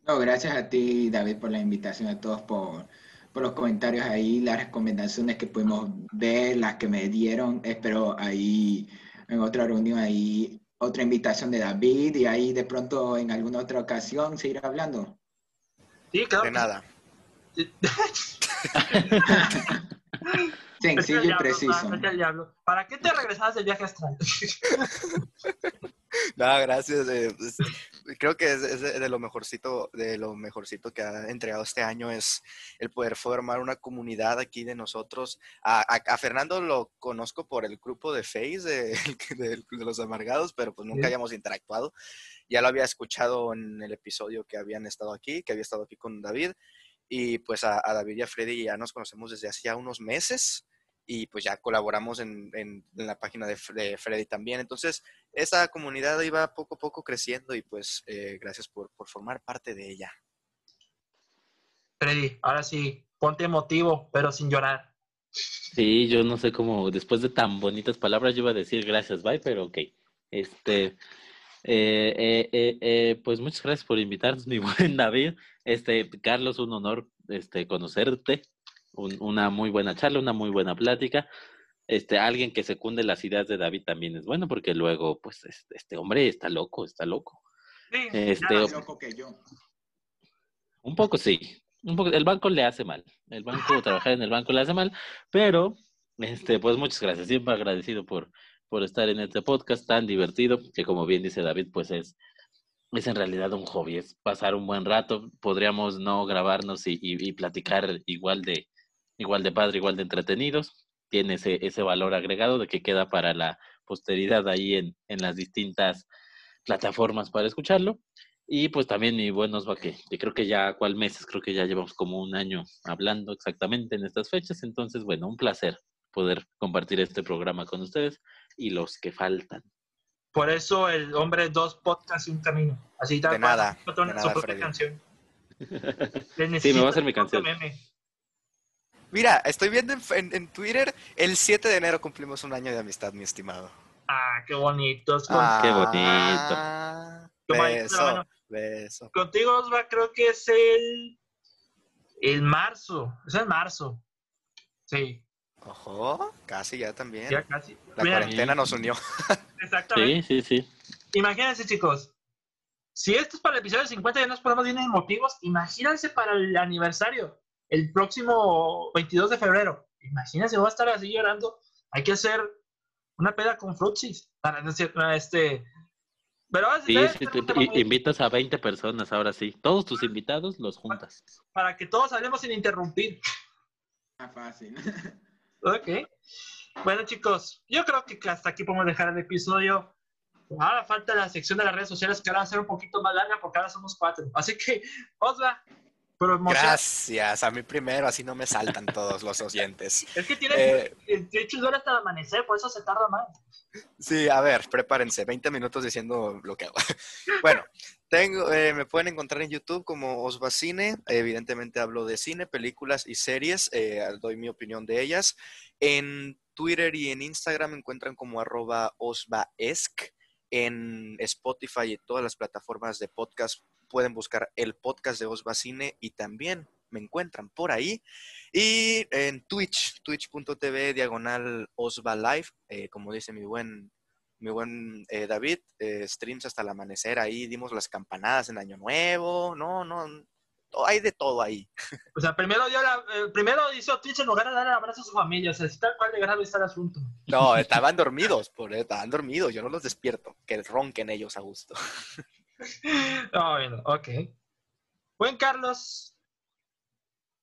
S4: No, gracias a ti, David, por la invitación, a todos por, por los comentarios ahí, las recomendaciones que pudimos ver, las que me dieron. Espero ahí en otra reunión ahí otra invitación de David y ahí de pronto en alguna otra ocasión seguir hablando.
S1: Sí, claro.
S3: De nada.
S4: Sencillo y preciso.
S1: ¿Para qué te regresabas del viaje astral?
S3: no, gracias. Eh, pues, creo que es, de lo mejorcito, de lo mejorcito que ha entregado este año es el poder formar una comunidad aquí de nosotros. A, Fernando lo conozco por el grupo de Face de, los amargados, pero pues nunca habíamos interactuado. Ya lo había escuchado en el episodio que habían estado aquí, que había estado aquí con David. Y pues a, David y a Freddy ya nos conocemos desde hace ya unos meses y pues ya colaboramos en, en, la página de, Freddy también. Entonces, esa comunidad iba poco a poco creciendo y pues eh, gracias por, por, formar parte de ella.
S1: Freddy, ahora sí, ponte emotivo, pero sin llorar.
S2: Sí, yo no sé cómo, después de tan bonitas palabras, yo iba a decir gracias, bye, pero ok. Este, eh, eh, eh, pues muchas gracias por invitarnos, mi buen David. Este, Carlos, un honor este, conocerte. una muy buena charla, una muy buena plática. Este, alguien que secunde las ideas de David también es bueno, porque luego, pues, este, este hombre está loco, está loco.
S1: Sí, este,
S4: más loco que yo.
S2: Un poco sí. Un poco, el banco le hace mal. El banco, trabajar en el banco le hace mal, pero, este, pues muchas gracias. Siempre agradecido por, por estar en este podcast tan divertido, que como bien dice David, pues es, es en realidad un hobby, es pasar un buen rato. Podríamos no grabarnos y, y, platicar igual de, igual de padre, igual de entretenidos. Tiene ese, ese valor agregado de que queda para la posteridad ahí en, en las distintas plataformas para escucharlo. Y pues también mi buen Osva, que, creo que ya, ¿cuál meses? Creo que ya llevamos como un año hablando exactamente en estas fechas. Entonces, bueno, un placer poder compartir este programa con ustedes y los que faltan.
S1: Por eso el hombre dos podcasts y un camino. Así tal
S3: de nada,
S1: de nada su canción.
S2: sí, me va a hacer mi canción.
S3: Mira, estoy viendo en, Twitter, el 7 de enero cumplimos un año de amistad, mi estimado.
S1: Ah, qué bonito.
S2: Ah, qué
S3: bonito. Beso, beso.
S1: Contigo, Osva, creo que es el, el marzo. Es el marzo. Sí.
S3: Ojo, casi ya también.
S1: Ya casi.
S3: La
S1: Mira,
S3: cuarentena nos unió.
S1: Exactamente.
S2: Sí, sí, sí.
S1: Imagínense, chicos. Si esto es para el episodio 50 y nos ponemos bien emotivos, imagínense para el aniversario, el próximo 22 de febrero. Imagínense, voy a estar así llorando. Hay que hacer una peda con frutsis. Para, no para este. Pero
S2: Sí, sí, te-
S1: muy-
S2: invitas a 20 personas ahora sí. Todos tus invitados los juntas.
S1: para que todos hablemos sin interrumpir.
S4: Más fácil.
S1: Ok. Bueno, chicos, yo creo que hasta aquí podemos dejar el episodio. Ahora falta la sección de las redes sociales que ahora va a ser un poquito más larga porque ahora somos cuatro. Así que, Osva,
S3: Gracias, a mí primero, así no me saltan todos los oyentes.
S1: Es que tiene
S3: Eh,
S1: de hecho dura hasta amanecer, por eso se tarda más.
S3: Sí, a ver, prepárense, 20 minutos diciendo lo que hago. Bueno, tengo, eh, me pueden encontrar en YouTube como Osvacine, evidentemente hablo de cine, películas y series, eh, doy mi opinión de ellas. En Twitter y en Instagram me encuentran como arroba osvaesc. En Spotify y todas las plataformas de podcast pueden buscar el podcast de Osvacine y también me encuentran por ahí. Y en Twitch, twitch.tv diagonal Osva Live, eh, como dice mi buen, mi buen eh, David, eh, streams hasta el amanecer ahí, dimos las campanadas en Año Nuevo, no, no, hay de todo ahí.
S1: O sea, primero, dio la, eh, primero hizo Twitch en lugar de dar el abrazo a su familia. O sea, si tal cual de grave está el asunto.
S3: No, estaban dormidos, por, estaban dormidos, yo no los despierto, que ronquen ellos a gusto.
S1: Ah, bueno, ok. Buen Carlos.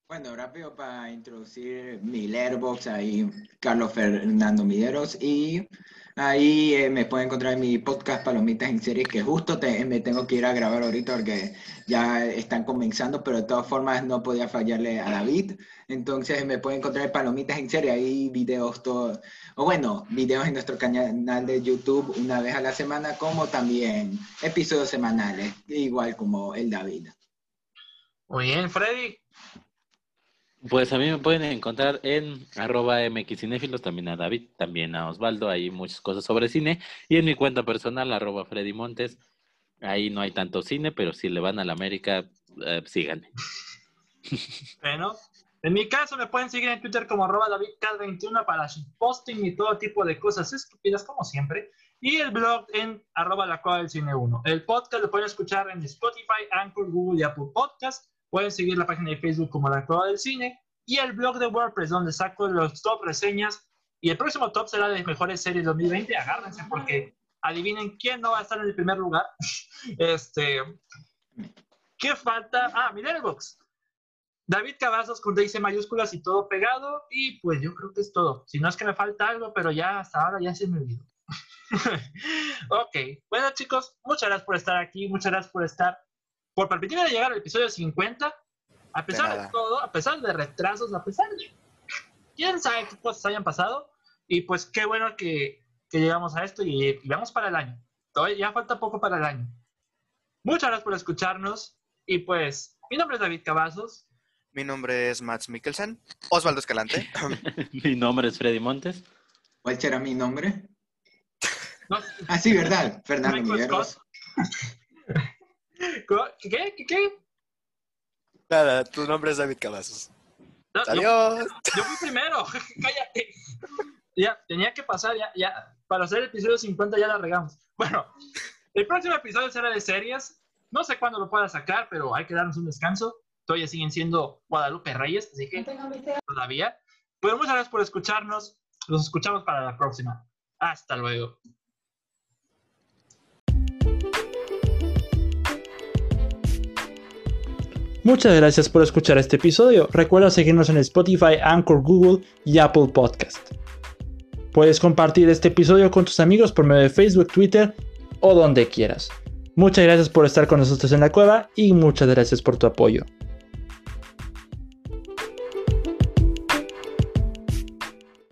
S4: Bueno, rápido para introducir mi letterbox ahí, Carlos Fernando Mideros, y ahí eh, me pueden encontrar en mi podcast Palomitas en Series, que justo te- me tengo que ir a grabar ahorita porque ya están comenzando, pero de todas formas no podía fallarle a David, entonces me pueden encontrar en Palomitas en Serie, ahí videos todo, o bueno, videos en nuestro canal de YouTube una vez a la semana, como también episodios semanales, igual como el David.
S1: Muy bien, Freddy.
S2: Pues a mí me pueden encontrar en arroba mxcinéfilos, también a David, también a Osvaldo, hay muchas cosas sobre cine. Y en mi cuenta personal, arroba Freddy Montes, ahí no hay tanto cine, pero si le van a la América, eh, síganme.
S1: Bueno, en mi caso me pueden seguir en Twitter como arroba DavidCat21 para posting y todo tipo de cosas estúpidas como siempre. Y el blog en arroba la del cine 1. El podcast lo pueden escuchar en Spotify, Anchor, Google y Apple Podcast. Pueden seguir la página de Facebook como la cueva del cine. Y el blog de WordPress donde saco los top reseñas. Y el próximo top será de mejores series 2020. Agárrense porque adivinen quién no va a estar en el primer lugar. este, ¿Qué falta? Ah, mi Letterboxd. David Cavazos con D y C mayúsculas y todo pegado. Y pues yo creo que es todo. Si no es que me falta algo, pero ya hasta ahora ya se me olvidó. ok. Bueno, chicos, muchas gracias por estar aquí. Muchas gracias por estar, por permitirme llegar al episodio 50. A pesar de,
S3: nada.
S1: todo, a pesar de retrasos, a pesar de quién sabe qué cosas hayan pasado. Y pues qué bueno que, que llegamos a esto y, y vamos para el año. Todavía ya falta poco para el año. Muchas gracias por escucharnos. Y pues, mi nombre es David Cavazos.
S3: Mi nombre es Mats Mikkelsen, Osvaldo Escalante.
S2: mi nombre es Freddy Montes.
S4: ¿Cuál será mi nombre?
S1: No,
S4: Ah, sí, ¿verdad? Fernando
S1: Michael
S4: Migueros.
S1: ¿Qué? ¿Qué? ¿Qué?
S3: Nada, tu nombre es David Cavazos.
S1: No, yo,
S3: Adiós.
S1: yo fui primero. Cállate. Ya, tenía que pasar, ya, ya. Para hacer el episodio 50 ya la regamos. Bueno, el próximo episodio será de series. No sé cuándo lo pueda sacar, pero hay que darnos un descanso. Todavía siguen siendo Guadalupe Reyes, así que todavía. Pues muchas gracias por escucharnos. Los escuchamos para la próxima. Hasta luego. Muchas gracias por escuchar este episodio. Recuerda seguirnos en Spotify, Anchor, Google y Apple Podcast. Puedes compartir este episodio con tus amigos por medio de Facebook, Twitter o donde quieras. Muchas gracias por estar con nosotros en la cueva y muchas gracias por tu apoyo.